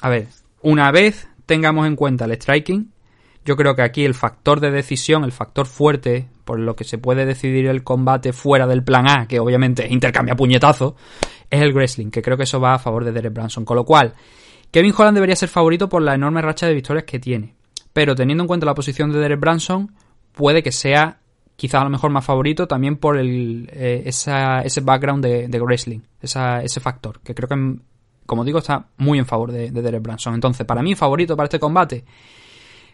a ver, una vez tengamos en cuenta el striking, yo creo que aquí el factor de decisión, el factor fuerte, por lo que se puede decidir el combate fuera del plan A, que obviamente intercambia puñetazo, es el wrestling, que creo que eso va a favor de Derek Branson. Con lo cual, Kevin Holland debería ser favorito por la enorme racha de victorias que tiene. Pero teniendo en cuenta la posición de Derek Branson, puede que sea quizás a lo mejor más favorito también por el, eh, ese background de, wrestling, ese factor, que creo que, como digo, está muy en favor de, de Derek Branson. Entonces, para mí, favorito para este combate,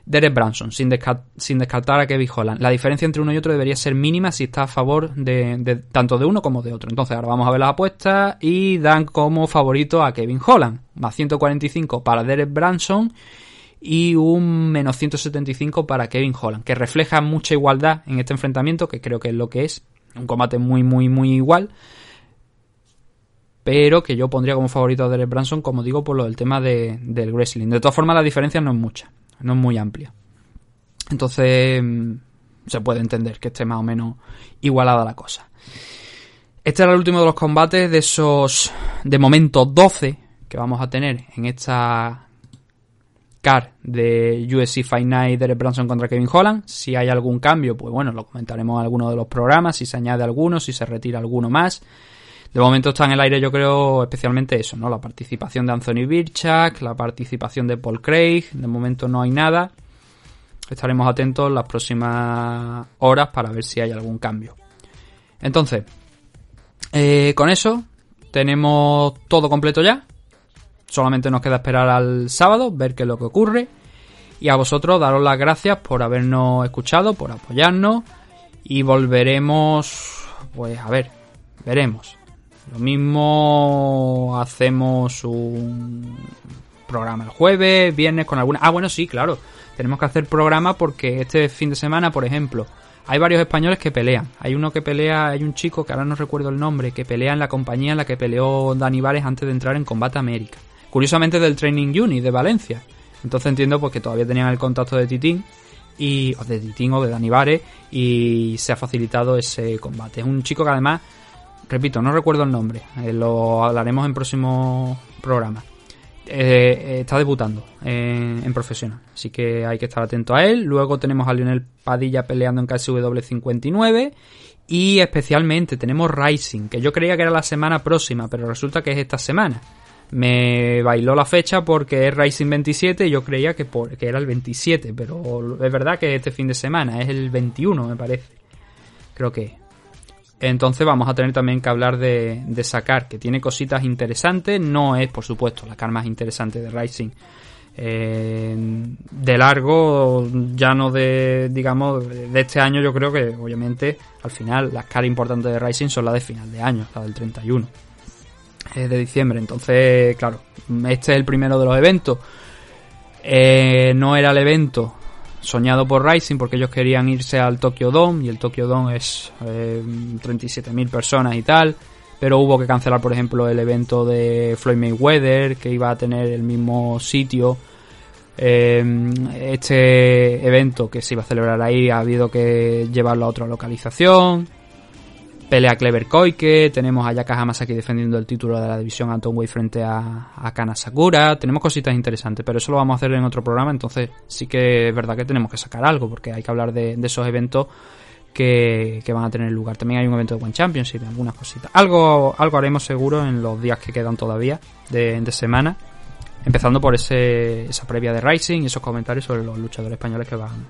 Derek Branson, sin, descartar a Kevin Holland. La diferencia entre uno y otro debería ser mínima si está a favor de, tanto de uno como de otro. Entonces ahora vamos a ver las apuestas y dan como favorito a Kevin Holland. Más 145 para Derek Branson y un menos 175 para Kevin Holland, que refleja mucha igualdad en este enfrentamiento, que creo que es lo que es. Un combate muy, muy, muy igual. Pero que yo pondría como favorito a Derek Branson, como digo, por lo del tema del wrestling. De todas formas, la diferencia no es mucha no es muy amplia. Entonces mm, se puede entender que esté más o menos igualada la cosa. Este era el último de los combates de esos, de momento 12 que vamos a tener en esta car de UFC Fight Night Derek Branson contra Kevin Holland. Si hay algún cambio, pues bueno, lo comentaremos en alguno de los programas, si se añade alguno, si se retira alguno más. De momento está en el aire, yo creo, especialmente eso, ¿no? La participación de Anthony Birchak, la participación de Paul Craig. De momento no hay nada. Estaremos atentos las próximas horas para ver si hay algún cambio. Entonces, eh, con eso tenemos todo completo ya. Solamente nos queda esperar al sábado, ver qué es lo que ocurre. Y a vosotros daros las gracias por habernos escuchado, por apoyarnos. Y volveremos, pues a ver, veremos. Lo mismo hacemos un programa el jueves, viernes con alguna... Ah, bueno, sí, claro. Tenemos que hacer programa porque este fin de semana, por ejemplo, hay varios españoles que pelean. Hay uno que pelea, hay un chico que ahora no recuerdo el nombre, que pelea en la compañía en la que peleó Dani Vares antes de entrar en Combate América. Curiosamente del Training Unit de Valencia. Entonces entiendo pues que todavía tenían el contacto de Titín y o de Titín o de Dani Vares y se ha facilitado ese combate. Es un chico que además repito, no recuerdo el nombre, eh, lo hablaremos en próximo programa. Eh, está debutando en, profesional, así que hay que estar atento a él. Luego tenemos a Lionel Padilla peleando en KSW 59 y especialmente tenemos Rising, que yo creía que era la semana próxima, pero resulta que es esta semana. Me bailó la fecha porque es Rising 27 y yo creía que, que era el 27, pero es verdad que este fin de semana es el 21, me parece. Creo que entonces vamos a tener también que hablar de, de Sakar, que tiene cositas interesantes. No es, por supuesto, la car más interesante de Rising. Eh, de largo, ya no de, digamos, de este año, yo creo que obviamente al final las caras importantes de Rising son las de final de año, la del 31 eh, de diciembre. Entonces, claro, este es el primero de los eventos. Eh, no era el evento soñado por Rising porque ellos querían irse al Tokyo Dome y el Tokyo Dome es eh, 37.000 personas y tal. Pero hubo que cancelar, por ejemplo, el evento de Floyd Mayweather que iba a tener el mismo sitio. Eh, este evento que se iba a celebrar ahí ha habido que llevarlo a otra localización. Pelea Clever Koike, tenemos a Yaka Hamasaki defendiendo el título de la división Anton Way frente a, a Kana Sakura, tenemos cositas interesantes, pero eso lo vamos a hacer en otro programa, entonces sí que es verdad que tenemos que sacar algo, porque hay que hablar de, esos eventos que, van a tener lugar. También hay un evento de One Championship, algunas cositas. Algo, algo haremos seguro en los días que quedan todavía de, de semana, empezando por ese, esa previa de Rising y esos comentarios sobre los luchadores españoles que van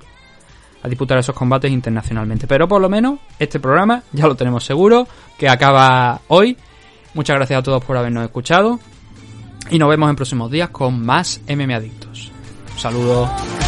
a disputar esos combates internacionalmente. Pero por lo menos este programa ya lo tenemos seguro, que acaba hoy. Muchas gracias a todos por habernos escuchado y nos vemos en próximos días con más MM Adictos. Un saludo.